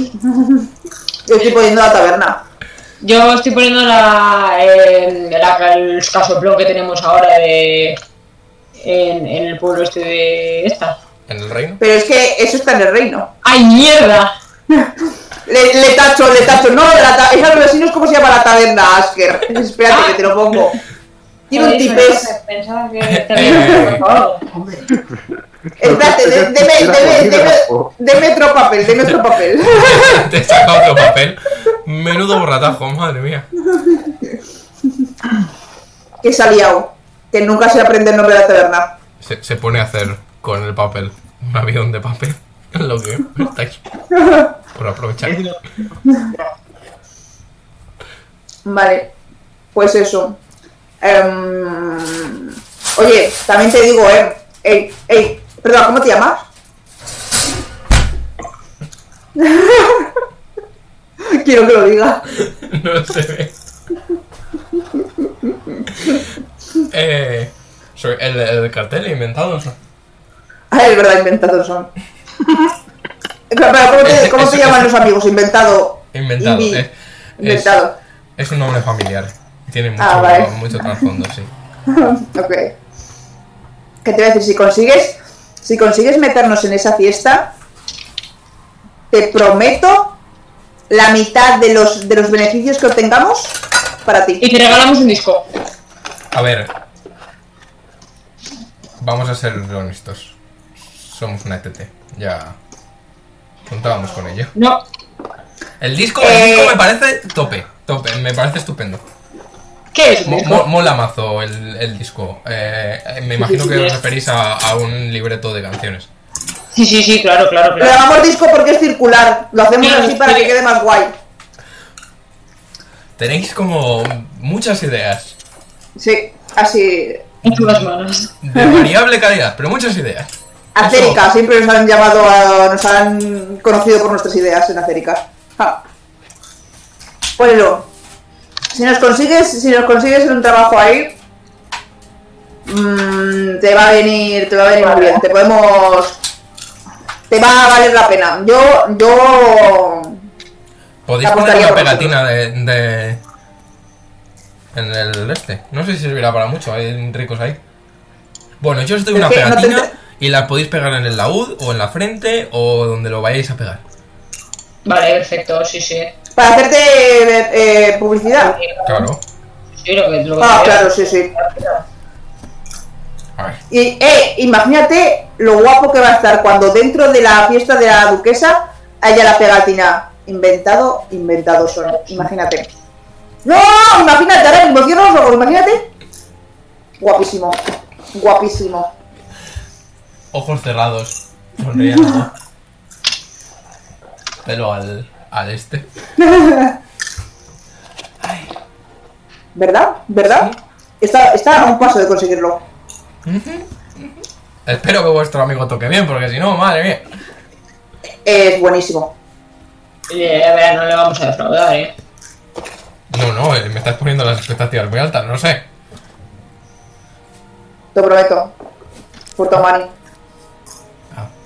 Speaker 5: Yo estoy poniendo la taberna.
Speaker 4: Yo estoy poniendo la, eh, la- el casoplón que tenemos ahora de. En, en el pueblo este de esta.
Speaker 3: ¿En el reino?
Speaker 5: Pero es que eso está en el reino.
Speaker 4: ¡Ay, mierda!
Speaker 5: Le, le tacho, le tacho. No, la ta- esa así no es como se llama la taberna, Asker. Espérate que te lo pongo. Tiene un tipés.
Speaker 4: Pensaba que te había equivocado.
Speaker 5: Espérate, de- deme, deme, deme, deme otro papel, deme otro papel.
Speaker 3: Te he sacado otro papel. Menudo borratajo, madre mía.
Speaker 5: Que se ha liado. Que nunca se aprende el nombre de la taberna.
Speaker 3: Se, se pone a hacer con el papel un avión de papel. Lo que estáis por aprovechar.
Speaker 5: Vale, pues eso. Em, oye, también te digo, eh. Ey, ey, perdón, ¿cómo te llamas? Quiero que lo diga.
Speaker 3: No se ve. Eh, soy el, el cartel inventado. ¿no?
Speaker 5: Ah, es verdad, inventados son. Pero, ¿cómo te, cómo te
Speaker 3: Eso-
Speaker 5: llaman los amigos? Inventado.
Speaker 3: Inventado.
Speaker 5: Invi-
Speaker 3: Es, es,
Speaker 5: Inventado.
Speaker 3: es un nombre familiar. Tiene mucho,
Speaker 5: Ah, vale.
Speaker 3: mucho trasfondo, sí.
Speaker 5: Ok. ¿Qué te voy a decir? Si consigues, si consigues meternos en esa fiesta, te prometo la mitad de los, de los beneficios que obtengamos para ti.
Speaker 4: Y te regalamos un disco.
Speaker 3: A ver. Vamos a ser honestos. Somos una ETT. Ya. Contábamos con ello.
Speaker 4: No.
Speaker 3: El disco, el
Speaker 5: Eh.
Speaker 3: disco me parece tope. Tope, me parece estupendo.
Speaker 4: ¿Qué es
Speaker 3: Mo- mo- mola mazo el, el disco. Eh, eh, me imagino que os referís a, a un libreto de canciones.
Speaker 4: Sí, sí, sí, claro, claro, claro.
Speaker 5: llamamos disco porque es circular. Lo hacemos así para
Speaker 4: sí.
Speaker 5: que quede más guay.
Speaker 3: Tenéis como muchas ideas.
Speaker 5: Sí, así.
Speaker 4: En manos.
Speaker 3: De variable calidad, pero muchas ideas.
Speaker 5: Acérica, siempre nos han llamado, a- nos han conocido por nuestras ideas en Acérica. Ja. Ponelo. Si nos consigues, si nos consigues un trabajo ahí, mm, te va a venir, te va a venir muy bien. Te podemos, te va a valer la pena. Yo, yo,
Speaker 3: Podéis poner una pegatina de, de- En el este. No sé si servirá para mucho, hay ricos ahí. Bueno, yo os doy una pegatina
Speaker 6: y las podéis pegar en el laúd o en la frente o donde lo vayáis a pegar.
Speaker 4: Vale, perfecto, sí, sí.
Speaker 5: Para hacerte eh, publicidad.
Speaker 6: Claro.
Speaker 4: Sí, lo que, lo que
Speaker 5: Ah, claro, sí, sí.
Speaker 6: A ver.
Speaker 5: Y, eh, imagínate lo guapo que va a estar cuando dentro de la fiesta de la duquesa haya la pegatina. Inventado, inventado son. Imagínate. No, imagínate, ahora mismo cierro los ojos, imagínate. Guapísimo. Guapísimo.
Speaker 6: Ojos cerrados. Sonriendo. Pero al, al este.
Speaker 5: ¿Verdad? ¿Verdad? Está, está a un paso de conseguirlo.
Speaker 6: Espero que vuestro amigo toque bien, porque si no, madre mía.
Speaker 5: Es buenísimo.
Speaker 4: Eh, a ver, no le vamos a defraudar, eh.
Speaker 6: No, no, eh, me estás poniendo las expectativas muy altas, no sé.
Speaker 5: Te lo prometo. Por tu money.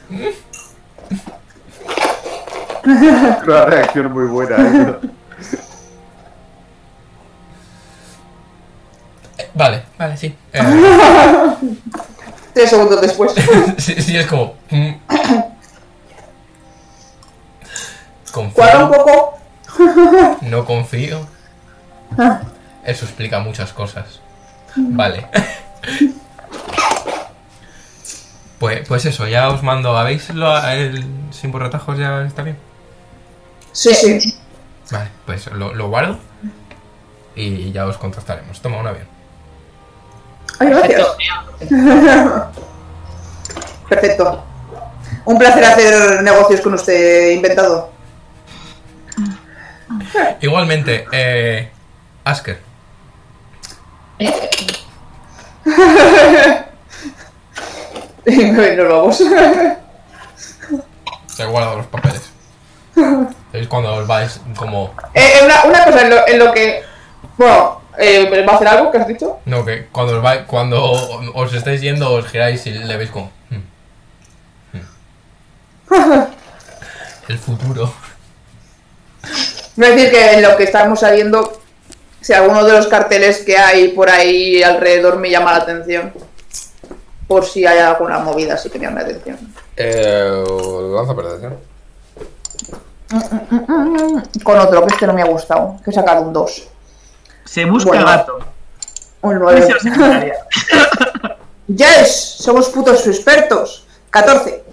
Speaker 2: Una reacción muy buena. ¿eh?
Speaker 6: Eh, Vale, vale, sí. Eh,
Speaker 5: Tres segundos después.
Speaker 6: sí, sí, es como. mm.
Speaker 5: Cuadra un
Speaker 6: Confío,
Speaker 5: poco.
Speaker 6: no confío. Eso explica muchas cosas. Vale. Pues, pues eso, ya os mando. ¿Habéis lo, el sin borratajos ya está bien?
Speaker 5: Sí, sí.
Speaker 6: Vale, pues lo, lo guardo. Y ya os contactaremos. Toma un avión.
Speaker 5: Ay, gracias.
Speaker 4: Perfecto.
Speaker 5: Perfecto. Un placer hacer negocios con usted inventado.
Speaker 6: Igualmente, eh, Asker,
Speaker 5: Nos vamos.
Speaker 6: te guardo los papeles. ¿Sabéis cuando os vais como...
Speaker 5: Eh, eh, una, una cosa, en lo, en lo que. Bueno, eh, ¿va a hacer algo que has dicho?
Speaker 6: No, que cuando os, vais, cuando os estáis yendo os giráis y le veis como... "Hmm, hmm". El futuro.
Speaker 5: Voy a decir que en lo que estamos saliendo, si alguno de los carteles que hay por ahí alrededor me llama la atención. Por si hay alguna movida así que me llama la atención.
Speaker 3: Eh, lanza percepción.
Speaker 5: Con otro, que este no me ha gustado. Que he sacado un 2.
Speaker 1: Se busca
Speaker 5: Bueno.
Speaker 1: gato.
Speaker 5: Un
Speaker 1: Puede
Speaker 5: 9.
Speaker 1: ser secretaria.
Speaker 5: Yes, somos putos expertos. 14.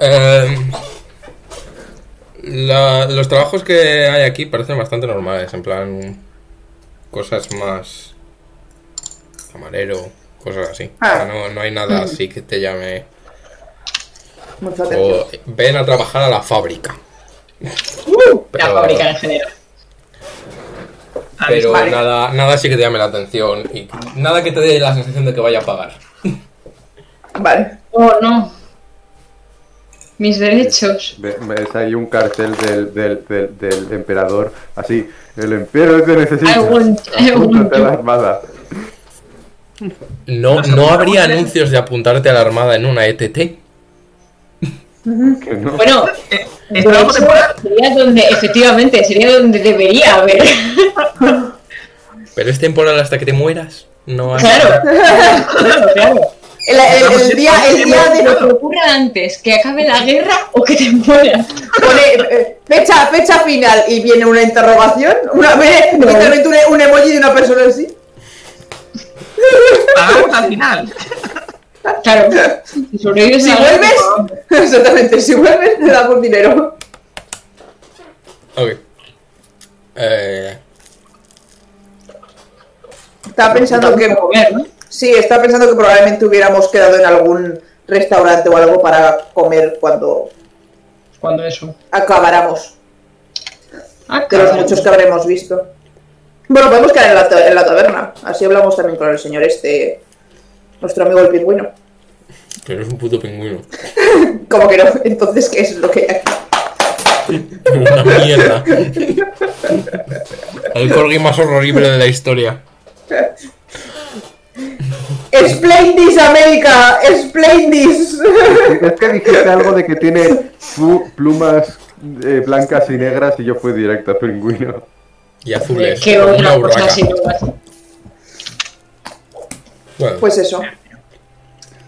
Speaker 3: Eh, la- los trabajos que hay aquí parecen bastante normales, en plan cosas más camarero, cosas así. O sea,
Speaker 5: Ah.
Speaker 3: no, no hay nada así que te llame.
Speaker 5: Mucha atención.
Speaker 3: O ven a trabajar a la fábrica.
Speaker 4: La
Speaker 3: Pero-
Speaker 4: fábrica en general.
Speaker 3: Pero
Speaker 5: Vale.
Speaker 3: nada, nada así que te llame la atención y nada que te dé la sensación de que vaya a pagar.
Speaker 5: Vale.
Speaker 4: Oh, no. Mis derechos.
Speaker 2: Ve- Ves ahí un cartel del, del, del, del emperador, así, el emperador te necesita.
Speaker 4: I want- I want
Speaker 2: Apúntate a la
Speaker 4: you.
Speaker 2: armada.
Speaker 3: No, no habría anuncios de apuntarte a la armada en una ETT.
Speaker 2: No.
Speaker 4: Bueno,
Speaker 1: Eh,
Speaker 4: hecho,
Speaker 1: temporal.
Speaker 4: sería donde, efectivamente, sería donde debería haber.
Speaker 3: Pero es temporal hasta que te mueras. No hay-
Speaker 4: Claro, claro, claro.
Speaker 5: El, el- el día, el día de.
Speaker 4: Lo que ocurra antes, que acabe la guerra o que te mueras.
Speaker 5: Pone eh, fecha, fecha final y viene una interrogación. Una vez, un, un emoji de una persona así.
Speaker 1: Pagamos al final.
Speaker 4: Claro. Si sobrevives
Speaker 5: vuelves, exactamente, si vuelves, te damos dinero.
Speaker 3: Ok. Eh,
Speaker 5: Estaba pensando que.
Speaker 4: comer, ¿no?
Speaker 5: Sí, estaba pensando que probablemente hubiéramos quedado en algún restaurante o algo para comer cuando
Speaker 4: Cuando eso.
Speaker 5: acabáramos.
Speaker 4: Ah,
Speaker 5: De los muchos que habremos visto. Bueno, podemos quedar en la, en la taberna. Así hablamos también con el señor este. Nuestro amigo el pingüino.
Speaker 3: que eres un puto pingüino.
Speaker 5: Como que no, entonces, ¿qué es lo que hay aquí?
Speaker 3: Una mierda. El corgi más horrible de la historia.
Speaker 5: Explain this, América. Explain this.
Speaker 2: Es que dijiste algo de que tiene plumas eh, blancas y negras y yo fui directo a pingüino.
Speaker 3: Y azules.
Speaker 4: ¿Qué
Speaker 3: una
Speaker 4: cosa?
Speaker 3: Bueno,
Speaker 5: Pues eso.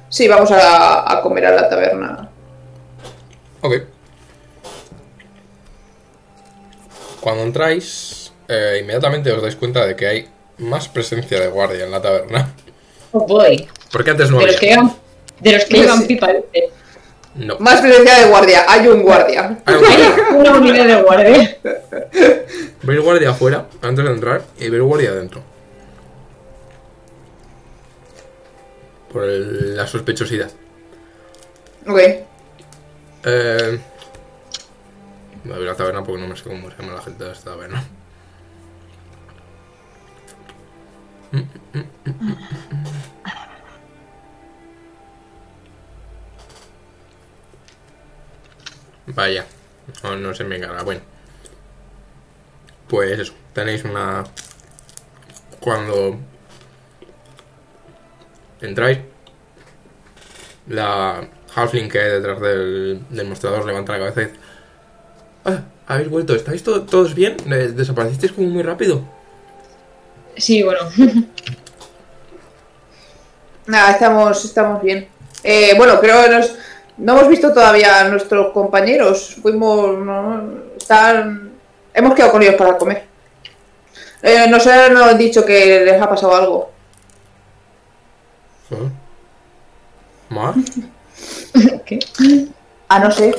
Speaker 5: Sí, vamos a, a comer a la taberna.
Speaker 3: Ok. Cuando entráis, eh, inmediatamente os dais cuenta de que hay más presencia de guardia en la taberna.
Speaker 4: Oh boy.
Speaker 3: Porque antes no
Speaker 4: De los que
Speaker 3: había.
Speaker 4: llevan, de los que llevan
Speaker 5: sí.
Speaker 4: pipa.
Speaker 3: No.
Speaker 5: Más presencia de guardia, hay un guardia.
Speaker 3: Hay un guardia.
Speaker 4: Una unidad de guardia.
Speaker 3: Veis guardia afuera antes de entrar y veis guardia adentro. Por el- la sospechosidad.
Speaker 5: Ok.
Speaker 3: Eh, voy a ver la taberna porque no me sé cómo se llama la gente de esta taberna. Vaya, no, no se me encarga. Bueno, pues eso, tenéis una. Cuando entráis, la Halfling que hay detrás del, mostrador levanta la cabeza y dice: Ah, habéis vuelto, ¿estáis to- todos bien? ¿Desaparecisteis como muy rápido?
Speaker 4: Sí, bueno.
Speaker 5: Nada, estamos, estamos bien. Eh, bueno, creo que nos, no hemos visto todavía a nuestros compañeros. Fuimos. no, están, hemos quedado con ellos para comer. Eh, nos han dicho que les ha pasado algo.
Speaker 3: ¿Ah? ¿Más?
Speaker 4: ¿Qué?
Speaker 5: Ah, no sé.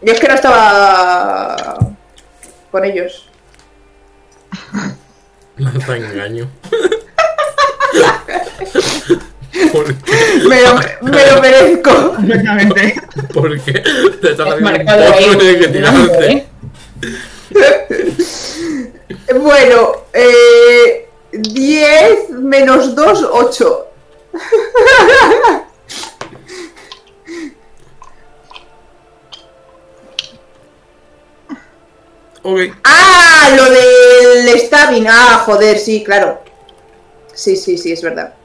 Speaker 5: Yo es que no estaba con ellos.
Speaker 3: Lanza engaño. ¿Por qué?
Speaker 5: Me lo, me lo merezco.
Speaker 1: Exactamente.
Speaker 3: ¿Por qué? Te estás haciendo un poco de que tirarte.
Speaker 5: Bueno, eh, 10 menos 2, 8.
Speaker 3: Ok.
Speaker 5: Ah, lo del stabbing. Ah, joder, sí, claro. Sí, sí, sí, es verdad.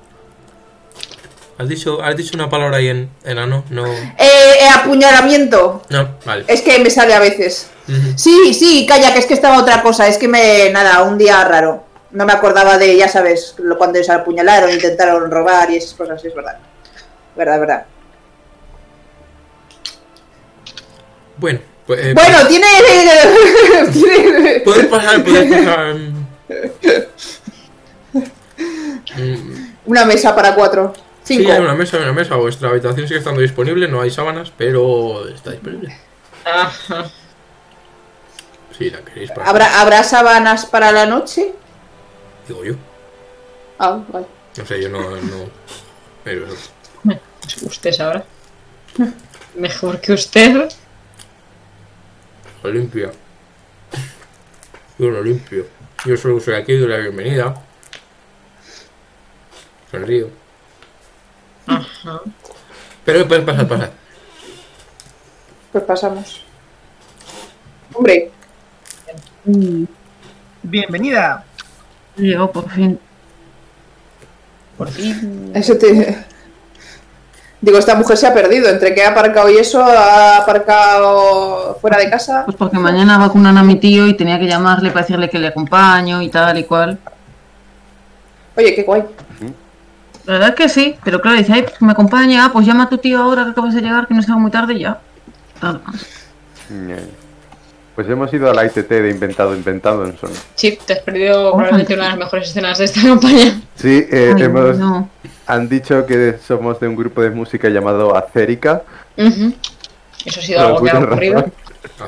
Speaker 3: ¿Has dicho, has dicho una palabra ahí en enano? No.
Speaker 5: Eh, eh, apuñalamiento.
Speaker 3: No, vale.
Speaker 5: Es que me sale a veces. Sí, sí, calla, que es que estaba otra cosa. Es que me. Nada, un día raro. No me acordaba de, ya sabes, lo- cuando se apuñalaron, intentaron robar y esas cosas, sí, es verdad. Verdad, verdad.
Speaker 3: Bueno, pues. eh,
Speaker 5: Bueno, tiene. tiene-
Speaker 3: Puedes pasar, puedes pasar. Mm,
Speaker 5: Una mesa para cuatro.
Speaker 3: Sí, hay una mesa, hay una mesa. Vuestra habitación sigue estando disponible, no hay sábanas, pero está disponible.
Speaker 4: Ajá.
Speaker 3: Si la queréis para.
Speaker 5: ¿Habrá, ¿Habrá sábanas para la noche?
Speaker 3: Digo yo.
Speaker 5: Ah, vale.
Speaker 3: No sé, yo no. no... Pero.
Speaker 4: Usted sabrá. Mejor que usted.
Speaker 3: Lo limpia. Yo lo limpio. Yo solo soy aquí, doy la bienvenida. Sonrío.
Speaker 4: Ajá.
Speaker 3: Pero puedes pasar, pasar.
Speaker 5: Pues pasamos. Hombre,
Speaker 1: Bienvenida.
Speaker 7: Llegó por fin.
Speaker 4: Por fin.
Speaker 5: eso te. Digo, esta mujer se ha perdido. Entre que ha aparcado y eso, ha aparcado fuera de casa.
Speaker 7: Pues porque mañana vacunan a mi tío y tenía que llamarle para decirle que le acompaño y tal y cual.
Speaker 5: Oye, qué guay.
Speaker 7: La verdad es que sí, pero claro, dice, ay, pues me acompaña, ah, pues llama a tu tío ahora que acabas de llegar, que no sea muy tarde y ya. Claro.
Speaker 2: Ñe. Pues hemos ido a la ITT de Inventado Inventado en Son.
Speaker 4: Sí, te has perdido probablemente una de las mejores escenas de esta campaña.
Speaker 2: Sí, eh,
Speaker 7: Ay,
Speaker 2: hemos,
Speaker 7: no.
Speaker 2: han dicho que somos de un grupo de música llamado Acérica.
Speaker 4: Eso ha sido
Speaker 2: por
Speaker 4: algo que ha ocurrido.
Speaker 7: Antes-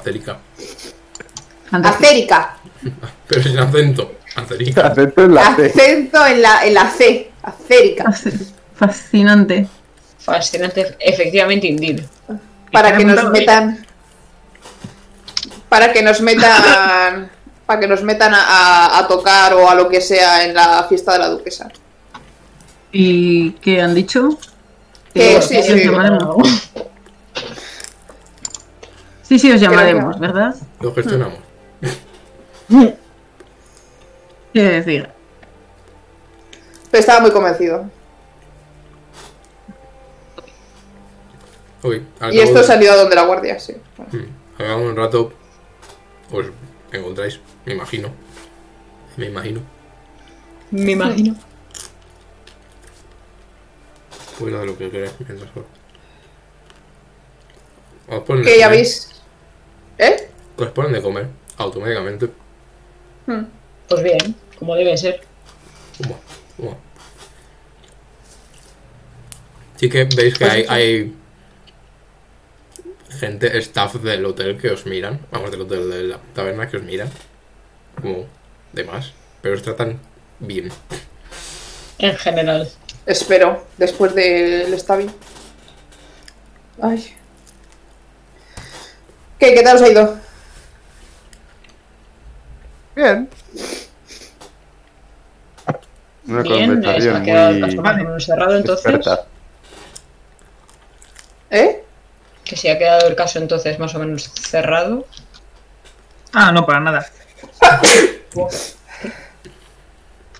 Speaker 5: Acérica.
Speaker 3: Pero sin acento. Acerica.
Speaker 2: Acento en la C.
Speaker 5: Acento en la, en la C. Acérica.
Speaker 7: Fascinante.
Speaker 4: Fascinante, efectivamente, indeed.
Speaker 5: Para que nos metan. Para que nos metan. Para que nos metan a, tocar o a lo que sea en la fiesta de la duquesa.
Speaker 7: ¿Y qué han dicho?
Speaker 5: Que
Speaker 7: Que
Speaker 5: sí,
Speaker 7: os
Speaker 5: sí.
Speaker 7: llamaremos. Sí, sí, os llamaremos, ¿verdad?
Speaker 3: Lo gestionamos.
Speaker 7: Quiero decir,
Speaker 5: Pero estaba muy convencido. Y esto
Speaker 3: de-
Speaker 5: salió donde la guardia, sí. Bueno.
Speaker 3: Mm, Al cabo de un rato. Os encontráis, me imagino. Me imagino.
Speaker 4: Me imagino.
Speaker 3: Cuida de lo que queráis mientras. Os
Speaker 5: Que ya veis. ¿Eh?
Speaker 3: Os ponen de comer automáticamente.
Speaker 5: Hmm.
Speaker 4: Pues bien, como debe ser.
Speaker 3: Buah, buah. Sí que veis que hay, hay gente, staff del hotel que os miran, vamos, del hotel de la taberna que os miran, como de más, pero os tratan bien.
Speaker 4: En general.
Speaker 5: Espero, después del stabbing. Ay. ¿Qué? ¿Qué tal os ha ido?
Speaker 2: Bien. Una
Speaker 4: Bien, ha quedado el
Speaker 2: muy
Speaker 4: caso más o menos cerrado entonces.
Speaker 2: experta.
Speaker 5: ¿Eh?
Speaker 4: Que se ha quedado el caso entonces más o menos cerrado.
Speaker 1: Ah, no, para nada.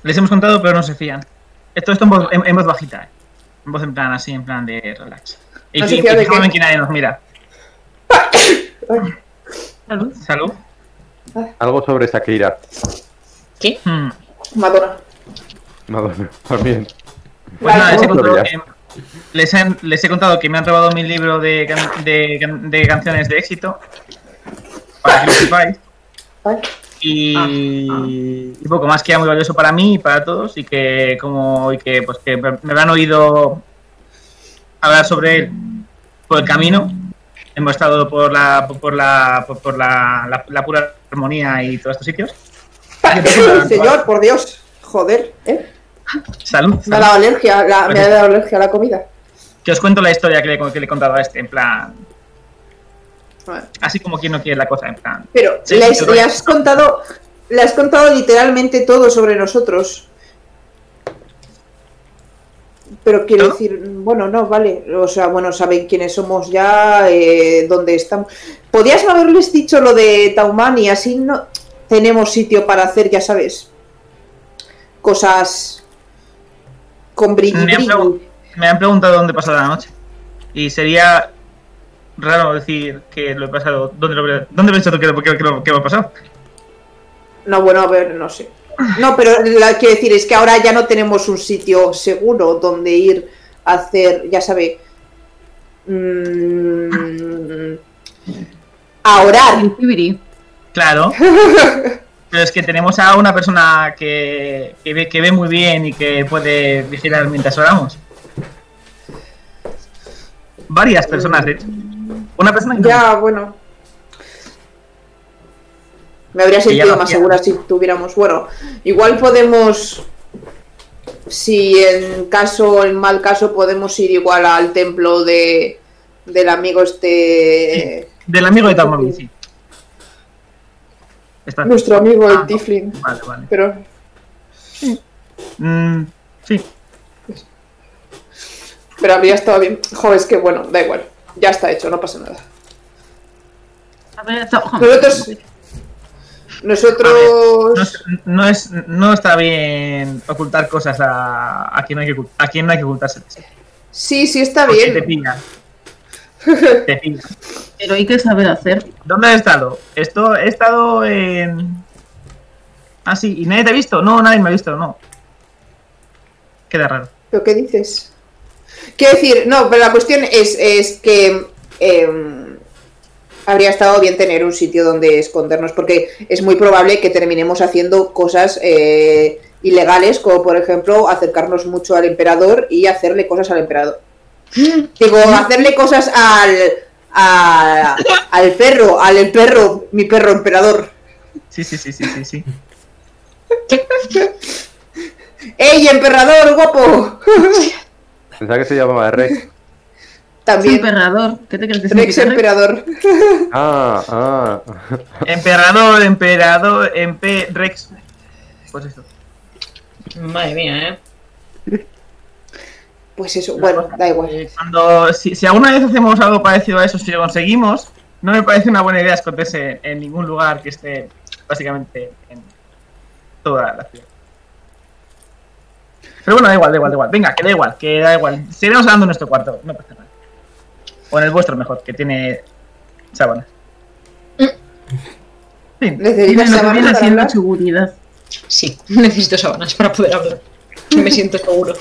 Speaker 1: Les hemos contado, pero no se fían. Esto, esto en, voz, en- en voz bajita, ¿eh? En voz en plan así, en plan de relax. Y
Speaker 5: ¿No fía de qué?
Speaker 1: en que nadie nos mira.
Speaker 7: Salud.
Speaker 1: Salud.
Speaker 2: Algo sobre Shakira.
Speaker 4: ¿Qué?
Speaker 1: Hmm.
Speaker 5: Madonna.
Speaker 2: Madonna, también.
Speaker 1: Pues nada, les he, contado que, les, he, les he contado que me han robado mi libro de, can- de, can- de canciones de éxito. Para que lo sepáis. Y, y poco más que era muy valioso para mí y para todos. Y que como y que pues que me habrán oído hablar sobre él por el camino. Hemos estado por la por la por, por la, la, la pura armonía y todos estos sitios.
Speaker 5: Señor, por Dios. Joder, ¿eh?
Speaker 1: Salud.
Speaker 5: Me ha dado alergia, la- me ha dado alergia a la comida.
Speaker 1: Que os cuento la historia que le, que le he contado a este, en plan. Así como quien no quiere la cosa, en plan.
Speaker 5: Pero
Speaker 1: Sí,
Speaker 5: le, has contado, le has contado literalmente todo sobre nosotros. Pero quiero decir, bueno, no, vale. O sea, bueno, saben quiénes somos ya, eh, dónde estamos. Podías no haberles dicho lo de Tauman y así no tenemos sitio para hacer, ya sabes, cosas con brilli
Speaker 1: Me me han preguntado dónde he pasado la noche. Y sería raro decir que lo he pasado. ¿Dónde lo he, dónde lo he hecho que, lo- que, que lo- que lo he pasado?
Speaker 5: No, bueno, a ver, no sé. No, pero la quiero decir es que ahora ya no tenemos un sitio seguro donde ir a hacer, ya sabe, mm, a orar.
Speaker 1: Claro. Pero es que tenemos a una persona que, que, ve, que ve muy bien y que puede vigilar mientras oramos. Varias personas, de hecho. Una persona que
Speaker 5: Ya, bueno. Me habría sentido más segura si tuviéramos. Bueno, igual podemos. Si en caso, en mal caso, podemos ir igual al templo de del amigo este.
Speaker 1: Del amigo de Talmud, sí. Está-
Speaker 5: Nuestro amigo el
Speaker 1: Ah,
Speaker 5: Tiflin.
Speaker 1: Vale, vale.
Speaker 5: Pero
Speaker 1: Mm, sí.
Speaker 5: Pero habría estado bien. Joder, es que bueno, da igual. Ya está hecho, no pasa nada.
Speaker 7: A ver.
Speaker 5: Nosotros. Nosotros.
Speaker 1: No, es- no, es, no está bien ocultar cosas a, a, quien, no hay que, a quien no hay que ocultarse.
Speaker 5: Sí, sí, está
Speaker 1: Porque
Speaker 5: bien.
Speaker 1: Te pillan.
Speaker 7: Pero hay que saber hacer.
Speaker 1: ¿Dónde has estado? Esto, he estado en. Ah, sí. ¿Y nadie te ha visto? No, nadie me ha visto, no. Queda raro.
Speaker 5: ¿Pero qué dices? Quiero decir, no, pero la cuestión es, es que em, habría estado bien tener un sitio donde escondernos, porque es muy probable que terminemos haciendo cosas eh, ilegales, como por ejemplo acercarnos mucho al emperador y hacerle cosas al emperador. Digo, hacerle cosas al, a- al perro, al el perro, mi perro emperador.
Speaker 1: Sí, sí, sí, sí, sí. sí.
Speaker 5: ¡Ey, emperador, guapo!
Speaker 2: Pensaba que se llamaba Rex.
Speaker 5: También,
Speaker 7: emperador. ¿Qué te crees que
Speaker 5: Rex emperador.
Speaker 2: Ah, ah.
Speaker 1: Emperador, emperador, empe, Rex. Pues eso.
Speaker 4: Madre mía, ¿eh?
Speaker 5: Pues eso, bueno, da igual.
Speaker 1: Eh, Cuando, si, si alguna vez hacemos algo parecido a eso, si lo conseguimos, no me parece una buena idea esconderse en ningún lugar que esté básicamente en toda la ciudad. Pero bueno, da igual, da igual, da igual. Venga, que da igual, que da igual. Seguiremos hablando en nuestro cuarto, no pasa nada. O en el vuestro mejor, que tiene sábanas. Fin.
Speaker 5: Necesitas
Speaker 7: Tiene lo que
Speaker 5: sábanas para
Speaker 7: seguridad.
Speaker 4: Sí, necesito sábanas para poder hablar. Me siento seguro.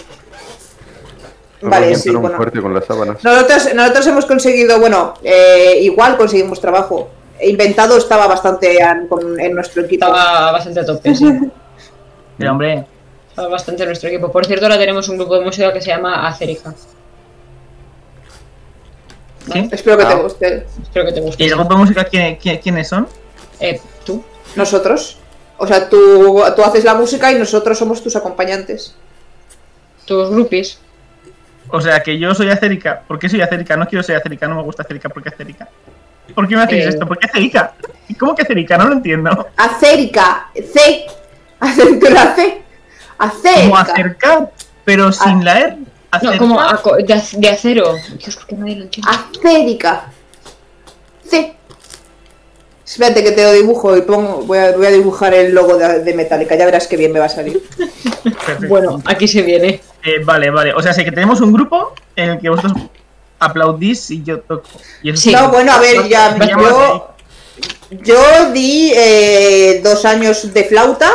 Speaker 5: Vale, sí,
Speaker 2: entrar un
Speaker 5: bueno.
Speaker 2: fuerte con las sábanas.
Speaker 5: Nosotros, nosotros hemos conseguido, bueno, eh, igual conseguimos trabajo. Inventado estaba bastante con- en nuestro equipo.
Speaker 4: Estaba bastante a tope, sí.
Speaker 1: Pero hombre,
Speaker 4: Estaba bastante en nuestro equipo. Por cierto, ahora tenemos un grupo de música que se llama Acerica.
Speaker 1: ¿sí?
Speaker 5: Espero que
Speaker 2: Ah.
Speaker 5: te guste.
Speaker 4: Espero que te
Speaker 1: ¿Y
Speaker 4: guste.
Speaker 1: el grupo de música quién- quién- quiénes son?
Speaker 4: Eh, ¿Tú?
Speaker 5: Nosotros. O sea, tú, tú haces la música y nosotros somos tus acompañantes.
Speaker 4: ¿Tus groupies?
Speaker 1: O sea, que yo soy acérica. ¿Por qué soy acérica? No quiero ser acérica, no me gusta acérica. ¿Por qué acérica? ¿Por qué me hacéis
Speaker 4: Eh.
Speaker 1: esto? ¿Por qué acérica? ¿Cómo que acérica? No lo entiendo.
Speaker 5: Acérica. C. Acentura C.
Speaker 1: Como
Speaker 5: Acérica.
Speaker 1: acercar, pero sin la R.
Speaker 4: No,
Speaker 1: Acercar.
Speaker 4: como aco- de, ac- de acero. Dios, ¿por qué nadie lo entiende?
Speaker 5: Acérica. C. Espérate que te lo dibujo y pongo, voy a, voy a dibujar el logo de, de Metallica. Ya verás qué bien me va a salir.
Speaker 1: Perfecto.
Speaker 4: Bueno, aquí se viene.
Speaker 1: Eh, vale, vale. O sea, sé que tenemos un grupo en el que vosotros aplaudís y yo toco. Y eso
Speaker 4: Sí.
Speaker 5: No, bueno, a ver, ya yo, yo di eh, dos años de flauta.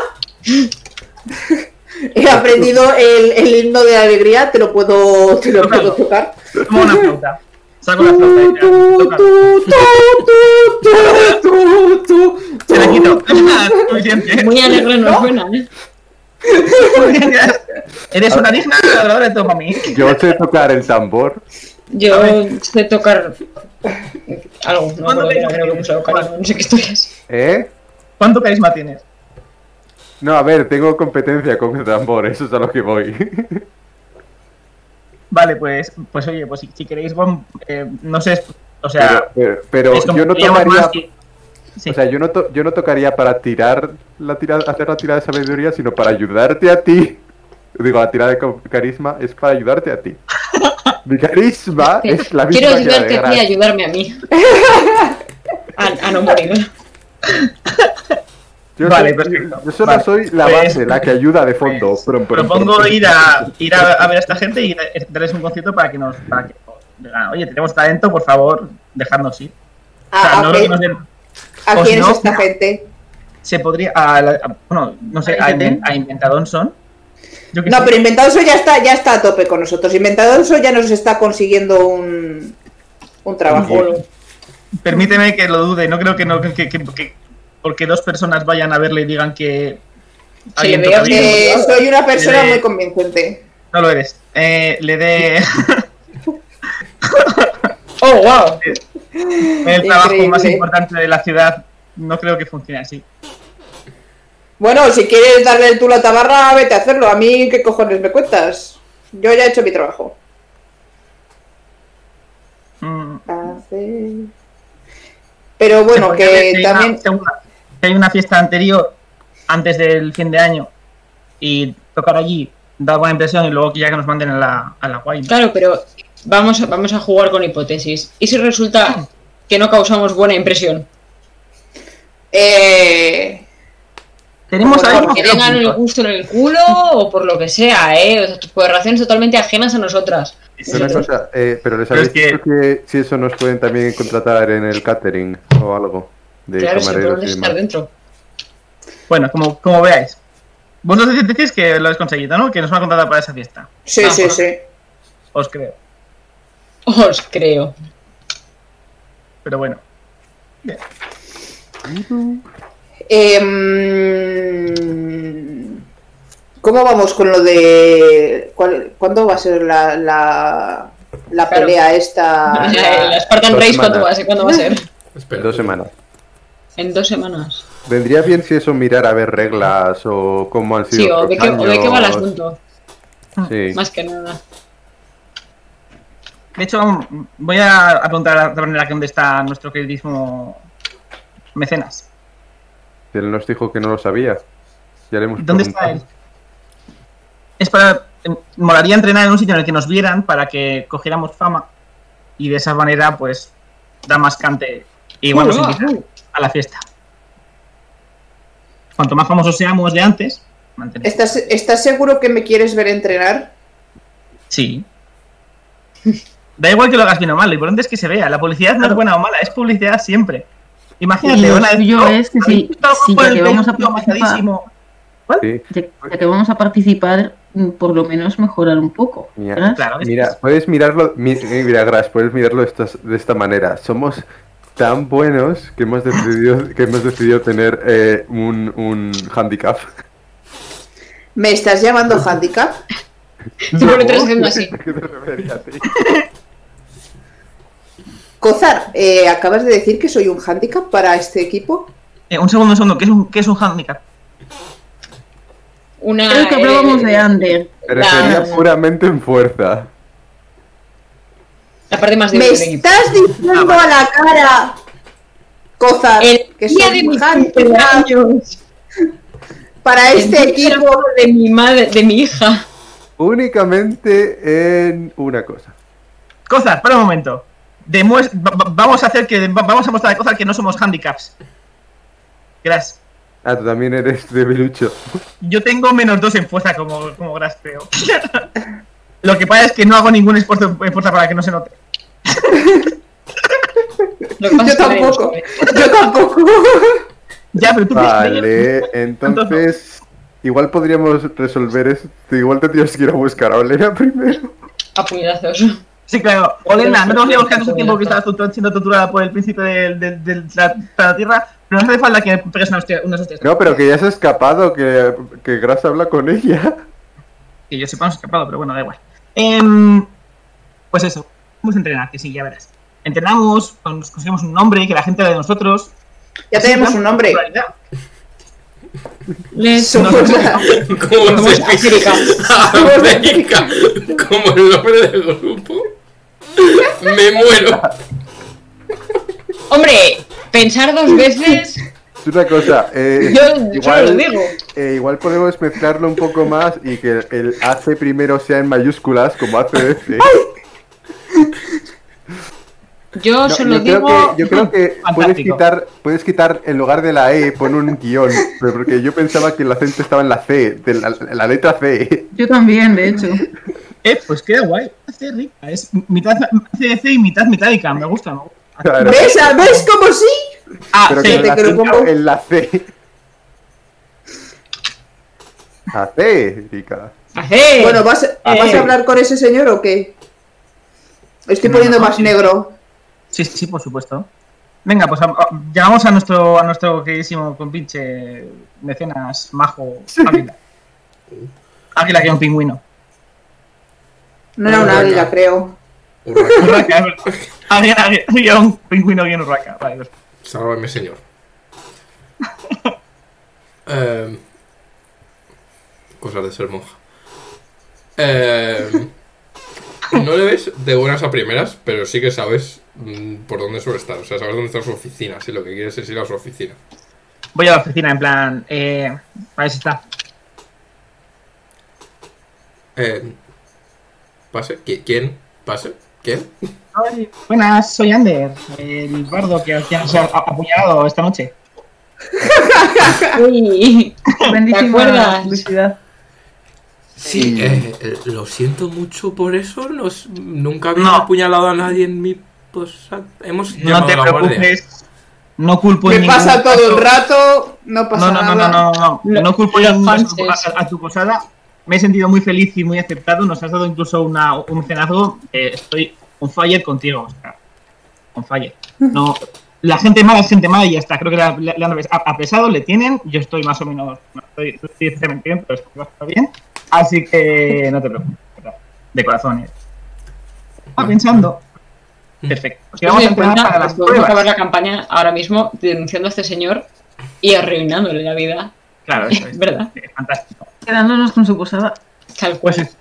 Speaker 5: He aprendido el, el himno de la alegría, te lo puedo, te lo puedo tocar.
Speaker 1: Como una flauta. Saco la flauta y ya, toca. Se la quito.
Speaker 4: Muy alegre no suena, ¿eh?
Speaker 1: Eres una digna adoradora de mí.
Speaker 2: Yo sé tocar el tambor.
Speaker 4: Yo sé tocar algo, no
Speaker 1: ¿Cuándo
Speaker 4: puedo
Speaker 1: le-
Speaker 4: creo que puse ocarina, no sé qué historias.
Speaker 2: ¿Eh?
Speaker 1: ¿Cuánto carisma tienes?
Speaker 2: No, a ver, tengo competencia con el tambor, eso es a lo que voy.
Speaker 1: Vale, pues, pues oye, pues si, si queréis, bueno, eh, no sé, o sea,
Speaker 2: pero yo no
Speaker 1: que- Sí.
Speaker 2: O sea, yo no, to- yo no tocaría para tirar la tirada, hacer la tirada de sabiduría, sino para ayudarte a ti. Digo, la tirada de carisma es para ayudarte a ti. Mi carisma es la misma
Speaker 4: Quiero
Speaker 2: que
Speaker 4: ayudarte a ti a ayudarme a mí. A, a no morir.
Speaker 2: Yo,
Speaker 1: Vale,
Speaker 2: soy-
Speaker 1: perfecto.
Speaker 2: yo solo
Speaker 1: Vale.
Speaker 2: soy la
Speaker 1: Pues-
Speaker 2: base, la que ayuda de fondo.
Speaker 1: pues, propongo ir a ir a, a ver a esta gente y darles un concierto para que nos para que digan, oye, tenemos talento, por favor, dejadnos ir. O sea,
Speaker 5: ¿A,
Speaker 1: no que nos den-
Speaker 5: a quién es esta gente?
Speaker 1: se podría a, la- a- bueno, no sé, a, a Inventadón son. Yo
Speaker 5: No,
Speaker 1: sé.
Speaker 5: pero Inventadoso ya está, ya está a tope con nosotros. Inventadoso ya nos está consiguiendo un, un trabajo.
Speaker 1: Permíteme que lo dude, no creo que no que, que- que- porque dos personas vayan a verle y digan que
Speaker 4: Sí, veo.
Speaker 5: Eh, soy una persona muy convincente.
Speaker 1: No lo eres. Eh, le dé
Speaker 4: Oh, wow.
Speaker 1: el trabajo
Speaker 5: Increíble.
Speaker 1: más importante de la ciudad. No creo que funcione así.
Speaker 5: Bueno, si quieres darle el tú la tabarra, vete a hacerlo. A mí, ¿qué cojones me cuentas? Yo ya he hecho mi trabajo.
Speaker 1: Mm,
Speaker 5: Pero bueno,
Speaker 1: ver
Speaker 5: que
Speaker 1: si hay una-
Speaker 5: también...
Speaker 1: hay una fiesta anterior, antes del fin de año, y tocar allí, da buena impresión y luego que ya que nos manden a la, a la guay.
Speaker 4: Claro, pero vamos a, vamos a jugar con hipótesis. ¿Y si resulta que no causamos buena impresión?
Speaker 5: Eh,
Speaker 1: Tenemos
Speaker 5: Por
Speaker 4: Porque tengan el gusto en el culo o por lo que sea, ¿eh? O sea, por razones totalmente ajenas a nosotras.
Speaker 2: Pero una cosa, eh, pero les
Speaker 1: Pero
Speaker 2: habéis
Speaker 1: es que-
Speaker 2: dicho que si eso nos pueden también contratar en el catering o algo de
Speaker 4: Claro, si
Speaker 2: camareros
Speaker 4: podemos
Speaker 2: y
Speaker 4: estar
Speaker 2: demás.
Speaker 4: dentro.
Speaker 1: Bueno, como, como veáis. Vosotros decís que lo habéis conseguido, ¿no? Que nos van a contratar para esa fiesta.
Speaker 5: sí, sí, sí.
Speaker 1: Os creo.
Speaker 4: Os creo.
Speaker 1: Pero bueno.
Speaker 5: Em, ¿Cómo vamos con lo de... cuál- ¿Cuándo va a ser la, la, la
Speaker 4: Claro.
Speaker 5: pelea esta?
Speaker 4: La, la Spartan
Speaker 2: dos
Speaker 4: Race, ¿cuándo va, a
Speaker 2: semanas.
Speaker 4: ser? ¿cuándo va a ser?
Speaker 3: Espera.
Speaker 2: Dos semanas.
Speaker 4: En dos semanas.
Speaker 2: Vendría bien si eso mirar a ver reglas o cómo han sido
Speaker 4: Sí, o de, qué,
Speaker 2: otros
Speaker 4: o de qué va el asunto.
Speaker 2: Sí.
Speaker 4: Más que nada.
Speaker 1: De hecho, voy a, a preguntar a la manera que dónde está nuestro queridísimo mecenas.
Speaker 2: Él nos dijo que no lo sabía. Ya le hemos
Speaker 1: ¿Dónde está él? Es para. em, Molaría entrenar en un sitio en el que nos vieran para que cogiéramos fama y de esa manera, pues, da más cante. Y igual nos invitan a la fiesta. Cuanto más famosos seamos de antes, mantenemos.
Speaker 5: ¿Estás, ¿Estás seguro que me quieres ver entrenar?
Speaker 1: Sí. Da igual que lo hagas bien o mal, lo importante es que se vea. La publicidad no es buena o mala, es publicidad siempre. Imagínate,
Speaker 7: Y lo
Speaker 1: van a
Speaker 7: suyo
Speaker 1: "Oh,
Speaker 7: es que
Speaker 1: ¿habéis
Speaker 7: si-
Speaker 1: visto algo
Speaker 7: si
Speaker 1: por
Speaker 7: ya que vamos a participar-
Speaker 1: amasadísimo?".
Speaker 2: Sí.
Speaker 7: Ya, ya que vamos a participar, mm, por lo menos mejorar un poco.
Speaker 2: Mira.
Speaker 1: Claro, es-
Speaker 2: Mira, puedes mirarlo, mi- eh, mira, Gras, puedes mirarlo de, estas- de esta manera. Somos tan buenos que hemos decidido, que hemos decidido tener eh, un, un handicap.
Speaker 5: ¿Me estás llamando handicap?
Speaker 2: ¿A qué te sí?
Speaker 5: Cozar, eh, acabas de decir que soy un handicap para este equipo.
Speaker 1: Eh, un segundo, un segundo, ¿qué es un, qué es un handicap?
Speaker 4: Una.
Speaker 7: Creo que hablábamos
Speaker 4: eh,
Speaker 7: de Ander.
Speaker 2: Me refería
Speaker 4: La-
Speaker 2: puramente en fuerza.
Speaker 4: La parte más
Speaker 5: ¿Me estás diciendo a la cara, Cozar,
Speaker 4: El
Speaker 5: que soy
Speaker 4: de
Speaker 5: un handicap para este equipo?
Speaker 4: de mi madre, de mi hija.
Speaker 2: Únicamente en una cosa.
Speaker 1: Cosas, para un momento. Vamos a hacer que va- vamos a mostrar a Cozar que no somos handicaps. Gracias.
Speaker 2: Ah, tú también eres debilucho.
Speaker 1: Yo tengo menos dos en fuerza como, como Gras, creo. Lo que pasa es que no hago ningún esfuerzo en fuerza para que no se note.
Speaker 5: Yo tampoco. Yo tampoco.
Speaker 1: Ya, pero tú
Speaker 2: Vale, entonces igual podríamos resolver esto. Igual tendríamos que ir a buscar a Olena primero.
Speaker 4: A puñetazos.
Speaker 1: Sí, claro. Olena, no nos llevamos quedando ese tiempo que estabas siendo torturada por el príncipe de la, de la tierra, pero no hace falta que pegues unas hostias. Unas hostias.
Speaker 2: No, pero que ya se ha escapado, que, que Gras habla con ella.
Speaker 1: Que yo sepa, no se ha escapado, pero bueno, da igual. Em, pues eso, vamos a entrenar, que sí, ya verás. Entrenamos, nos conseguimos un nombre, que la gente de nosotros.
Speaker 5: Ya tenemos un nombre.
Speaker 4: Les
Speaker 5: Somos la-
Speaker 3: ¿Cómo se
Speaker 4: África.
Speaker 3: América. Como el nombre del grupo. Me muero.
Speaker 4: Hombre, pensar dos veces.
Speaker 2: Es una cosa, eh,
Speaker 4: Yo solo lo
Speaker 2: igual,
Speaker 4: digo.
Speaker 2: eh, igual podemos mezclarlo un poco más y que el AC primero sea en mayúsculas, como ACDC.
Speaker 4: Yo
Speaker 2: No,
Speaker 4: solo
Speaker 2: yo, creo
Speaker 4: digo.
Speaker 2: que, yo creo que puedes quitar, puedes quitar en lugar de la E, pon un guion, pero porque yo pensaba que el acento estaba en la C, de la, la letra C.
Speaker 7: Yo también, de hecho.
Speaker 1: Eh, pues queda guay. Hace rica. Es mitad CDC y mitad metálica. Me gusta, me gusta.
Speaker 2: Claro,
Speaker 5: ¿Ves? ¿Ves cómo sí?
Speaker 1: Ah,
Speaker 2: pero
Speaker 1: sí,
Speaker 2: que
Speaker 5: te lo pongo.
Speaker 2: en la C. Acérica.
Speaker 4: ¡Hacer!
Speaker 5: Bueno, ¿vas, ¿vas
Speaker 4: Eh.
Speaker 5: a hablar con ese señor o qué? Estoy poniendo
Speaker 1: No,
Speaker 5: más
Speaker 1: sí.
Speaker 5: negro.
Speaker 1: Sí, sí, por supuesto. Venga, pues a- a- llamamos a nuestro, a nuestro queridísimo compinche mecenas majo Águila. Águila que es un pingüino.
Speaker 5: No era una
Speaker 3: Urraca.
Speaker 5: águila, creo.
Speaker 3: Urraca.
Speaker 1: Urraca, es verdad. Águila, águila, águila, un pingüino bien urraca. Vale.
Speaker 3: Sálvame, señor. Em, cosas de ser monja. Em, no le ves de buenas a primeras, pero sí que sabes mm, por dónde suele estar. O sea, sabes dónde está su oficina. Si lo que quieres es ir a su oficina.
Speaker 1: Voy a la oficina en plan. Eh, a ver si está.
Speaker 3: Em, ¿Pase? ¿Qui- ¿Quién? ¿Pase? ¿Quién?
Speaker 1: Ay, buenas, soy Ander, el bardo que os ha apuñalado esta noche.
Speaker 4: Uy,
Speaker 7: Bendísima publicidad.
Speaker 3: Sí, eh, eh, lo siento mucho por eso. Nos, nunca había
Speaker 1: No.
Speaker 3: apuñalado a nadie en mi posada. Hemos
Speaker 1: No te
Speaker 3: a
Speaker 1: preocupes. No culpo
Speaker 5: Me
Speaker 1: ningún
Speaker 5: pasa todo
Speaker 1: caso-
Speaker 5: el rato, no pasa
Speaker 1: No, no, no,
Speaker 5: nada.
Speaker 1: no, no, no. No culpo en ningún caso
Speaker 4: fanses.
Speaker 1: a, a tu posada. Me he sentido muy feliz y muy aceptado. Nos has dado incluso una, un cenazgo. Eh, estoy on fire contigo. O sea, on fire. No, la gente mala es gente mala y ya está. Creo que le, han apres- apresado, le tienen. Yo estoy más o menos. No estoy, estoy bien, pero estoy bastante bien. Así que no te preocupes. De corazón. eh. Ah, pensando. Perfecto. Pues
Speaker 4: Ten
Speaker 1: vamos a
Speaker 4: cuenta
Speaker 1: para
Speaker 4: que
Speaker 1: las
Speaker 4: acabar la campaña ahora mismo denunciando a este señor y arruinándole la vida.
Speaker 1: Claro, eso es.
Speaker 4: ¿Verdad?
Speaker 1: Eh, Fantástico.
Speaker 7: Quedándonos con su posada.
Speaker 4: Tal cual.
Speaker 1: Pues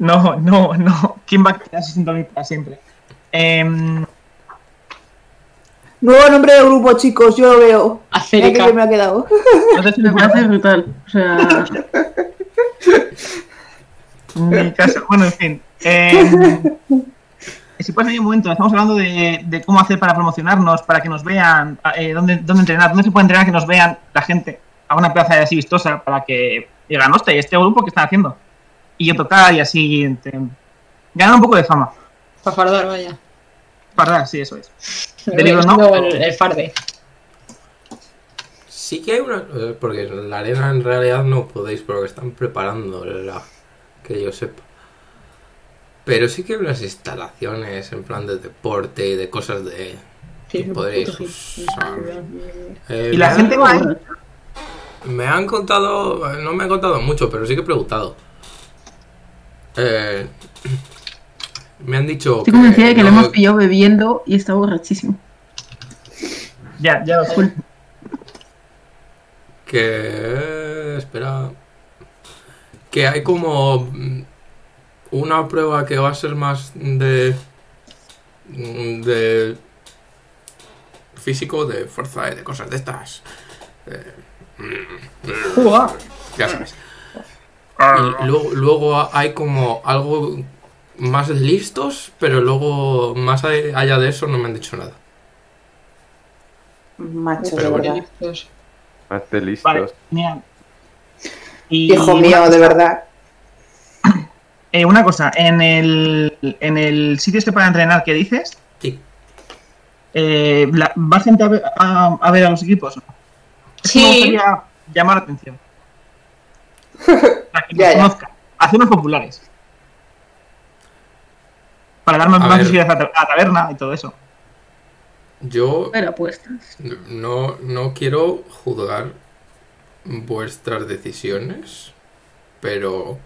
Speaker 1: no, no, no. ¿Quién va a quedarse sin dormir para siempre? Em,
Speaker 5: Nuevo nombre de grupo, chicos, yo lo veo. Que
Speaker 4: Acérica.
Speaker 5: bien me ha quedado.
Speaker 7: Me parece brutal. O sea,
Speaker 1: Mi caso, bueno, en fin. Em, si puedes, hay un momento, estamos hablando de, de cómo hacer para promocionarnos, para que nos vean, eh, dónde, dónde entrenar, dónde se puede entrenar que nos vean la gente a una plaza así vistosa para que digan, hostia, ¿y este grupo que están haciendo? Y yo tocar y así, ganar un poco de fama.
Speaker 4: Para fardar, vaya.
Speaker 1: Para, sí, eso es. De libro no.
Speaker 4: el, el farde.
Speaker 3: Sí que hay una... eh, Porque en la arena en realidad no podéis, pero que están preparando la... que yo sepa. Pero sí que hay unas instalaciones en plan de deporte y de cosas de...
Speaker 4: Sí,
Speaker 3: que podréis usar. Eh,
Speaker 1: Y la gente va
Speaker 3: Me han contado, no me han contado mucho, pero sí que he preguntado. Eh, me han dicho
Speaker 7: Estoy convencida de que lo
Speaker 3: no-
Speaker 7: hemos pillado bebiendo y está borrachísimo.
Speaker 1: Ya, ya lo sé.
Speaker 3: que espera que hay como una prueba que va a ser más de de físico de fuerza y de cosas de estas Eh, ya sabes y luego, luego hay como algo más listos pero luego más allá de eso no me han dicho nada
Speaker 5: Macho,
Speaker 3: Pero
Speaker 5: de
Speaker 3: bueno.
Speaker 5: verdad.
Speaker 4: Listos.
Speaker 2: Hazte listos.
Speaker 1: Vale, genial. Y
Speaker 5: Hijo mío, de verdad.
Speaker 1: eh, una cosa, en el, en el sitio este para entrenar que dices,
Speaker 3: sí
Speaker 1: eh, ¿va gente a ver a, a ver a los equipos? Que Me
Speaker 4: Sí.
Speaker 1: gustaría llamar la atención. Para que
Speaker 5: Ya,
Speaker 1: nos
Speaker 5: ya.
Speaker 1: conozcan, hacernos populares. Para dar más, visibilidad a la a taberna y todo eso.
Speaker 3: yo
Speaker 7: Ver apuestas.
Speaker 3: No, no quiero juzgar vuestras decisiones, pero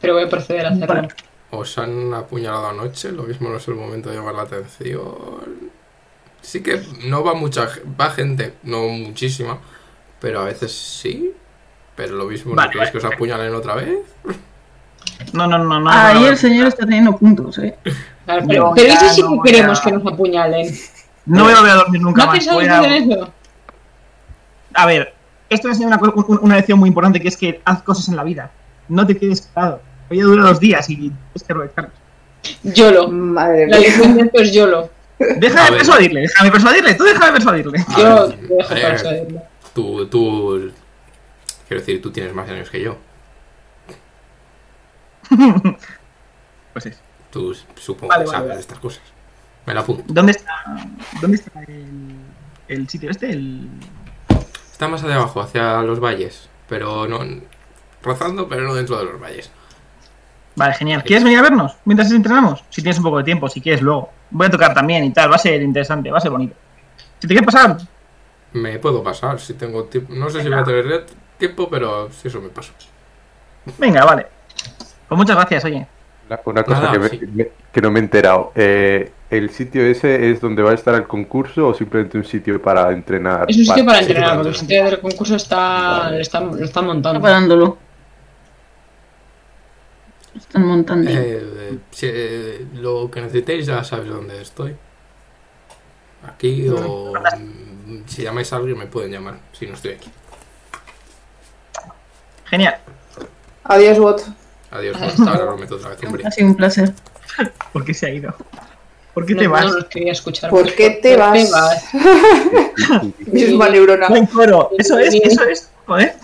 Speaker 4: Pero voy a proceder a hacerlo.
Speaker 3: Os han apuñalado anoche, lo mismo no es el momento de llamar la atención. Sí que no va mucha va gente, no muchísima, pero a veces sí. Pero lo mismo,
Speaker 1: Vale,
Speaker 3: ¿no
Speaker 1: vale.
Speaker 3: que os apuñalen otra vez?
Speaker 1: No, no, no, no.
Speaker 7: Ahí
Speaker 1: no,
Speaker 7: el señor está teniendo puntos, eh.
Speaker 4: Claro, pero, eso sí que queremos
Speaker 1: a-
Speaker 4: que nos apuñalen.
Speaker 1: no voy a volver a dormir nunca
Speaker 4: ¿No
Speaker 1: más. Voy a-
Speaker 4: en eso?
Speaker 1: A ver, esto es una, co- un- una lección muy importante que es que haz cosas en la vida. No te quedes parado. Hoy dura dos días y es que aprovechar.
Speaker 4: YOLO.
Speaker 5: Madre
Speaker 4: La
Speaker 5: mía.
Speaker 4: lección de esto es YOLO.
Speaker 1: Déjame
Speaker 3: ver.
Speaker 1: persuadirle, déjame persuadirle, tú déjame persuadirle.
Speaker 3: A
Speaker 4: Yo
Speaker 3: ver,
Speaker 4: te dejo
Speaker 3: a ver,
Speaker 4: persuadirlo.
Speaker 3: Tú, tú, quiero decir, tú tienes más años que yo.
Speaker 1: Pues es.
Speaker 3: Tú supongo
Speaker 1: Vale,
Speaker 3: que
Speaker 1: vale,
Speaker 3: sabes
Speaker 1: vale.
Speaker 3: de estas cosas. Me la apunto.
Speaker 1: ¿Dónde está, dónde está el, el sitio este? El...
Speaker 3: Está más hacia abajo, hacia los valles. Pero no. Rozando, pero no dentro de los valles.
Speaker 1: Vale, genial. ¿Quieres venir a vernos mientras entrenamos? Si tienes un poco de tiempo, si quieres luego. Voy a tocar también y tal, va a ser interesante, va a ser bonito. Si te quieres pasar,
Speaker 3: Me puedo pasar si tengo tiempo. No sé si voy a tener tiempo, pero si eso me paso.
Speaker 1: venga, vale. Pues muchas gracias, oye.
Speaker 2: Una, una cosa
Speaker 3: Nada,
Speaker 2: que, me-
Speaker 3: sí.
Speaker 2: me- que no me he enterado. Eh, ¿El sitio ese es donde va a estar el concurso o simplemente un sitio para entrenar?
Speaker 4: Es un sitio para entrenar, porque el sitio del concurso está, lo, están, lo están
Speaker 7: Está
Speaker 4: montando.
Speaker 7: parándolo. Están montando.
Speaker 3: Eh, eh, si, eh, lo que necesitéis ya sabéis dónde estoy. Aquí o mm, si llamáis a alguien me pueden llamar si no estoy aquí.
Speaker 1: Genial.
Speaker 5: Adiós, bot.
Speaker 3: Adiós, bueno, ahora lo meto otra vez, hombre.
Speaker 7: Ha sido un placer.
Speaker 1: ¿Por qué se ha ido? ¿Por qué
Speaker 4: No,
Speaker 1: te vas?
Speaker 4: no quería escuchar.
Speaker 5: ¿Por qué te
Speaker 4: ¿Por qué
Speaker 5: vas? Misma neurona.
Speaker 1: Buen coro. Eso es, eso es. Joder.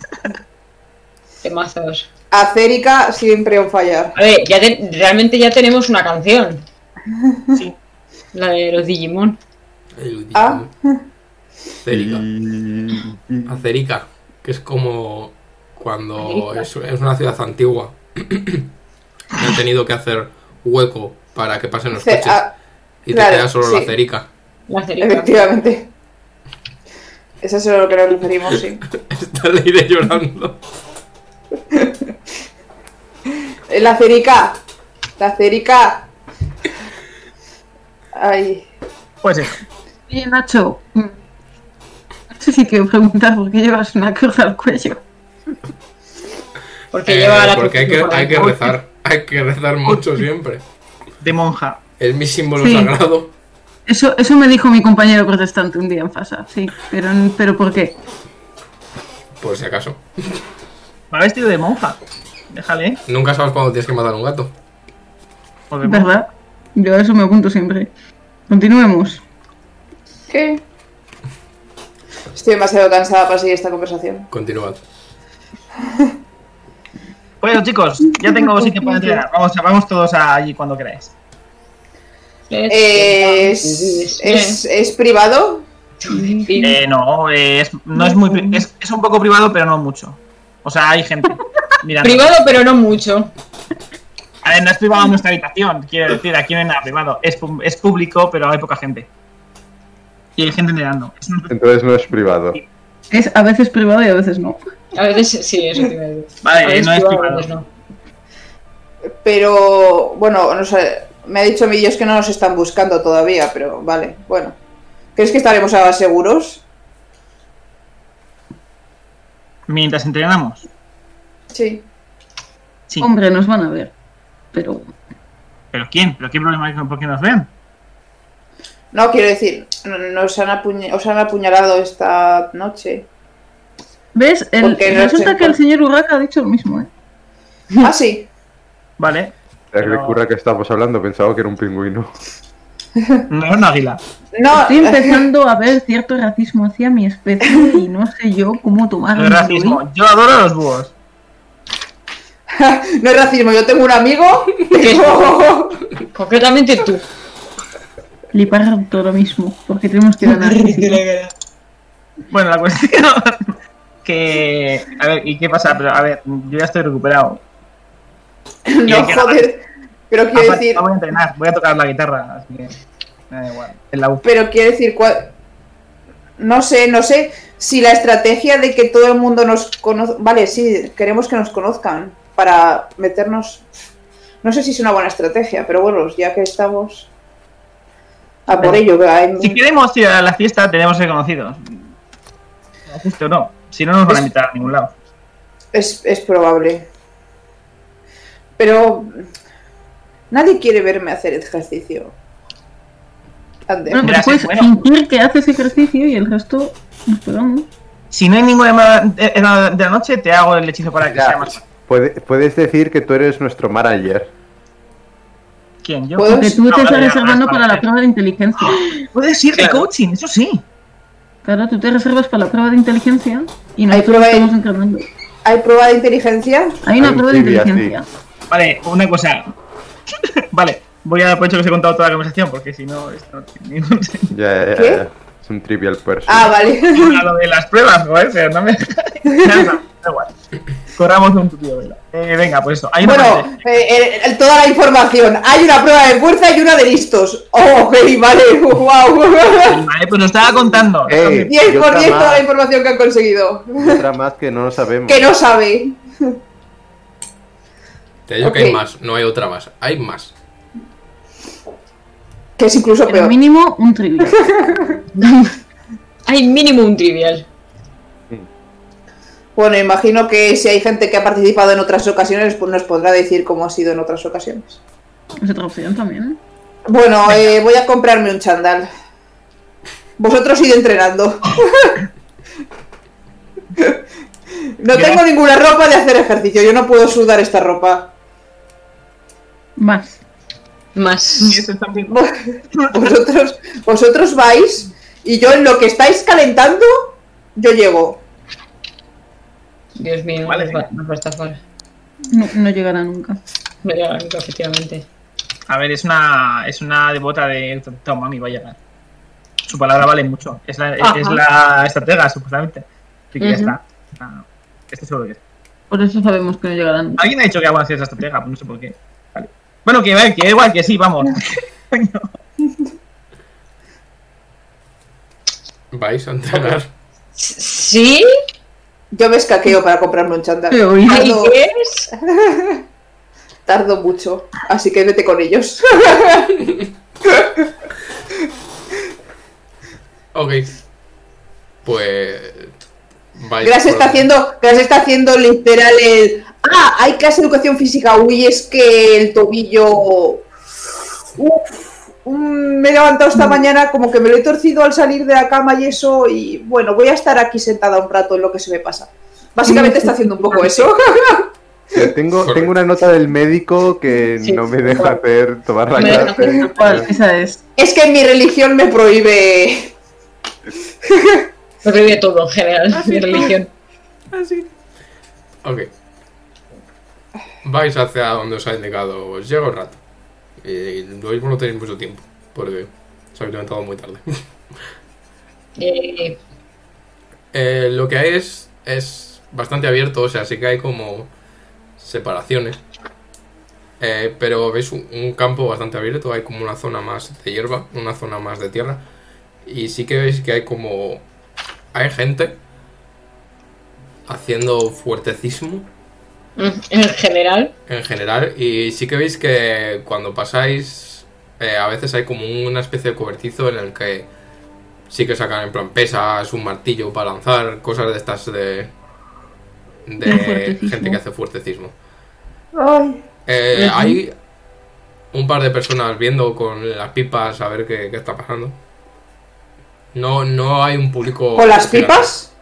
Speaker 4: Temazos.
Speaker 5: Acérica siempre on fire.
Speaker 4: A ver, ya te- realmente ya tenemos una canción.
Speaker 1: Sí.
Speaker 4: La de los Digimon.
Speaker 3: El
Speaker 5: Ah.
Speaker 3: Acerica.
Speaker 2: Y- y-
Speaker 3: Acerica, que es como cuando
Speaker 4: Acerica.
Speaker 3: es, es una ciudad antigua. Y Han tenido que hacer hueco para que pasen los coches.
Speaker 5: ah,
Speaker 3: Y te
Speaker 5: claro,
Speaker 3: queda solo la
Speaker 5: sí.
Speaker 3: cerica.
Speaker 4: La cerica.
Speaker 5: efectivamente. Eso es a lo que nos referimos, sí.
Speaker 3: Está Leire llorando.
Speaker 5: La cerica. La cerica. Ay.
Speaker 1: Pues eso.
Speaker 7: Oye, Nacho. mm, No sé si quiero preguntar por qué llevas una cruz al cuello.
Speaker 4: Porque
Speaker 3: Eh,
Speaker 4: lleva la
Speaker 3: porque hay que, hay que rezar. Hay que rezar mucho siempre.
Speaker 1: De monja.
Speaker 3: Es mi símbolo
Speaker 7: Sí.
Speaker 3: sagrado.
Speaker 7: Eso, eso me dijo mi compañero protestante un día en Fasa, sí. Pero, pero ¿por qué?
Speaker 3: Por si acaso.
Speaker 1: Me ha vestido de monja. Déjale.
Speaker 3: Nunca sabes cuándo tienes que matar a un gato.
Speaker 7: ¿Verdad? Yo a eso me apunto siempre. Continuemos.
Speaker 5: ¿Qué? Estoy demasiado cansada para seguir esta conversación.
Speaker 3: Continuad.
Speaker 1: Bueno, chicos, ya tengo sitio para entrenar. Vamos, vamos todos allí cuando queráis.
Speaker 5: ¿Es, es, es privado?
Speaker 1: Eh, no, eh, es, no es muy. Es, es un poco privado, pero no mucho. O sea, hay gente. mirando.
Speaker 4: Privado, pero no mucho.
Speaker 1: A ver, no es privado en nuestra habitación, quiero decir, aquí no hay nada privado. Es, es público, pero hay poca gente. Y hay gente mirando.
Speaker 2: Entonces no es privado.
Speaker 7: Es a veces privado y a veces no.
Speaker 4: A veces sí, eso decir.
Speaker 1: Vale,
Speaker 4: A veces
Speaker 1: no es privado.
Speaker 4: veces no.
Speaker 5: Pero, bueno, no sé. Me ha dicho Millos que no nos están buscando todavía, pero vale, bueno. ¿Crees que estaremos ahora seguros?
Speaker 1: Mientras entrenamos.
Speaker 5: Sí.
Speaker 1: Sí.
Speaker 7: Hombre, nos van a ver. Pero
Speaker 1: ¿Pero quién? ¿Pero qué problema hay con por qué nos ven?
Speaker 5: No, quiero decir, no- nos han, apuña- os han apuñalado esta noche.
Speaker 7: ¿Ves? El- resulta que el señor Urraca ha dicho lo mismo, ¿eh?
Speaker 5: Ah, sí.
Speaker 1: Vale.
Speaker 2: La que que estamos hablando pensaba que era un pingüino.
Speaker 1: No es un águila.
Speaker 5: No,
Speaker 7: Estoy empezando a ver cierto racismo hacia mi especie y no sé yo cómo tomarlo.
Speaker 1: No es racismo. Yo adoro a los búhos.
Speaker 5: no es racismo. Yo tengo un amigo que...
Speaker 4: Concretamente tú.
Speaker 7: Le parto ahora mismo, porque tenemos que ganar.
Speaker 1: Bueno, la cuestión. que. A ver, ¿y qué pasa? Pero a ver, yo ya estoy recuperado.
Speaker 5: no, joder. Pero quiero
Speaker 1: Aparte,
Speaker 5: decir...
Speaker 1: no voy a entrenar, voy a tocar la guitarra, así que. Me da igual. En la U.
Speaker 5: Pero quiero decir, cuál- no sé, no sé si la estrategia de que todo el mundo nos conozca. Vale, sí, queremos que nos conozcan para meternos. No sé si es una buena estrategia, pero bueno, ya que estamos. A por ello, hay-
Speaker 1: Si queremos ir a la fiesta, tenemos que ser conocidos. Justo no. Si no, no nos van a invitar a ningún lado.
Speaker 5: es, es probable. Pero. Nadie quiere verme hacer ejercicio. Ande.
Speaker 7: Bueno, pues
Speaker 1: sí,
Speaker 7: puedes
Speaker 1: bueno.
Speaker 7: fingir que haces ejercicio y el resto nos pegamos.
Speaker 1: Si no hay ninguna de de la noche, te hago el hechizo para que
Speaker 2: Ya,
Speaker 1: sea más
Speaker 2: puedes decir que tú eres nuestro manager.
Speaker 1: ¿Quién? ¿Yo?
Speaker 5: ¿Puedo?
Speaker 7: Porque tú
Speaker 1: No,
Speaker 7: te estás reservando para la prueba de inteligencia.
Speaker 1: Puedes ir de
Speaker 5: Claro.
Speaker 1: coaching, eso sí.
Speaker 7: Claro, tú te reservas para la prueba de inteligencia y
Speaker 5: Hay
Speaker 7: nosotros
Speaker 5: prueba de-
Speaker 7: estamos entrenando.
Speaker 5: ¿Hay prueba de inteligencia?
Speaker 7: Hay una prueba de inteligencia.
Speaker 1: Vale, una cosa. vale, voy a dar por hecho que os he contado toda la conversación, porque si no, esto no tiene ningún sentido.
Speaker 2: Ya, ya,
Speaker 5: ¿Qué?
Speaker 2: ya. Es un trivial person.
Speaker 5: Ah, vale.
Speaker 1: A lo de las pruebas, joder, pero no me. Da igual. Corramos un tupido. Eh, venga, pues eso. Hay una
Speaker 5: Bueno, eh, eh, toda la información. Hay una prueba de fuerza y una de listos. Oh, ok, vale, wow.
Speaker 1: Vale, pues lo estaba contando.
Speaker 2: Ey.
Speaker 5: 10
Speaker 2: Y
Speaker 5: por
Speaker 2: otra
Speaker 5: 10 toda la información que han conseguido.
Speaker 2: Y otra más que no lo sabemos.
Speaker 5: Que no sabe.
Speaker 3: Te digo que hay más, no hay otra más. Hay más.
Speaker 5: Que es incluso
Speaker 7: Pero
Speaker 5: peor.
Speaker 7: mínimo un trivial.
Speaker 4: Hay mínimo un trivial.
Speaker 5: Bueno, imagino que si hay gente que ha participado en otras ocasiones, pues nos podrá decir cómo ha sido en otras ocasiones.
Speaker 7: Es otra opción también.
Speaker 5: Bueno, eh, voy a comprarme un chandal. Vosotros id entrenando. No tengo ninguna ropa de hacer ejercicio, yo no puedo sudar esta ropa.
Speaker 7: Más.
Speaker 4: Más.
Speaker 1: Y eso también-
Speaker 5: Vosotros, vosotros vais y yo en lo que estáis calentando, yo llego.
Speaker 4: Dios mío,
Speaker 1: Vale,
Speaker 4: nos, va,
Speaker 1: venga.
Speaker 4: nos va a estafar.
Speaker 7: No, no llegará nunca.
Speaker 4: Me llega nunca, efectivamente.
Speaker 1: A ver, es una, es una devota de Toma, mami, va a llegar. Su palabra vale mucho. Es la, es, la estratega, supuestamente. Así que ya
Speaker 4: Ujú.
Speaker 1: está. Ah, Esto seguro que es.
Speaker 7: Por eso sabemos que no llegará nunca.
Speaker 1: Alguien ha dicho que vamos a ser esa estratega, pues no sé por qué. Bueno, que, que igual que sí, vamos.
Speaker 3: Vais a entrenar.
Speaker 4: ¿Sí?
Speaker 5: Yo me escaqueo para comprarme un
Speaker 4: ¿Ahí
Speaker 5: Tardo,
Speaker 4: es?
Speaker 5: tardo mucho, así que vete con ellos.
Speaker 3: Ok. Pues. Vais
Speaker 5: Gras está haciendo, Gras está haciendo literal el. Ah, hay clase de educación física. Uy, es que el tobillo. Uf, mm, me he levantado esta mañana como que me lo he torcido al salir de la cama y eso. Y bueno, voy a estar aquí sentada un rato en lo que se me pasa. Básicamente está haciendo un poco eso.
Speaker 2: Tengo, tengo una nota del médico que
Speaker 4: Sí.
Speaker 2: no me deja hacer tomar la clase.
Speaker 7: esa es.
Speaker 5: Es que mi religión me prohíbe.
Speaker 4: Me prohíbe todo en general, mi religión.
Speaker 3: Ok. Vais hacia donde os ha indicado. Os llega un rato. Y lo mismo no tenéis mucho tiempo. Porque os habéis levantado muy tarde.
Speaker 4: Eh,
Speaker 3: Eh, lo que hay es, es bastante abierto, o sea, sí que hay como separaciones. Eh, pero ves un, un campo bastante abierto, hay como una zona más de hierba, una zona más de tierra. Y sí que veis que hay como... Hay gente haciendo fuertecismo
Speaker 4: En general.
Speaker 3: en general. Y sí que veis que cuando pasáis, eh, a veces hay como una especie de cobertizo en el que sí que sacan en plan pesas, un martillo para lanzar, cosas de estas de, gente que hace fuertecismo.
Speaker 5: Ay.
Speaker 3: Eh. Hay un par de personas viendo con las pipas a ver qué, qué está pasando. No, no hay un público.
Speaker 5: ¿Con las pipas?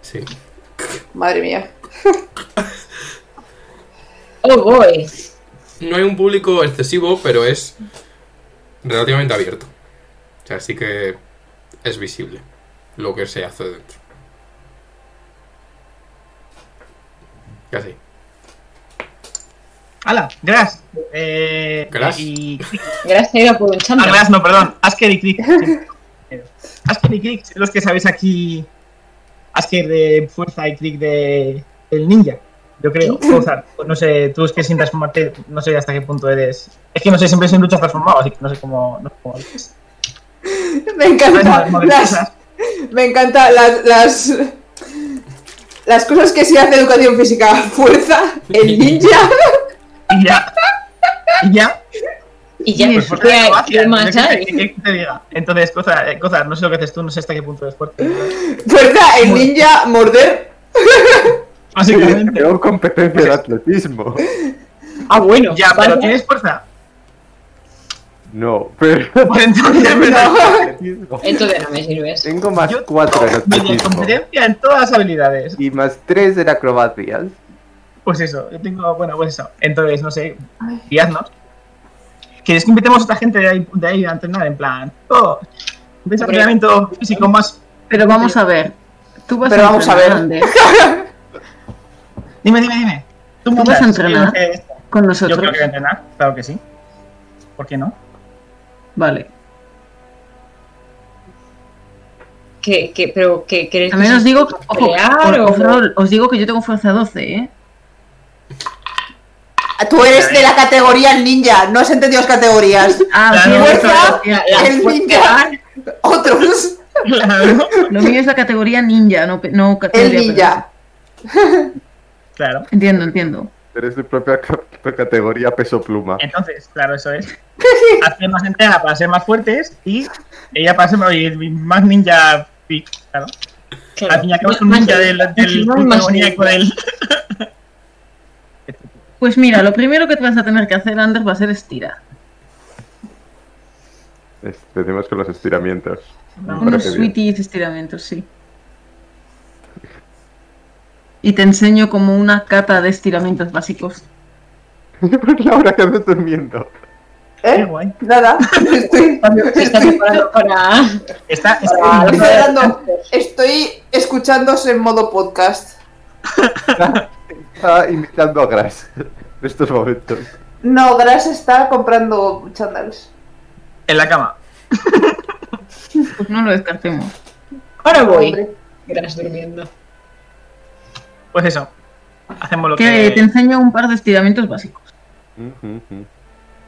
Speaker 3: Sí.
Speaker 5: Madre mía.
Speaker 4: Oh, boy.
Speaker 3: No hay un público excesivo, pero es relativamente abierto. O sea, sí que es visible lo que se hace dentro. Casi.
Speaker 1: ¡Hala! ¡Gras! Eh,
Speaker 3: Gras.
Speaker 1: Y...
Speaker 4: Gracias iba por un
Speaker 1: Ah,
Speaker 4: chándal.
Speaker 1: Gras, no, perdón. Asker y Crick. Asker y Crick, los que sabéis aquí. Asker de fuerza y Crick de el ninja. Yo creo. Gonzalo, no sé, tú es que sin transformarte, no sé hasta qué punto eres. Es que no sé, siempre soy en luchas transformado, así que no sé cómo. No sé cómo es.
Speaker 5: Me encanta
Speaker 1: Las
Speaker 5: me encanta las, las las cosas que se hace educación física. Fuerza, el ninja.
Speaker 1: Y ya. Y ya.
Speaker 4: Y ya,
Speaker 7: Sí,
Speaker 1: Pues
Speaker 7: Eso,
Speaker 1: fuerza de
Speaker 4: ¿qué,
Speaker 1: acrobacia,
Speaker 4: qué
Speaker 1: no
Speaker 4: más
Speaker 1: sé qué-
Speaker 4: hay?
Speaker 1: qué- qué te diga. Entonces, cosa, eh, cosa, no sé lo que haces tú, no sé hasta qué punto es fuerte.
Speaker 5: Fuerza, el ninja, morder.
Speaker 1: Básicamente.
Speaker 2: Tengo competencia de atletismo.
Speaker 4: Ah, bueno.
Speaker 1: Ya, pero
Speaker 4: vaya.
Speaker 1: tienes fuerza.
Speaker 2: No, pero
Speaker 1: Pues entonces,
Speaker 5: No.
Speaker 4: Entonces no me sirves.
Speaker 2: Tengo más
Speaker 1: Yo-
Speaker 2: 4 en atletismo.
Speaker 1: competencia en todas las habilidades.
Speaker 2: Y más 3 en acrobacias.
Speaker 1: Pues eso, yo tengo, bueno, pues eso. Entonces, no sé, guiadnos. ¿Quieres que invitemos a esta gente de ahí, de ahí a entrenar? En plan, oh, un entrenamiento físico más.
Speaker 7: Pero vamos a ver. Tú vas
Speaker 5: Pero
Speaker 7: a
Speaker 5: vamos a ver.
Speaker 1: Dime, dime, dime.
Speaker 7: ¿Tú
Speaker 1: mandas,
Speaker 7: vas a entrenar?
Speaker 1: yo
Speaker 7: con
Speaker 1: Yo
Speaker 7: nosotros.
Speaker 1: creo que voy a entrenar, claro que sí. ¿Por qué no?
Speaker 7: Vale.
Speaker 4: ¿Qué, qué, pero qué queréis
Speaker 7: También
Speaker 4: que
Speaker 7: os digo, ojo, os,
Speaker 4: o-
Speaker 7: os- os digo que yo tengo fuerza 12, ¿eh?
Speaker 5: Tú eres de la categoría ninja. No has entendido las categorías.
Speaker 7: Ah,
Speaker 1: Claro,
Speaker 7: sí,
Speaker 5: fuerza,
Speaker 7: fuerza.
Speaker 4: La
Speaker 5: el ninja. Otros.
Speaker 1: Claro.
Speaker 7: Lo mío es la categoría ninja, no, no
Speaker 5: El
Speaker 7: categoría
Speaker 5: ninja.
Speaker 1: Claro.
Speaker 7: Entiendo, entiendo.
Speaker 2: Eres de propia ca- categoría peso pluma.
Speaker 1: Entonces, claro, eso es. Hacer más entrega para ser más fuertes y ella para ser más, ninja. pic, Claro.
Speaker 4: Claro.
Speaker 1: Al fin y al cabo es un ninja del, del
Speaker 4: ninja.
Speaker 1: del.
Speaker 7: Pues mira, lo primero que te vas a tener que hacer, Ander, va a ser estirar.
Speaker 2: Es- Decimos con los estiramientos.
Speaker 7: Unos sweeties estiramientos, sí. Y te enseño como una cata de estiramientos básicos.
Speaker 2: Pues Laura, ¿qué haces durmiendo?
Speaker 1: Qué
Speaker 5: ¿Eh?
Speaker 1: guay.
Speaker 5: Nada. Estoy,
Speaker 4: está preparando para.
Speaker 1: Está, está
Speaker 4: para-
Speaker 5: estoy, estoy escuchándose en modo podcast.
Speaker 2: Está imitando a Gras en estos momentos.
Speaker 5: No, Gras está comprando chandals.
Speaker 1: en la cama.
Speaker 7: Pues no lo descartemos.
Speaker 4: Ahora voy.
Speaker 5: Hombre.
Speaker 4: Gras durmiendo.
Speaker 1: Pues eso. Hacemos lo
Speaker 7: Que
Speaker 1: que.
Speaker 7: te enseño un par de estiramientos básicos.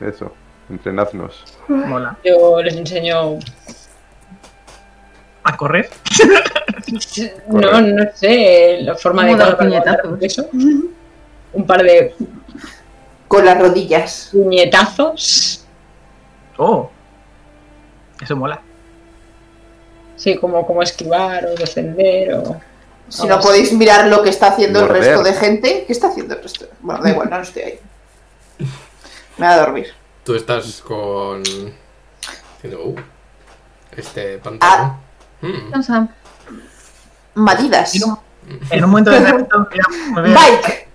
Speaker 2: Eso, entrenadnos.
Speaker 1: mola.
Speaker 4: Yo les enseño.
Speaker 1: A correr.
Speaker 4: No, no sé, la forma de aguantar eso. Un par de
Speaker 5: Con las rodillas.
Speaker 4: puñetazos.
Speaker 1: Oh. Eso mola.
Speaker 4: Sí, como, como esquivar o defender o.
Speaker 5: Si no podéis mirar lo que está haciendo el resto de gente. ¿Qué está haciendo el resto? Bueno, da igual, no, no estoy ahí. Me voy a dormir.
Speaker 3: Tú estás con. Uh, este pantalón. Mm.
Speaker 7: Cansa.
Speaker 5: Madidas.
Speaker 1: En un, en un momento de voy a-
Speaker 5: Bike.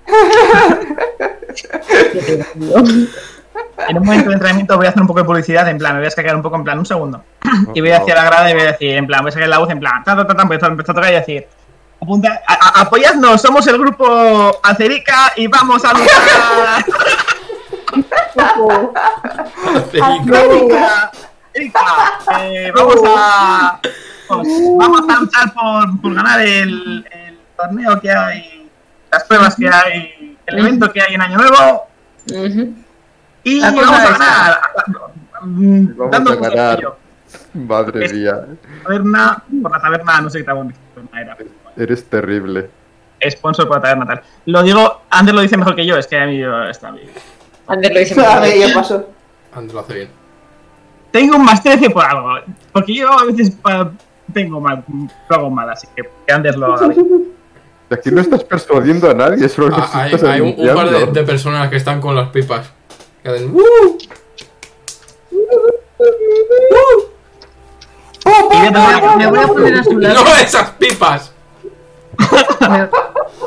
Speaker 1: En un momento de entrenamiento voy a hacer un poco de publicidad, en plan, me voy a escaquear un poco, en plan, un segundo. Y voy hacia la grada y voy a decir, en plan, voy a sacar la voz, en plan, ta, ta, ta, ta, empezar, empezar a tocar y decir, apunta, a- a- apoyadnos, somos el grupo Acerica y vamos a luchar. Acerica, Acerica, eh, vamos a pues, vamos a luchar por, por ganar el, el torneo que hay, las pruebas que hay el evento que hay en Año Nuevo. Y vamos a ganar.
Speaker 2: Vamos
Speaker 1: Dando
Speaker 2: a ganar. Madre mía,
Speaker 1: Taberna, por la taberna, no sé qué taberna era.
Speaker 2: Eres terrible.
Speaker 1: Sponsor por la taberna tal. Lo digo, Ander lo dice mejor que yo, es que a mí yo- está bien.
Speaker 4: Ander lo dice mejor.
Speaker 5: ya pasó.
Speaker 3: Andrés lo hace bien.
Speaker 1: Tengo un más 13 por algo, porque yo a veces tengo mal, lo hago mal, así que que Ander lo haga bien.
Speaker 2: Aquí no estás persuadiendo a nadie, solo nos
Speaker 3: Ah, hay
Speaker 2: estás
Speaker 3: hay un, un par de, de personas que están con las pipas. Que hacen, "Uh".
Speaker 1: Yo también-
Speaker 7: Me voy a poner a su lado.
Speaker 3: ¡No esas pipas!
Speaker 7: Me,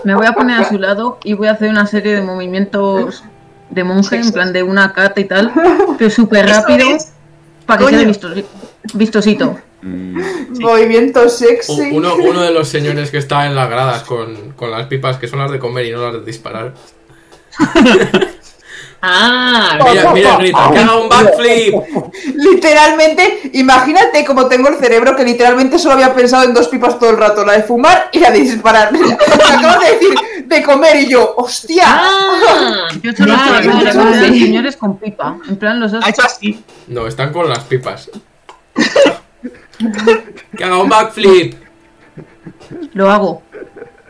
Speaker 7: me voy a poner a su lado y voy a hacer una serie de movimientos de monje, en plan de una cata y tal, pero súper rápido para que
Speaker 1: Coño.
Speaker 7: quede vistosi- vistosito.
Speaker 2: Mm,
Speaker 5: Movimiento sexy.
Speaker 3: Uno, uno de los señores que está en las gradas con, con las pipas, que son las de comer y no las de disparar.
Speaker 4: Ah,
Speaker 3: Mira, mira, grita, que haga un backflip.
Speaker 5: Literalmente, imagínate como tengo el cerebro que literalmente solo había pensado en dos pipas todo el rato, la de fumar y la de disparar. Acabas de decir de comer y yo, hostia.
Speaker 4: ah,
Speaker 7: Yo solo los señores con pipa. En plan, los dos.
Speaker 1: Ha hecho así.
Speaker 3: No, están con las pipas. Que haga un backflip.
Speaker 7: Lo hago.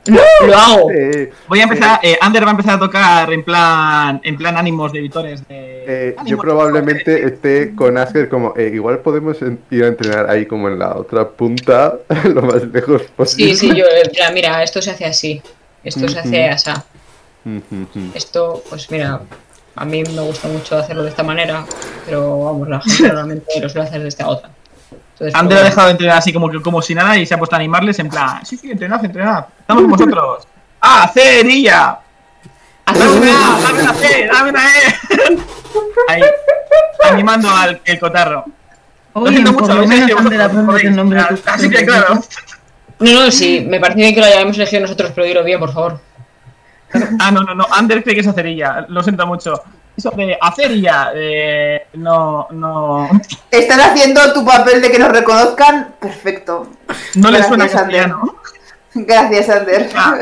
Speaker 4: Lo hago.
Speaker 2: eh,
Speaker 1: Voy a empezar, eh, Ander va a empezar a tocar en plan, en plan ánimos de vitores de...
Speaker 2: eh, yo probablemente esté con Asker como, eh, igual podemos ir a entrenar ahí como en la otra punta, lo más lejos posible.
Speaker 4: Sí, sí, yo, en plan, mira, esto se hace así. Esto se hace así. Esto, pues mira, a mí me gusta mucho hacerlo de esta manera, pero vamos, la gente normalmente lo suele hacer de esta otra. Entonces,
Speaker 1: Ander ha dejado de entrenar así como que como si nada y se ha puesto a animarles en plan, sí, sí, entrenad, entrenad, estamos con vosotros. ¡Ah, cerilla! ¡Dame A, dame una C, dame una E! Ahí, animando al el cotarro. Lo siento mucho,
Speaker 7: lo
Speaker 1: sé
Speaker 7: tu
Speaker 1: Así que claro.
Speaker 4: No, no, sí, me parece bien que lo hayamos elegido nosotros, pero dilo bien, por favor.
Speaker 1: Ah, no, no, no, Ander cree que es acerilla, lo siento mucho. Eso de acerilla, eh, no, no,
Speaker 5: Están haciendo tu papel de que nos reconozcan. Perfecto.
Speaker 1: no le
Speaker 5: Gracias,
Speaker 1: suena
Speaker 5: Ander.
Speaker 1: castellano.
Speaker 5: Gracias, Ander.
Speaker 1: Ah.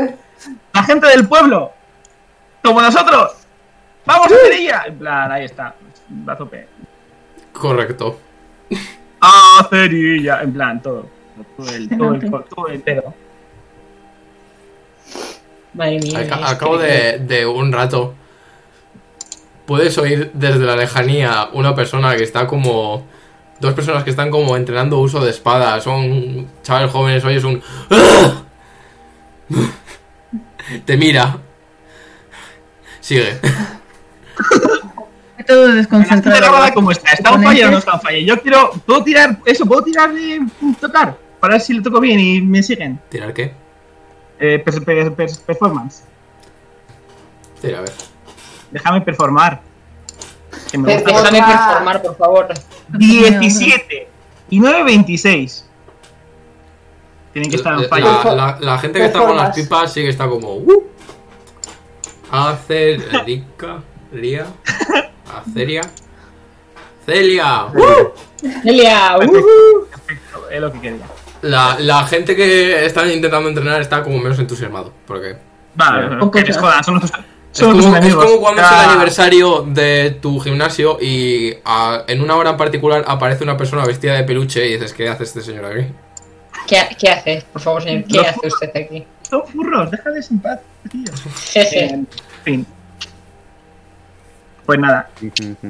Speaker 1: La gente del pueblo, como nosotros, ¡vamos a cerilla! En plan, ahí está, a tope.
Speaker 3: Correcto.
Speaker 1: ¡Ah, cerilla! En plan, todo. Todo el, todo el, todo el pedo.
Speaker 4: Madre mía.
Speaker 3: Al, ca-
Speaker 4: es
Speaker 3: al cabo
Speaker 4: que-
Speaker 3: de, de un rato, puedes oír desde la lejanía una persona que está como. Dos personas que están como entrenando uso de espada. Son chavales jóvenes, oyes un. Te mira. Sigue.
Speaker 7: Todo desconcentrado.
Speaker 1: como está, ¿está on fire o no está on fire? Yo quiero, ¿puedo tirar eso? ¿Puedo tirar de tocar? Para ver si le toco bien y me siguen.
Speaker 3: ¿Tirar qué?
Speaker 1: Eh, per- per- per- performance.
Speaker 3: Tira, a ver.
Speaker 1: Déjame performar. Que me gusta.
Speaker 5: Performa.
Speaker 4: Déjame performar, por favor.
Speaker 1: 17 y 9, 26. Tienen que estar on
Speaker 3: La,
Speaker 1: fire.
Speaker 3: la- la- la gente que está con las pipas sí que está como. "Uh". Acerica. Lia. Aceria. Celia. ¡Uh!
Speaker 4: Elia, uh,
Speaker 1: Perfecto, es lo que quería.
Speaker 3: La, la gente que están intentando entrenar está como menos entusiasmado. Porque.
Speaker 1: Vale,
Speaker 7: Con
Speaker 1: que les
Speaker 7: cosas.
Speaker 1: jodan, son
Speaker 3: Es como, es cuando es el
Speaker 1: Ya.
Speaker 3: aniversario de tu gimnasio y a- en una hora en particular aparece una persona vestida de peluche y dices, ¿qué hace este señor aquí?
Speaker 4: ¿qué, ¿qué hace? Por favor, señor, ¿qué
Speaker 1: Los
Speaker 4: hace usted aquí?
Speaker 1: Son furros, déjales en paz, tío.
Speaker 4: Jeje.
Speaker 1: En fin. Pues nada, y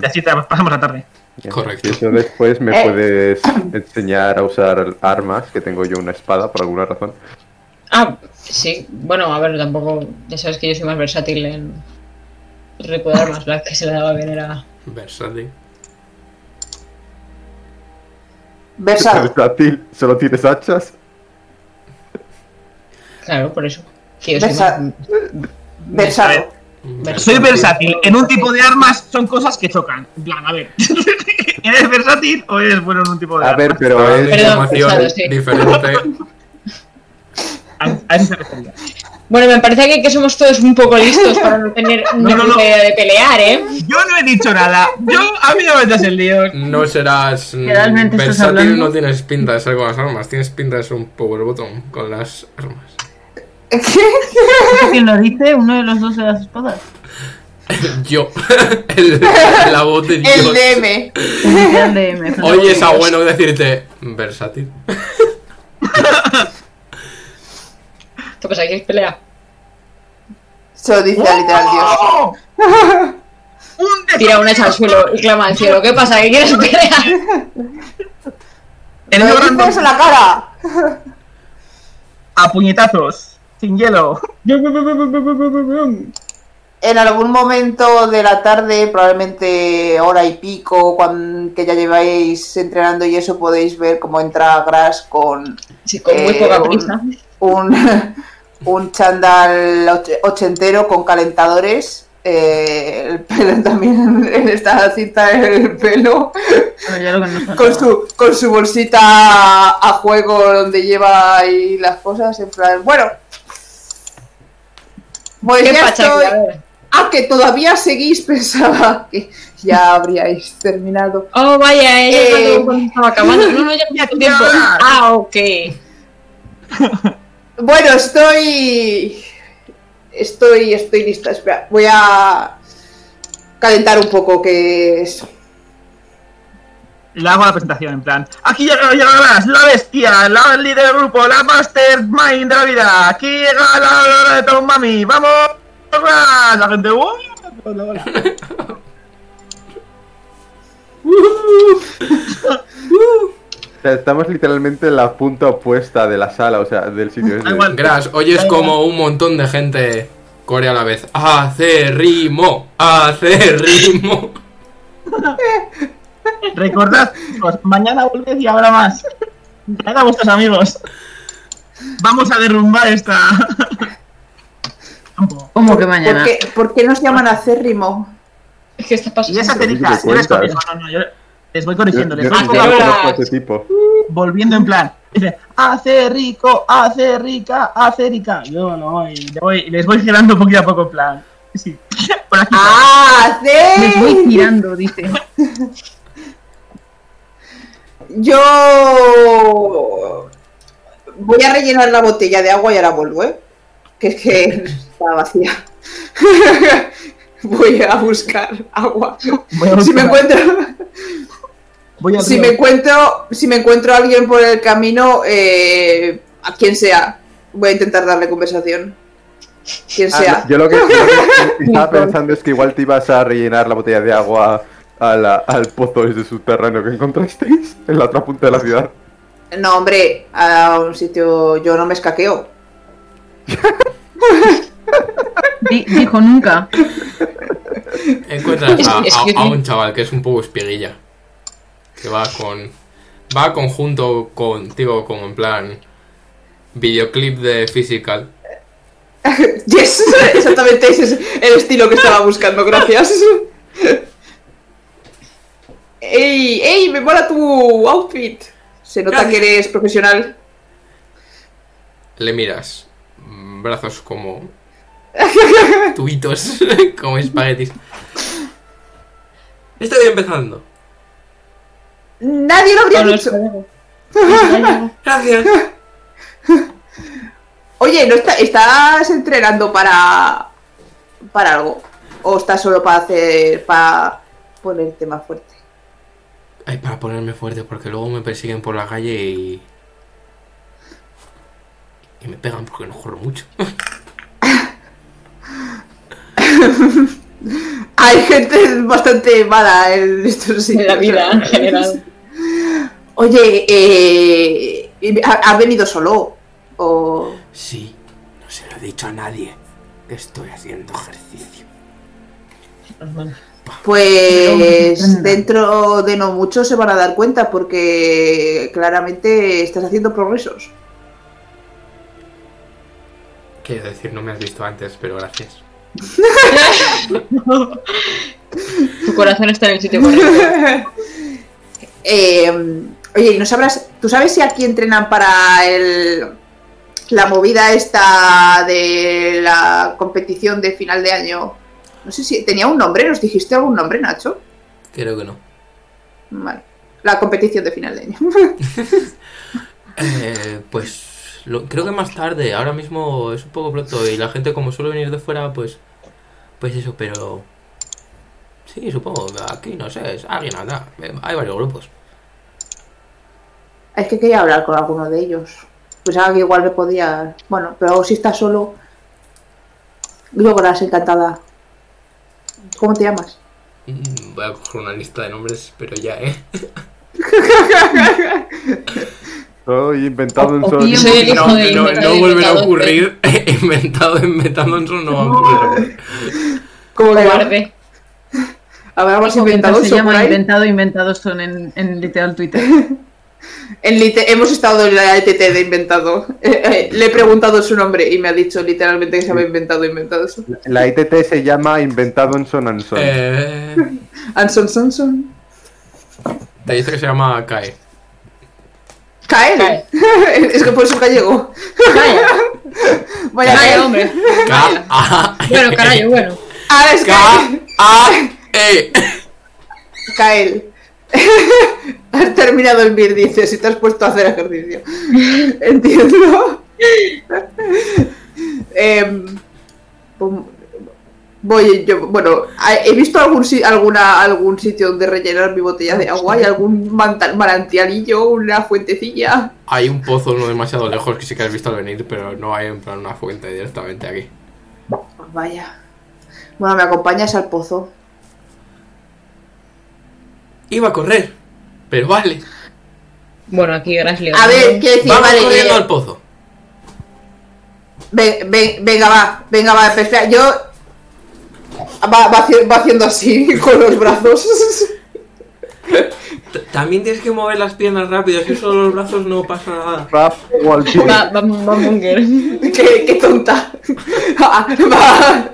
Speaker 1: así te- pasamos la tarde.
Speaker 3: Correcto.
Speaker 2: Y eso después me
Speaker 5: Eh.
Speaker 2: puedes enseñar a usar armas, que tengo yo una espada por alguna razón.
Speaker 4: Ah, sí. Bueno, a ver, tampoco. Ya sabes que yo soy más versátil en. Recordar más. La que se le daba bien era.
Speaker 3: Versátil.
Speaker 2: Versátil, solo tienes hachas.
Speaker 4: Claro, por eso. Que yo soy
Speaker 5: Versa-
Speaker 4: más.
Speaker 5: Versado.
Speaker 1: Soy versátil. En un tipo de armas son cosas que chocan. En plan, a ver. ¿Eres versátil o eres bueno en un tipo de
Speaker 2: A
Speaker 1: armas?
Speaker 2: ver, pero es...
Speaker 4: Perdón,
Speaker 3: información
Speaker 4: pesado, sí.
Speaker 3: diferente.
Speaker 1: A, a eso se refería.
Speaker 4: Bueno, me parece que, que somos todos un poco listos para no tener
Speaker 1: No,
Speaker 4: una
Speaker 1: no,
Speaker 4: puta
Speaker 1: no.
Speaker 4: idea de pelear, ¿eh?
Speaker 1: Yo no he dicho nada. Yo, a mí no me metas el lío.
Speaker 3: No serás mm,
Speaker 7: Realmente
Speaker 3: versátil, no tienes pinta de ser con las armas, tienes pinta de ser un power bottom con las armas.
Speaker 7: ¿Quién lo dice? Uno de los dos de las espadas.
Speaker 3: Yo. El- la voz de Dios.
Speaker 5: El DM.
Speaker 3: Oye, es bueno decirte versátil.
Speaker 4: ¿Qué pasa? ¿Quieres pelea?
Speaker 5: Se lo dice literal Dios.
Speaker 1: ¡Oh! ¡Un
Speaker 4: Tira una hecha al suelo y clama al cielo. ¿Qué pasa? ¿Que quieres pelear?
Speaker 1: El
Speaker 5: ¡Me
Speaker 1: grande
Speaker 5: dices en la cara!
Speaker 1: a puñetazos, sin hielo.
Speaker 5: En algún momento de la tarde, probablemente hora y pico, cuando, que ya lleváis entrenando y eso, podéis ver cómo entra Grass con
Speaker 4: Sí, con muy
Speaker 5: Eh,
Speaker 4: poca
Speaker 5: un-
Speaker 4: prisa.
Speaker 5: un, un chándal och- ochentero con calentadores. eh, el pelo también en esta cinta en el pelo. Con su, con su bolsita a, juego donde lleva ahí las cosas. En plan, bueno. Pues
Speaker 4: ¿Qué
Speaker 5: ya estoy. Ah, que todavía seguís, pensaba que ya habríais terminado.
Speaker 4: Oh, vaya, ella
Speaker 5: Eh.
Speaker 4: cuando- cuando estaba acabando. No, no, ya
Speaker 1: Ya,
Speaker 4: con tiempo.
Speaker 1: ya.
Speaker 4: Ah, ok.
Speaker 5: Bueno, estoy. Estoy, estoy lista. Espera, voy a calentar un poco, que es.
Speaker 1: Le hago la presentación, en plan. Aquí llega, llegarás, la bestia, la líder del grupo, la mastermind de la vida. Aquí llega la hora de Tom Mami. ¡Vamos! La gente. ¡uh!
Speaker 2: Sea, estamos literalmente en la punta opuesta de la sala, o sea, del sitio ese.
Speaker 1: Da igual.
Speaker 3: Gras, oyes como un montón de gente corea a la vez. Hace rimo, hace rimo.
Speaker 1: Recordad, chicos, mañana volved y habrá más. Traed a vuestros amigos. Vamos a derrumbar esta.
Speaker 7: ¿Cómo que
Speaker 5: ¿Por
Speaker 7: mañana?
Speaker 5: qué, por qué nos llaman acérrimo?
Speaker 4: ¿Qué está pasando?
Speaker 1: Y esa
Speaker 2: que cuentas.
Speaker 1: corrijo, no, no, yo les voy corrigiendo, les voy
Speaker 2: tipo.
Speaker 1: volviendo en plan. Dice, hace rico, hace rica, hace rica. Yo no voy, le voy- les voy girando poquito a poco en plan. Sí, por aquí.
Speaker 5: ¡Ah,
Speaker 7: Les voy
Speaker 5: sí!
Speaker 7: tirando, dice.
Speaker 5: Yo. Voy a rellenar la botella de agua y ahora vuelvo, ¿eh? Que es que está vacía. Voy a buscar agua. Si me encuentro.
Speaker 1: Voy
Speaker 5: Si me encuentro, si me encuentro a alguien por el camino, eh, a quien sea, voy a intentar darle conversación. Quien
Speaker 2: Ah,
Speaker 5: sea.
Speaker 2: no, yo lo que, yo lo que estaba pensando es que igual te ibas a rellenar la botella de agua a la- al pozo ese subterráneo que encontrasteis en la otra punta de la ciudad.
Speaker 5: No, hombre, a un sitio yo no me escaqueo.
Speaker 7: Di- dijo nunca.
Speaker 3: Encuentras a, a- un chaval que es un poco espiguilla. Que va con. Va conjunto contigo, como en plan. Videoclip de Physical.
Speaker 5: Yes, exactamente ese es el estilo que estaba buscando, gracias. ¡Ey! ¡Ey! ¡Me mola tu outfit! Se nota que eres profesional.
Speaker 3: Le miras. mm, Brazos como. tubitos, como espaguetis. Estoy empezando.
Speaker 5: Nadie lo habría
Speaker 4: No,
Speaker 5: dicho.
Speaker 3: Gracias.
Speaker 5: Oye, ¿no está- estás entrenando para. para algo? ¿O estás solo para hacer. para ponerte más fuerte?
Speaker 3: Ay, para ponerme fuerte, porque luego me persiguen por la calle y. Y me pegan porque no corro mucho.
Speaker 5: Hay gente bastante mala en estos
Speaker 4: En la vida en general.
Speaker 5: Oye, eh, ¿ha- ¿has venido solo? ¿O.?
Speaker 3: Sí, no se lo he dicho a nadie que estoy haciendo ejercicio.
Speaker 5: Pues dentro de no mucho se van a dar cuenta porque claramente estás haciendo progresos.
Speaker 3: Quiero decir, no me has visto antes, pero gracias.
Speaker 4: Tu corazón está en el sitio correcto.
Speaker 5: Eh, oye, ¿y ¿no sabrás? ¿Tú sabes si aquí entrenan para el, la movida esta de la competición de final de año? No sé si tenía un nombre, ¿nos dijiste algún nombre, Nacho?
Speaker 3: Creo que no.
Speaker 5: Vale. La competición de final de año.
Speaker 3: Eh, pues lo- creo que más tarde, ahora mismo es un poco pronto y la gente como suele venir de fuera, pues pues eso, pero sí, supongo, aquí no sé, es alguien anda, hay varios grupos.
Speaker 5: Es que quería hablar con alguno de ellos. Pensaba que igual me podía. Bueno, pero si estás solo. Logras, encantada. ¿Cómo te llamas?
Speaker 3: Mm, Voy a coger una lista de nombres, pero ya, ¿eh?
Speaker 2: Soy inventado en
Speaker 7: O- o
Speaker 2: Sony.
Speaker 7: bien-
Speaker 4: Soy el hijo
Speaker 3: No, no,
Speaker 4: inventado
Speaker 3: no vuelven a
Speaker 4: inventado,
Speaker 3: ocurrir, inventado, inventando en su no va a ocurrir.
Speaker 5: ¿Cómo que
Speaker 7: Mientras
Speaker 5: inventado
Speaker 7: se llama inventado, inventados son en, en literal Twitter.
Speaker 5: En lite- hemos estado en la ETT de inventado. Eh, eh, le he preguntado su nombre y me ha dicho literalmente que se había inventado inventado eso.
Speaker 2: La ITT se llama Inventado en Son and Son.
Speaker 3: Eh,
Speaker 5: Anson Sonson.
Speaker 3: te dice que se llama Kae.
Speaker 5: Cael.
Speaker 4: Cael.
Speaker 5: es que por eso gallego.
Speaker 4: Vaya,
Speaker 5: Vaya,
Speaker 4: vaya,
Speaker 5: Cael.
Speaker 4: hombre.
Speaker 3: A
Speaker 4: Bueno, carajo, bueno.
Speaker 5: Ahora es
Speaker 3: K
Speaker 5: Cael.
Speaker 3: A E.
Speaker 5: Cael. Has terminado el BIR, dices, y te has puesto a hacer ejercicio. Entiendo. Em, pum, voy yo, bueno, he visto algún, si- alguna, algún sitio donde rellenar mi botella de agua, hay algún manantialillo, una fuentecilla.
Speaker 3: Hay un pozo no demasiado lejos que sí que has visto al venir, pero no hay en plan una fuente directamente aquí.
Speaker 5: Pues vaya. Bueno, me acompañas al pozo.
Speaker 3: Iba a correr, pero vale.
Speaker 4: Bueno, aquí Grassley.
Speaker 5: A ver, quiero decir,
Speaker 3: Vamos
Speaker 5: vale,
Speaker 3: corriendo
Speaker 5: eh,
Speaker 3: al pozo.
Speaker 5: Ven- ven- venga, va, venga, va, espera, yo. Va, va va haciendo así con los brazos.
Speaker 3: También tienes que mover las piernas rápido, si solo los brazos no pasa nada.
Speaker 2: Rap Wall Street.
Speaker 4: Va, va, va
Speaker 5: qué, qué tonta. Ah, va.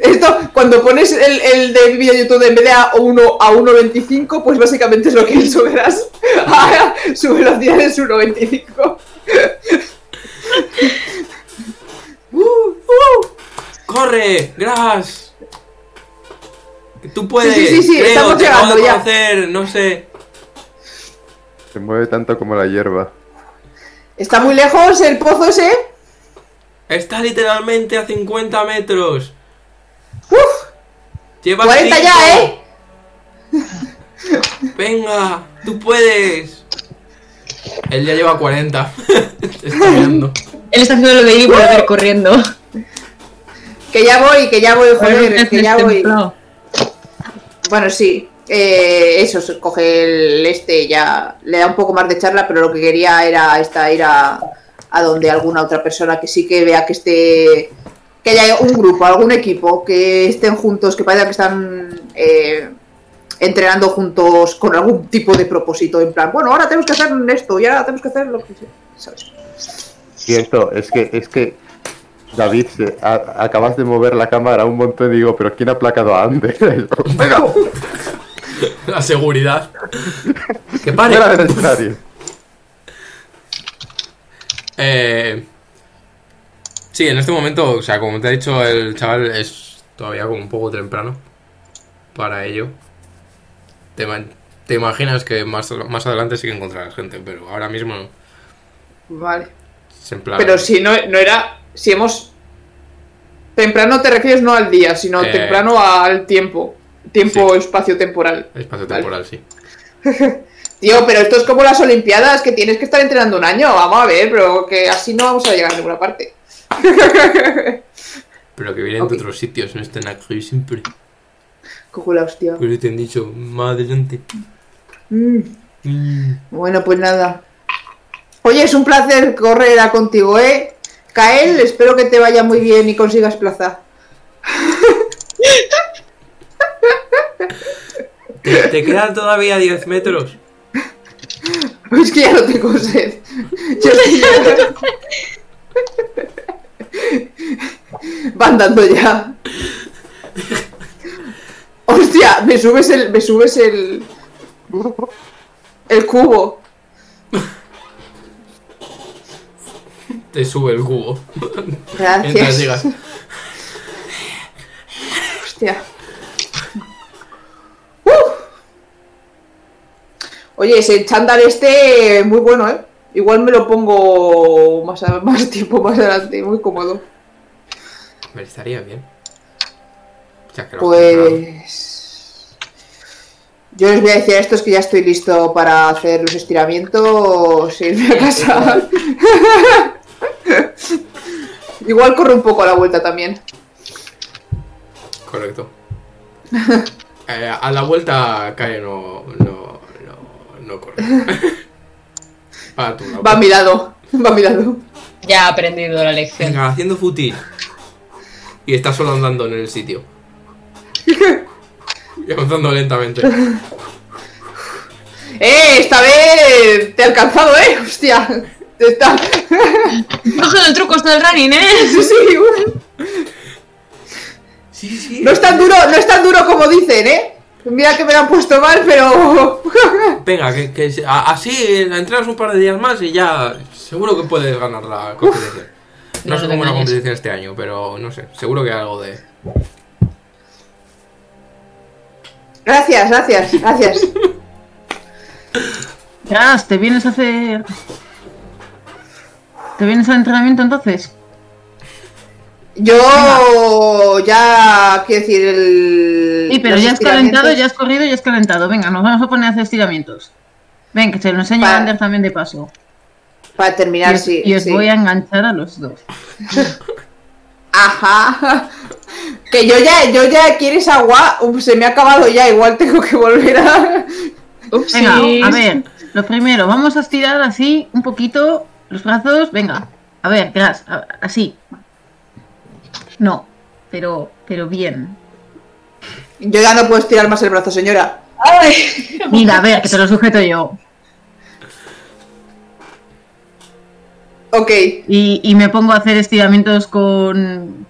Speaker 5: Esto, cuando pones el, el de vídeo de YouTube en vez de a 1 a 1.25, pues básicamente es lo que hizo, verás. Ah, Su velocidad es 1.25. Uh, uh.
Speaker 3: ¡Corre! ¡Gras! Que Tú puedes.
Speaker 5: Sí, sí, sí,
Speaker 3: creo,
Speaker 5: estamos
Speaker 3: te
Speaker 5: llegando ya.
Speaker 3: conocer, no sé.
Speaker 2: Se mueve tanto como la hierba.
Speaker 5: ¿Está muy lejos el pozo ese?
Speaker 3: Está literalmente a 50 metros.
Speaker 5: Uf,
Speaker 3: Lleva
Speaker 5: 40
Speaker 3: cinco.
Speaker 5: ya, ¿eh?
Speaker 3: Venga, tú puedes. Él ya lleva 40. Te está mirando.
Speaker 4: Él está haciendo lo de ir y volver corriendo.
Speaker 5: Que ya voy, que ya voy, joder, que ya voy. Bueno, sí. Eh, eso, se coge el este, ya le da un poco más de charla, pero lo que quería era esta, ir a, a donde alguna otra persona que sí que vea que esté, que haya un grupo, algún equipo, que estén juntos, que parezca que están eh, entrenando juntos con algún tipo de propósito, en plan, bueno, ahora tenemos que hacer esto y ahora tenemos que hacer lo que sea, ¿sabes?
Speaker 2: Cierto, es que, es que David, se- a- acabas de mover la cámara un montón y digo, pero ¿quién ha placado a Ander? Venga,
Speaker 3: La seguridad. Que pare.
Speaker 2: fuera del escenario.
Speaker 3: Eh, sí, en este momento, o sea, como te ha dicho el chaval, es todavía como un poco temprano para ello. Te, ma- te imaginas que más, más adelante sí que encontrarás gente, pero ahora mismo no.
Speaker 5: Vale.
Speaker 3: Plan-
Speaker 5: Pero si no, no era, si hemos... Temprano te refieres no al día, sino
Speaker 3: Eh.
Speaker 5: temprano al tiempo. Tiempo,
Speaker 3: Sí.
Speaker 5: espacio temporal.
Speaker 3: Espacio
Speaker 5: Vale.
Speaker 3: temporal, sí.
Speaker 5: Tío, pero esto es como las Olimpiadas, que tienes que estar entrenando un año. Vamos a ver, pero que así no vamos a llegar a ninguna parte.
Speaker 3: Pero que vienen de otros sitios, no están aquí siempre.
Speaker 5: Cojo la hostia.
Speaker 3: Pero te han dicho, más adelante.
Speaker 5: Mm,
Speaker 3: Mm.
Speaker 5: Bueno, pues nada. Oye, es un placer correr a contigo, ¿eh? Kael, espero que te vaya muy bien y consigas plaza.
Speaker 3: Te, te quedan todavía 10 metros.
Speaker 5: Es que ya no tengo sed. Yo estoy ya- Van dando ya. Hostia, me subes el. Me subes el. El cubo.
Speaker 3: Te sube el cubo. Mientras
Speaker 5: Gracias.
Speaker 3: digas.
Speaker 5: Hostia. ¡Uf! Oye, ese chándal este, muy bueno, ¿eh? Igual me lo pongo más, a- más tiempo más adelante, muy cómodo.
Speaker 3: Me estaría bien. Ya que.
Speaker 5: Pues. Yo les voy a decir a estos que ya estoy listo para hacer los estiramientos e irme a casa. Igual corro un poco a la vuelta también.
Speaker 3: Correcto. Eh, a la vuelta cae no. no. no. no corre. Va, tú,
Speaker 5: Va a mi lado. Va a mi lado.
Speaker 4: Ya ha aprendido la lección.
Speaker 3: Venga, haciendo footing. Y está solo andando en el sitio. Y avanzando lentamente.
Speaker 5: ¡Eh! Esta vez te he alcanzado, ¿eh? Hostia. Te está.
Speaker 4: Coge el truco del running, ¿eh?
Speaker 5: Sí, sí.
Speaker 3: Sí, sí.
Speaker 5: No es tan duro, no es tan duro como dicen, ¿eh? Mira que me lo han puesto mal, pero.
Speaker 3: Venga, que, que a- así la entrenas un par de días más y ya seguro que puedes ganar la competición. No
Speaker 4: No,
Speaker 3: sé cómo la
Speaker 4: engañes.
Speaker 3: competición este año, pero no sé, seguro que hay algo de...
Speaker 5: Gracias, gracias, gracias.
Speaker 7: Gas, ¿te vienes a hacer. ¿Te vienes al entrenamiento entonces?
Speaker 5: Yo ya quiero decir el.
Speaker 7: Pero ya has calentado, ya has corrido, ya has calentado. Venga, nos vamos a poner a hacer estiramientos. Ven, que se lo enseño
Speaker 5: Pa-
Speaker 7: a Ander también de paso.
Speaker 5: Para
Speaker 7: Y
Speaker 5: terminar,
Speaker 7: os,
Speaker 5: sí.
Speaker 7: y os
Speaker 5: sí.
Speaker 7: voy a enganchar a los dos.
Speaker 5: Ajá. Que yo ya, yo ya quieres agua, Uf, se me ha acabado ya, igual tengo que volver a.
Speaker 4: Upsis.
Speaker 7: Venga, a ver, lo primero, vamos a estirar así un poquito los brazos. Venga, a ver, Gras, a- así. No, pero, pero bien.
Speaker 5: Yo ya no puedo estirar más el brazo, señora.
Speaker 4: Ay.
Speaker 7: Mira, a ver, que te lo sujeto yo.
Speaker 5: Ok.
Speaker 7: Y, y me pongo a hacer estiramientos con,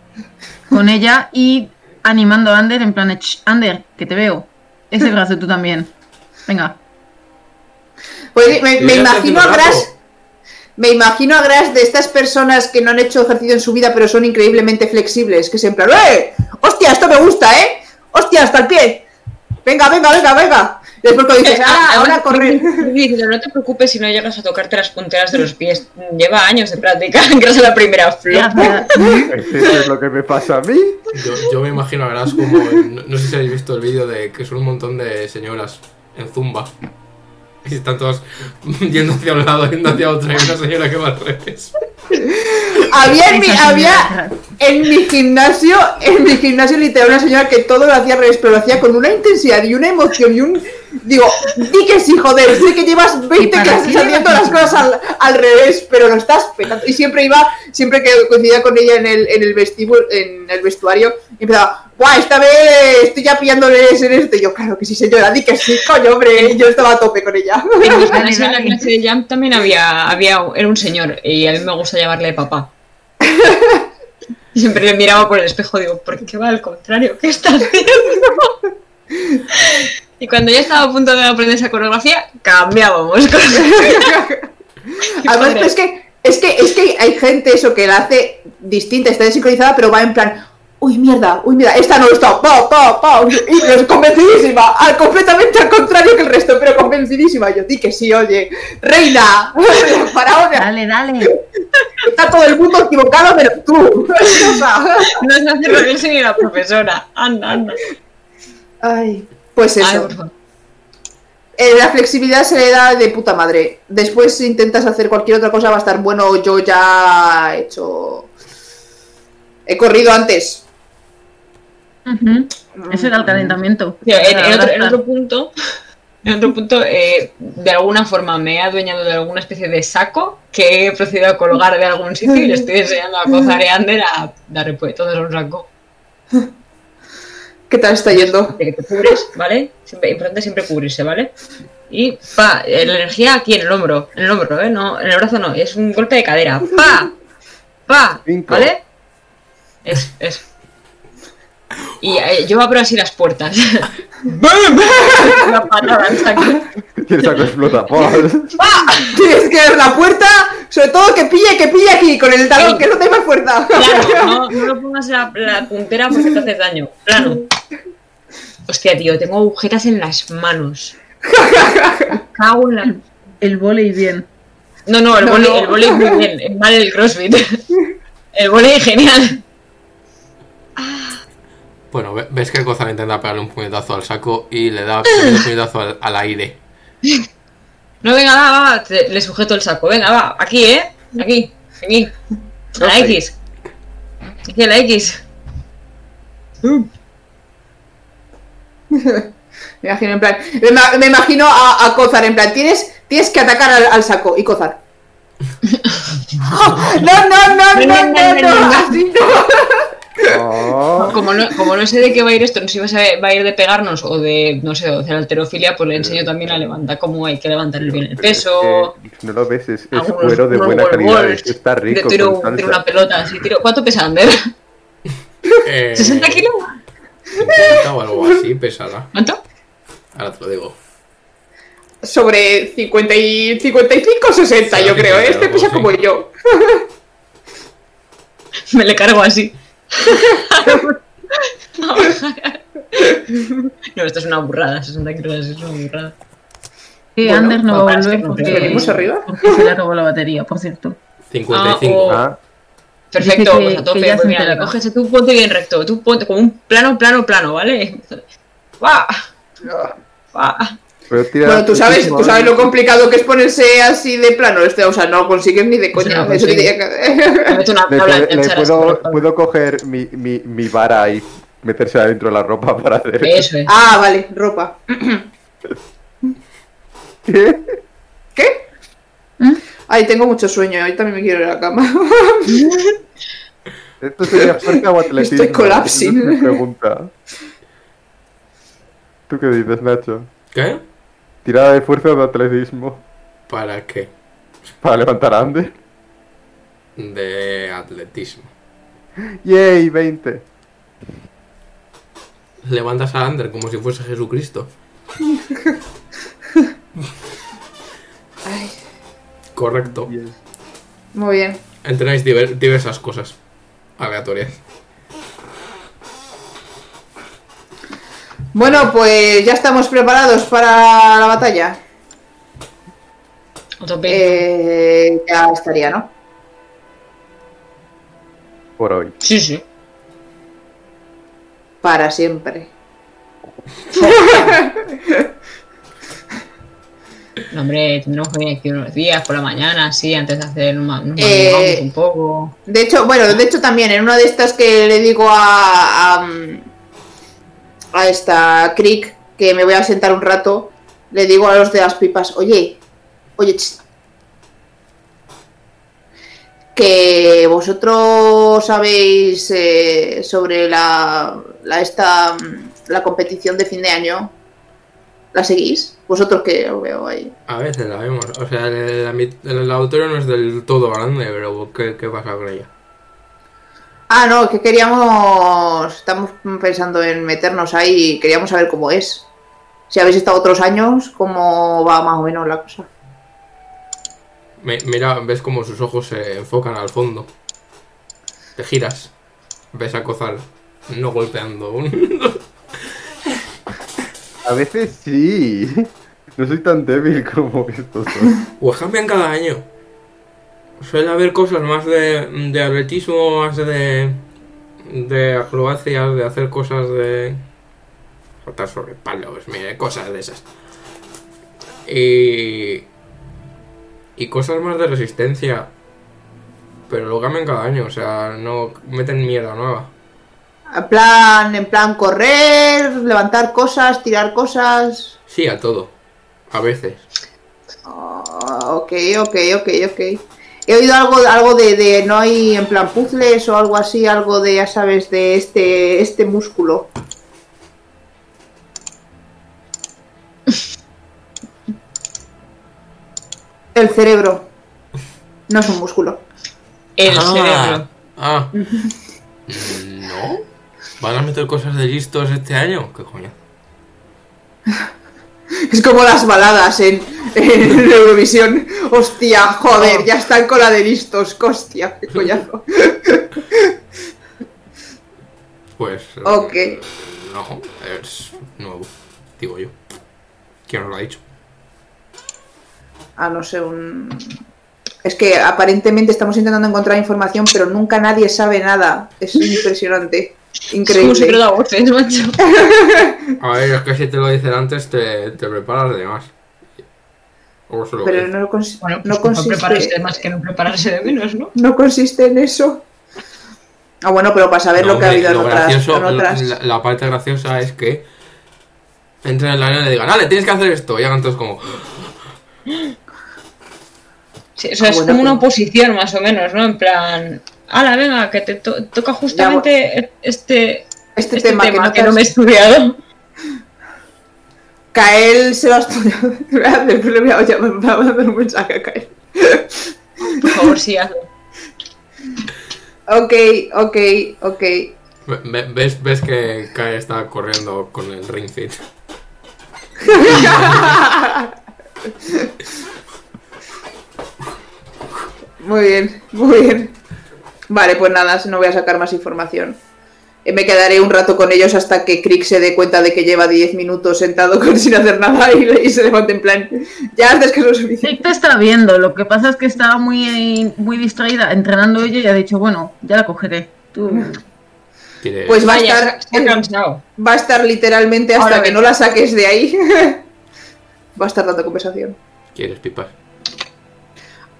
Speaker 7: con ella y animando a Ander en plan, "Ch, Ander, que te veo. Ese brazo tú también. Venga.
Speaker 5: Pues me, imagino a
Speaker 3: haciendo
Speaker 5: Gras.
Speaker 3: brazo.
Speaker 5: Me imagino a Gras de estas personas que no han hecho ejercicio en su vida, pero son increíblemente flexibles. Que siempre, ¡eh! ¡Hostia, esto me gusta, eh! ¡Hostia, hasta el pie! Venga, venga, venga, venga. Y después cuando dices, ahora, ahora a correr.
Speaker 4: No te preocupes si no llegas a tocarte las punteras de los pies. Lleva años de práctica, que es la primera
Speaker 7: ya.
Speaker 2: Eso es lo que me pasa a mí.
Speaker 3: Yo, yo me imagino Gras como... No, no sé si habéis visto el vídeo de que son un montón de señoras en Zumba. Y están todas yendo hacia un lado, yendo hacia otro. Y una señora que va al revés.
Speaker 5: Había en mi, había en mi gimnasio, en mi gimnasio literal una señora que todo lo hacía al revés, pero lo hacía con una intensidad y una emoción y un digo, di que sí, joder, sé que llevas 20
Speaker 7: para
Speaker 5: clases haciendo las cosas al, al revés, pero lo estás petando. Y siempre iba, siempre que coincidía con ella en el, en el vestíbulo, en el vestuario, y empezaba, ¡buah! Esta vez estoy ya pillándoles en esto. Y yo, claro que sí, señora, di que sí, coño, hombre, yo estaba a tope con ella.
Speaker 4: En mi en la clase de jump también había, había, era un señor y a mí me gusta llamarle papá. Y Siempre le miraba por el espejo, digo, ¿por qué va al contrario? ¿Qué está haciendo? Y cuando ya estaba a punto de aprender esa coreografía, cambiábamos.
Speaker 5: Además, es que, es que, es que hay gente eso que la hace distinta, está desincronizada, pero va en plan, uy mierda, uy mierda, esta no está, pa, pa, pa, y es convencidísima, al, completamente al contrario que el resto, pero convencidísima. Yo di que sí, oye, reina, faraona,
Speaker 7: Dale, dale.
Speaker 5: está todo el mundo equivocado, pero tú.
Speaker 4: No se hace ni la profesora. Anda, anda.
Speaker 5: Ay, pues eso. Eh, la flexibilidad se le da de puta madre. Después, si intentas hacer cualquier otra cosa, va a estar bueno. Yo ya he hecho. He corrido antes.
Speaker 7: Ese era el calentamiento.
Speaker 4: En, otro, en
Speaker 7: está.
Speaker 4: otro punto, en otro punto eh, de alguna forma me he adueñado de alguna especie de saco que he procedido a colgar de algún sitio y le estoy enseñando a Cozar y a Ander a dar pues todo es un saco.
Speaker 5: ¿Qué tal está yendo?
Speaker 4: De que te cubres, ¿vale? Siempre, importante siempre cubrirse, ¿vale? Y pa, eh, la energía aquí en el hombro, en el hombro, ¿eh? No, en el brazo no, es un golpe de cadera. Pa, pa. ¿vale? Es, es. Y eh, yo abro así las puertas. ¡Bum! Una patada al saco.
Speaker 2: Y el saco explota. ¡Pah!
Speaker 5: Tienes que ver la puerta, sobre todo que pille, que pille aquí, con el talón,
Speaker 4: Ey.
Speaker 5: que no te más fuerza.
Speaker 4: Plano, no, no lo pongas la, la puntera porque te haces daño. Plano. Hostia, tío, tengo agujetas en las manos. Cago en la.
Speaker 7: El volei bien.
Speaker 4: No, no, el
Speaker 5: No, no.
Speaker 4: el boli muy bien. es Mal el crossfit. El boli genial.
Speaker 3: Bueno, ve- ves que Kozar intenta pegarle un puñetazo al saco y le da un puñetazo al, al aire.
Speaker 4: No, venga, va, va, va, te- le sujeto el saco. Venga, va, aquí, ¿eh? Aquí, aquí. A la X. Aquí a la X.
Speaker 5: Me imagino en plan. Me, ima- me imagino a, a Cozar en plan. Tienes, tienes que atacar al, al saco y Cozar. no, no, no, no, no, no, no, así no.
Speaker 4: Como no, como no sé de qué va a ir esto, no sé si va a, ser- va a ir de pegarnos o de, no sé, de alterofilia, pues le enseño también a levantar cómo hay que levantar bien el peso.
Speaker 2: eh, no lo ves, es, es
Speaker 4: algunos-
Speaker 2: cuero de buena calidad. Está
Speaker 4: de
Speaker 2: rico.
Speaker 4: tiro,
Speaker 2: con
Speaker 4: tiro
Speaker 2: salsa.
Speaker 4: una pelota, así, tiro. ¿Cuánto pesa Ander?
Speaker 3: Eh,
Speaker 4: ¿60 kilos?
Speaker 3: 50 o algo así pesará.
Speaker 4: ¿Cuánto?
Speaker 3: Ahora te lo digo.
Speaker 5: Sobre 50 y 55 o 60,
Speaker 3: Sí,
Speaker 5: yo creo.
Speaker 3: algo
Speaker 5: Este pesa como yo.
Speaker 4: Me le cargo así. no, esto es una burrada, 60 kilos es una burrada.
Speaker 7: Sí,
Speaker 5: Bueno,
Speaker 7: Ander no va a volver
Speaker 4: que
Speaker 7: porque,
Speaker 5: ¿Venimos arriba?
Speaker 7: porque se le acabó la batería, por cierto.
Speaker 3: 55.
Speaker 4: Ah,
Speaker 2: Ah,
Speaker 4: Perfecto,
Speaker 7: que-
Speaker 4: pues a
Speaker 7: que
Speaker 4: tope. Pues
Speaker 7: se
Speaker 4: mira, coges tú ponte bien recto, tú ponte como un plano, plano, plano, ¿vale? ¡Va! ¡Va!
Speaker 2: Pero tira
Speaker 5: Bueno, tú sabes, tú sabes
Speaker 2: ¿eh?
Speaker 5: lo complicado que es ponerse así de plano. Este, o sea, no consigues ni de coña.
Speaker 4: no
Speaker 5: diría que-
Speaker 2: Le, puedo- le coger mi, mi, mi vara y meterse adentro de la ropa para hacer
Speaker 4: Eso es.
Speaker 5: ah, vale, ropa.
Speaker 2: ¿Qué?
Speaker 5: ¿Qué?
Speaker 7: ¿Mm?
Speaker 5: Ay, tengo mucho sueño. Hoy también me quiero ir a la cama.
Speaker 2: Esto sería fuerza o atletismo.
Speaker 5: Estoy collapsing.
Speaker 2: Esa es pregunta. ¿Tú qué dices, Nacho?
Speaker 3: ¿Qué?
Speaker 2: ¿Tirada de fuerza o de atletismo?
Speaker 3: ¿Para qué?
Speaker 2: Para levantar a Ander.
Speaker 3: De atletismo.
Speaker 2: ¡Yay! 20.
Speaker 3: Levantas a Ander como si fuese Jesucristo.
Speaker 5: Ay,
Speaker 3: Correcto.
Speaker 5: muy bien.
Speaker 3: Entrenáis diver- diversas cosas aleatorias.
Speaker 5: Bueno, pues ya estamos preparados para la batalla. Eh, ya estaría, ¿no?
Speaker 2: Por hoy.
Speaker 4: Sí, sí.
Speaker 5: Para siempre.
Speaker 4: No, hombre, tendremos que venir aquí unos días por la mañana, así, antes de hacer un, nos
Speaker 5: Eh,
Speaker 4: un poco.
Speaker 5: De hecho, bueno, de hecho también en una de estas que le digo a, a, a esta Crick que me voy a sentar un rato, le digo a los de las pipas, oye, oye, ch, que vosotros sabéis eh, sobre la, esta mm, la competición de fin de año, ¿la seguís? Vosotros que lo veo ahí.
Speaker 3: A veces la vemos. O sea, el, el, no es del todo grande, pero ¿qué, qué pasa con ella?
Speaker 5: Ah, no, que queríamos. Estamos pensando en meternos ahí. Queríamos saber cómo es. Si habéis estado otros años, cómo va más o menos la cosa.
Speaker 3: Mi- mira, ves como sus ojos se enfocan al fondo. Te giras. Ves a Cozal no golpeando un...
Speaker 2: A veces sí. No soy tan débil como estos son.
Speaker 3: Cambian cada año. Suele haber cosas más de, de atletismo, más de, de acrobacias, de hacer cosas de... Saltar sobre palos, mire, cosas de esas. Y... Y cosas más de resistencia. Pero lo cambian cada año, o sea, no meten mierda nueva.
Speaker 5: En plan, en plan correr, levantar cosas, tirar cosas.
Speaker 3: Sí, a todo. A veces.
Speaker 5: Ah, ok, ok, ok, ok. He oído algo, algo de, de no hay en plan puzzles o algo así, algo de, ya sabes, de este, este músculo. El cerebro. No es un músculo.
Speaker 4: El
Speaker 3: ah,
Speaker 4: cerebro.
Speaker 3: Ah. ¿No? ¿Van a meter cosas de listos este año? ¿Qué coño?
Speaker 5: Es como las baladas en, en Eurovisión. Hostia, joder, ya están con la de listos. Hostia, qué coñazo.
Speaker 3: Pues. eh,
Speaker 5: Ok.
Speaker 3: No, es nuevo. Digo yo. ¿Quién nos lo ha dicho?
Speaker 5: Ah, no sé, un. Es que aparentemente estamos intentando encontrar información, pero nunca nadie sabe nada. Es impresionante. Increíble.
Speaker 4: da voces, macho.
Speaker 3: A ver, es que si te lo dicen antes, te, te preparas de más. O solo
Speaker 5: Pero no, cons-
Speaker 4: Bueno,
Speaker 5: no
Speaker 4: pues no prepararse
Speaker 5: consiste,
Speaker 4: más que no prepararse de menos, ¿no?
Speaker 5: no consiste en eso. Ah, bueno, pero para saber lo que ha habido en otras.
Speaker 3: gracioso,
Speaker 5: en otras-
Speaker 3: la, la parte graciosa es que entren en la arena y le digan, dale, tienes que hacer esto. Y hagan todos como,
Speaker 4: Sí, eso
Speaker 5: Ah,
Speaker 4: es
Speaker 5: bueno,
Speaker 4: como una
Speaker 5: pues-
Speaker 4: oposición, más o menos, ¿no? En plan, ala, venga, que te to- toca justamente este,
Speaker 5: este,
Speaker 4: este
Speaker 5: tema, que no, te
Speaker 4: me he estudiado.
Speaker 5: Kael se lo ha estudiado. Después le voy a, ya me va a mandar un mensaje a Kael.
Speaker 4: Por favor, sí, hazlo.
Speaker 5: Ok, ok, ok.
Speaker 3: Ve- ve- ¿Ves, ves que Kai está corriendo con el ring fit?
Speaker 5: Muy bien, muy bien. Vale, pues nada, no voy a sacar más información. Eh, Me quedaré un rato con ellos hasta que Crick se dé cuenta de que lleva 10 minutos sentado con, sin hacer nada y, y se levante en plan. Ya has descansado suficiente.
Speaker 7: Nick te está viendo, lo que pasa es que estaba muy, muy distraída entrenando ella y ha dicho, bueno, ya la cogeré. Tú.
Speaker 5: Pues va a estar,
Speaker 4: cansado.
Speaker 5: va a estar literalmente hasta
Speaker 4: Ahora
Speaker 5: que
Speaker 4: ves.
Speaker 5: no la saques de ahí. va a estar dando conversación.
Speaker 3: ¿Quieres pipas?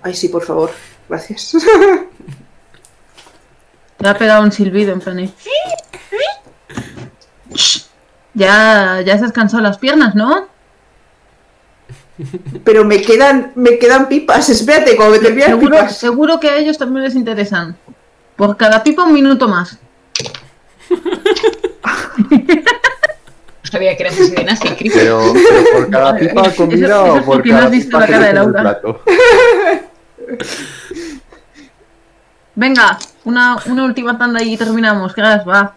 Speaker 5: Ay, sí, por favor. Gracias.
Speaker 7: Le ha pegado un silbido en plan. Ya, ya se has cansado las piernas, ¿no?
Speaker 5: Pero me quedan, me quedan pipas. Espérate, como me terminan
Speaker 7: Seguro,
Speaker 5: pipas.
Speaker 7: seguro que a ellos también les interesan. Por cada pipa un minuto más.
Speaker 4: No sabía que eras así de nazi, Chris.
Speaker 2: Pero, pero por cada pipa comida
Speaker 7: eso- eso
Speaker 2: o por cada
Speaker 7: has visto
Speaker 2: pipa
Speaker 7: la
Speaker 2: que
Speaker 7: cara de Laura.
Speaker 2: plato.
Speaker 7: Venga, una, una última tanda y terminamos. Gras, va.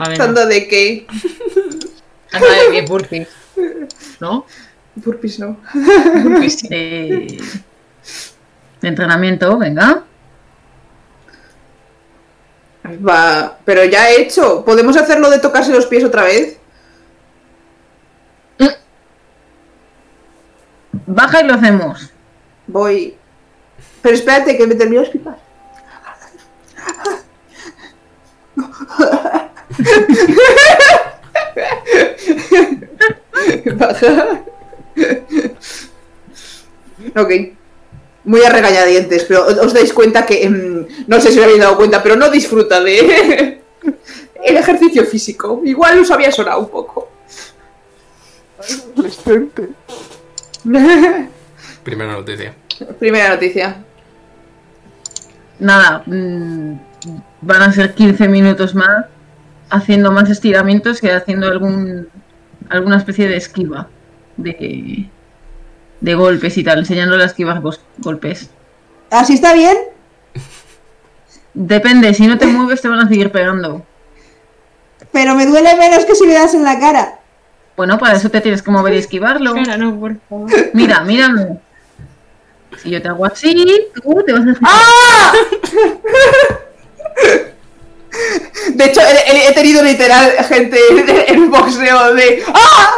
Speaker 4: Va, venga.
Speaker 5: Tanda de qué?
Speaker 4: Anda de 10 burpees. ¿No?
Speaker 5: Burpees no.
Speaker 4: Burpees, sí.
Speaker 7: Eh, de entrenamiento, venga.
Speaker 5: Va, pero ya he hecho. ¿Podemos hacerlo de tocarse los pies otra vez?
Speaker 7: Baja y lo hacemos.
Speaker 5: Voy. Pero espérate, que me termino de explicar. Baja. Ok. Muy a regañadientes, pero os dais cuenta que. em, no sé si os habéis dado cuenta, pero no disfruta de. el ejercicio físico. Igual os había sonado un poco.
Speaker 2: Adolescente.
Speaker 3: Primera noticia.
Speaker 5: Primera noticia.
Speaker 7: Nada, mm, van a ser 15 minutos más haciendo más estiramientos que haciendo algún alguna especie de esquiva de, de golpes y tal, enseñándole a esquivar gos- golpes.
Speaker 5: ¿Así está bien?
Speaker 7: Depende, si no te mueves te van a seguir pegando.
Speaker 5: Pero me duele menos que si me das en la cara.
Speaker 7: Bueno, para eso te tienes que mover y esquivarlo.
Speaker 4: No, por favor.
Speaker 7: Mira, mírame. Si yo te hago así, tú te vas a
Speaker 5: ¡Ah! De hecho, he, tenido literal gente en, en boxeo de ¡Ah!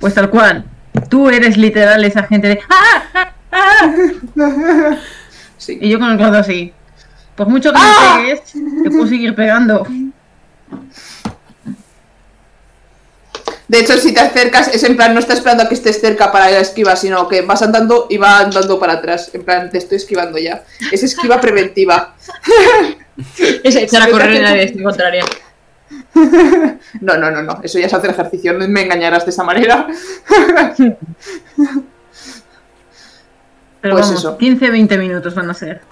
Speaker 7: Pues tal cual. Tú eres literal esa gente de ¡Ah! ¡Ah! ¡Ah!
Speaker 5: Sí.
Speaker 7: Y yo con el codo así. Por mucho que
Speaker 5: ¡Ah!
Speaker 7: me pegues, te puedo seguir pegando.
Speaker 5: De hecho, si te acercas, es en plan, no estás esperando a que estés cerca para la esquiva, sino que vas andando y va andando para atrás. En plan, te estoy esquivando ya. Es esquiva preventiva.
Speaker 4: Es echar a correr en la dirección contraria.
Speaker 5: No, no, no, no. Eso ya es hacer ejercicio. No me engañarás de esa manera.
Speaker 7: Pero
Speaker 5: Pues
Speaker 7: vamos,
Speaker 5: eso.
Speaker 7: 15-20 minutos van a ser.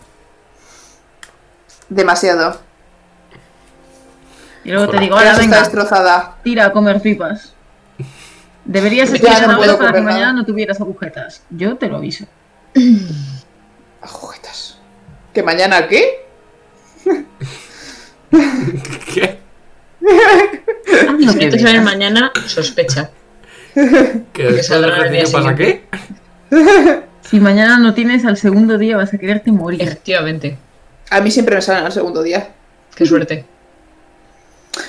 Speaker 5: Demasiado.
Speaker 7: Y luego te digo, ahora
Speaker 5: está
Speaker 7: venga,
Speaker 5: destrozada.
Speaker 7: tira a comer pipas. Deberías
Speaker 5: no
Speaker 7: ahora para que
Speaker 5: nada.
Speaker 7: mañana no tuvieras agujetas. Yo te lo aviso.
Speaker 5: Agujetas. ¿Que mañana qué?
Speaker 3: ¿Qué?
Speaker 4: Si
Speaker 7: que
Speaker 4: no te sale
Speaker 7: veas.
Speaker 4: mañana, sospecha.
Speaker 3: ¿Que después del pasa qué?
Speaker 7: Si mañana no tienes, al segundo día vas a quererte morir.
Speaker 4: Efectivamente.
Speaker 5: A mí siempre me salen al segundo día.
Speaker 4: Qué suerte.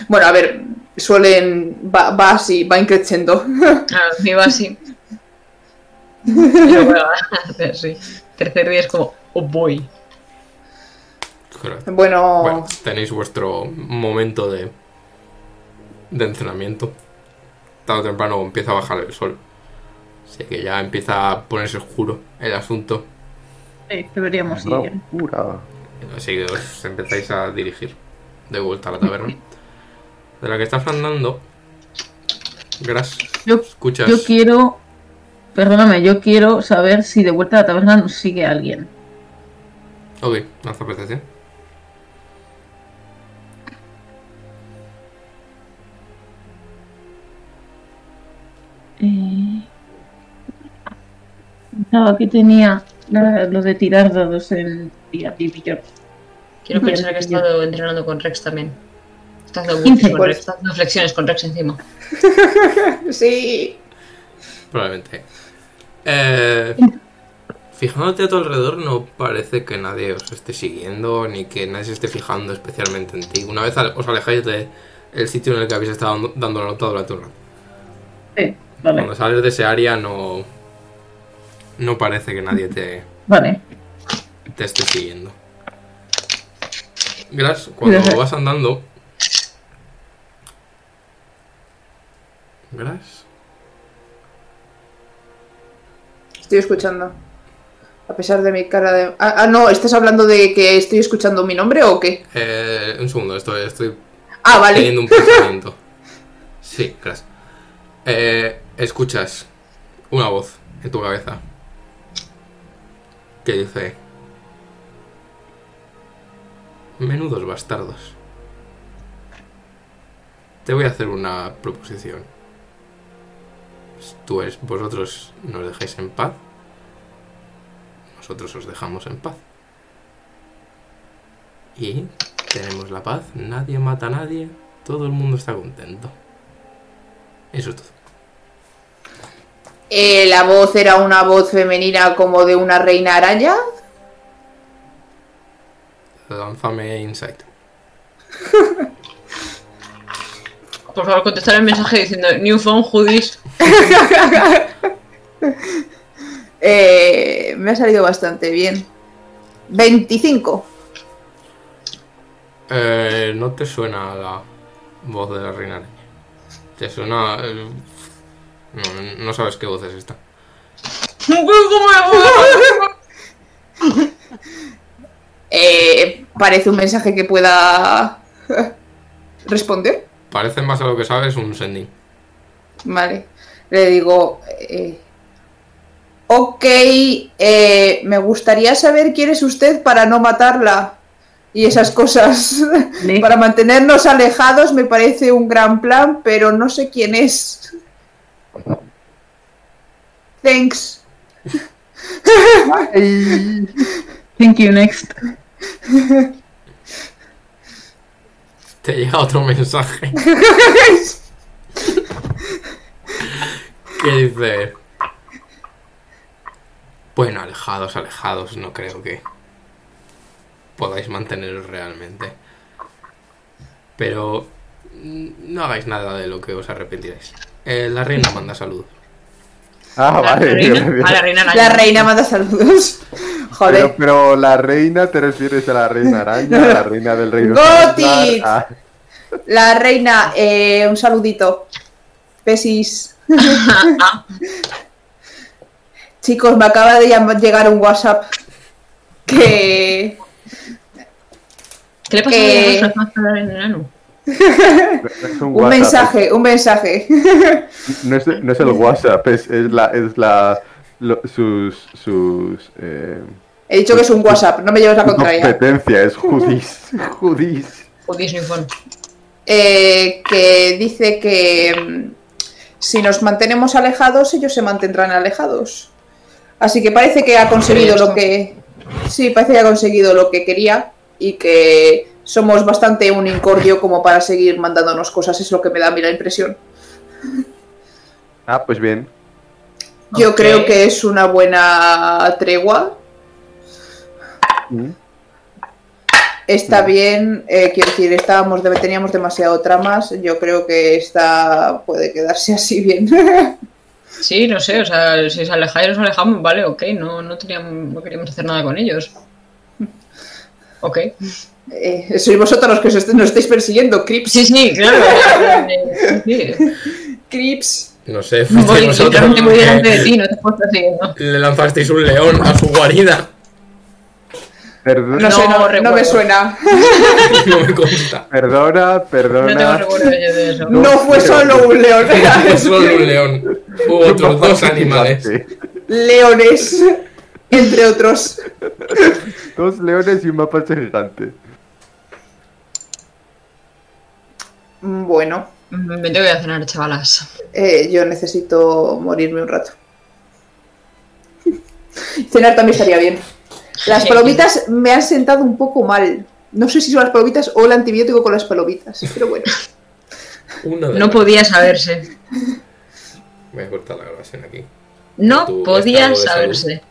Speaker 5: Bueno, a ver, suelen. Va, va así, va increciendo.
Speaker 4: Me iba así. Hacer, sí. Tercer día es como, oh boy.
Speaker 5: Bueno,
Speaker 3: Bueno, tenéis vuestro momento de, de entrenamiento. Tarde o temprano empieza a bajar el sol. Así que ya empieza a ponerse oscuro el asunto.
Speaker 7: Sí, deberíamos ir.
Speaker 3: Así que os empezáis a dirigir de vuelta a la taberna. De la que estás andando, Gras,
Speaker 7: Yo,
Speaker 3: escuchas.
Speaker 7: yo quiero. Perdóname, yo quiero saber si de vuelta a la taberna nos sigue alguien.
Speaker 3: Ok, lanza percepción.
Speaker 7: Eh, Pensaba que tenía lo de tirar dados en.
Speaker 4: Quiero pensar que he estado entrenando con Rex también. Muchos con. Rex, haciendo flexiones con Rex encima.
Speaker 5: sí.
Speaker 3: Probablemente. Eh, fijándote a tu alrededor, no parece que nadie os esté siguiendo ni que nadie se esté fijando especialmente en ti. Una vez os alejáis de el sitio en el que habéis estado dando- dando la nota durante un rato.
Speaker 7: Sí, vale.
Speaker 3: Cuando sales de ese área, no. No parece que nadie te,
Speaker 7: Vale.
Speaker 3: te esté siguiendo. Gras, cuando
Speaker 7: Gracias.
Speaker 3: vas andando. Gras.
Speaker 5: Estoy escuchando. A pesar de mi cara de... Ah, ah, no, ¿estás hablando de que estoy escuchando mi nombre o qué?
Speaker 3: Eh, un segundo, estoy, estoy
Speaker 5: Ah, vale.
Speaker 3: teniendo un pensamiento. Sí, gracias. Eh, escuchas una voz en tu cabeza que dice: Menudos bastardos. Te voy a hacer una proposición. Tú es, vosotros nos dejáis en paz. Nosotros os dejamos en paz. Y tenemos la paz, nadie mata a nadie, todo el mundo está contento. Eso es todo.
Speaker 5: Eh, la voz era una voz femenina como de una reina araña.
Speaker 3: Lánzame insight.
Speaker 4: Por favor, contestar el mensaje diciendo New phone.
Speaker 5: Eh, me ha salido bastante bien. 25.
Speaker 3: Eh, no te suena la voz de la reina araña. Te suena. eh, no, no sabes qué voz es esta.
Speaker 5: Eh, parece un mensaje que pueda responder.
Speaker 3: Parece más a lo que sabes un sending.
Speaker 5: Vale. Le digo, eh, ok, eh, me gustaría saber quién es usted para no matarla y esas cosas. Para mantenernos alejados me parece un gran plan, pero no sé quién es. Thanks.
Speaker 7: Thank you, next.
Speaker 3: Te llega otro mensaje que dice... Bueno, alejados, alejados, no creo que podáis manteneros realmente. Pero mm, no hagáis nada de lo que os arrepentiréis. Eh, la reina manda saludos.
Speaker 2: Ah,
Speaker 4: la
Speaker 2: vale.
Speaker 4: reina- a la reina araña.
Speaker 5: La reina manda saludos. Joder.
Speaker 2: Pero, pero la reina, ¿te refieres a la reina araña? ¿A la reina del reino?
Speaker 5: Got
Speaker 2: Estándar?
Speaker 5: it.
Speaker 2: Ah,
Speaker 5: La reina, eh, un saludito. Besis. Chicos, me acaba de llegar un WhatsApp que
Speaker 4: ¿Qué le pasa
Speaker 5: Eh,
Speaker 4: a para el enano?
Speaker 2: un,
Speaker 5: un mensaje, un mensaje.
Speaker 2: no, es, no es el WhatsApp, es, es la. Es la lo- sus. sus eh,
Speaker 5: He dicho que es un WhatsApp, no me lleves la contraria.
Speaker 2: competencia, es judís. Judís.
Speaker 4: Hoodies New phone.
Speaker 5: Eh, que dice que mm, si nos mantenemos alejados, ellos se mantendrán alejados. Así que parece que ha conseguido lo que. Sí, parece que ha conseguido lo que quería y que somos bastante un incordio como para seguir mandándonos cosas, es lo que me da a mí la impresión.
Speaker 2: Ah, pues bien.
Speaker 5: Yo creo que es una buena tregua.
Speaker 2: Mm.
Speaker 5: Está bien, eh, quiero decir, estábamos, teníamos demasiado tramas. Yo creo que esta puede quedarse así bien.
Speaker 4: Sí, no sé, o sea, si os alejáis, os alejamos, vale, ok, no, no, teníamos, no queríamos hacer nada con ellos. Ok.
Speaker 5: Eh, sois vosotros los que os est- nos estáis persiguiendo, Crips.
Speaker 4: Sí, sí, claro. sí.
Speaker 5: Crips.
Speaker 3: No sé, fuisteis vosotros
Speaker 4: delante de ti, no te puedo
Speaker 3: le lanzasteis un león a su guarida.
Speaker 2: Perdona,
Speaker 5: No, sé, no, me suena.
Speaker 3: No me consta.
Speaker 2: perdona,
Speaker 4: No tengo
Speaker 2: perdona.
Speaker 4: recuerdo yo de eso.
Speaker 5: No fue solo un león.
Speaker 3: No solo un león. Hubo otros dos animales.
Speaker 5: Leones. Entre otros.
Speaker 2: Dos leones y un mapache gigante.
Speaker 5: Mm, Bueno,
Speaker 4: Mm, Me tengo que ir a cenar, chavalas.
Speaker 5: eh, yo necesito morirme un rato. Cenar también estaría bien. Las
Speaker 4: Sí.
Speaker 5: palomitas me han sentado un poco mal. No sé si son las palomitas o el antibiótico con las palomitas, pero bueno.
Speaker 4: No
Speaker 3: las-
Speaker 4: podía saberse.
Speaker 3: Voy a cortar la grabación aquí.
Speaker 4: No podía saberse.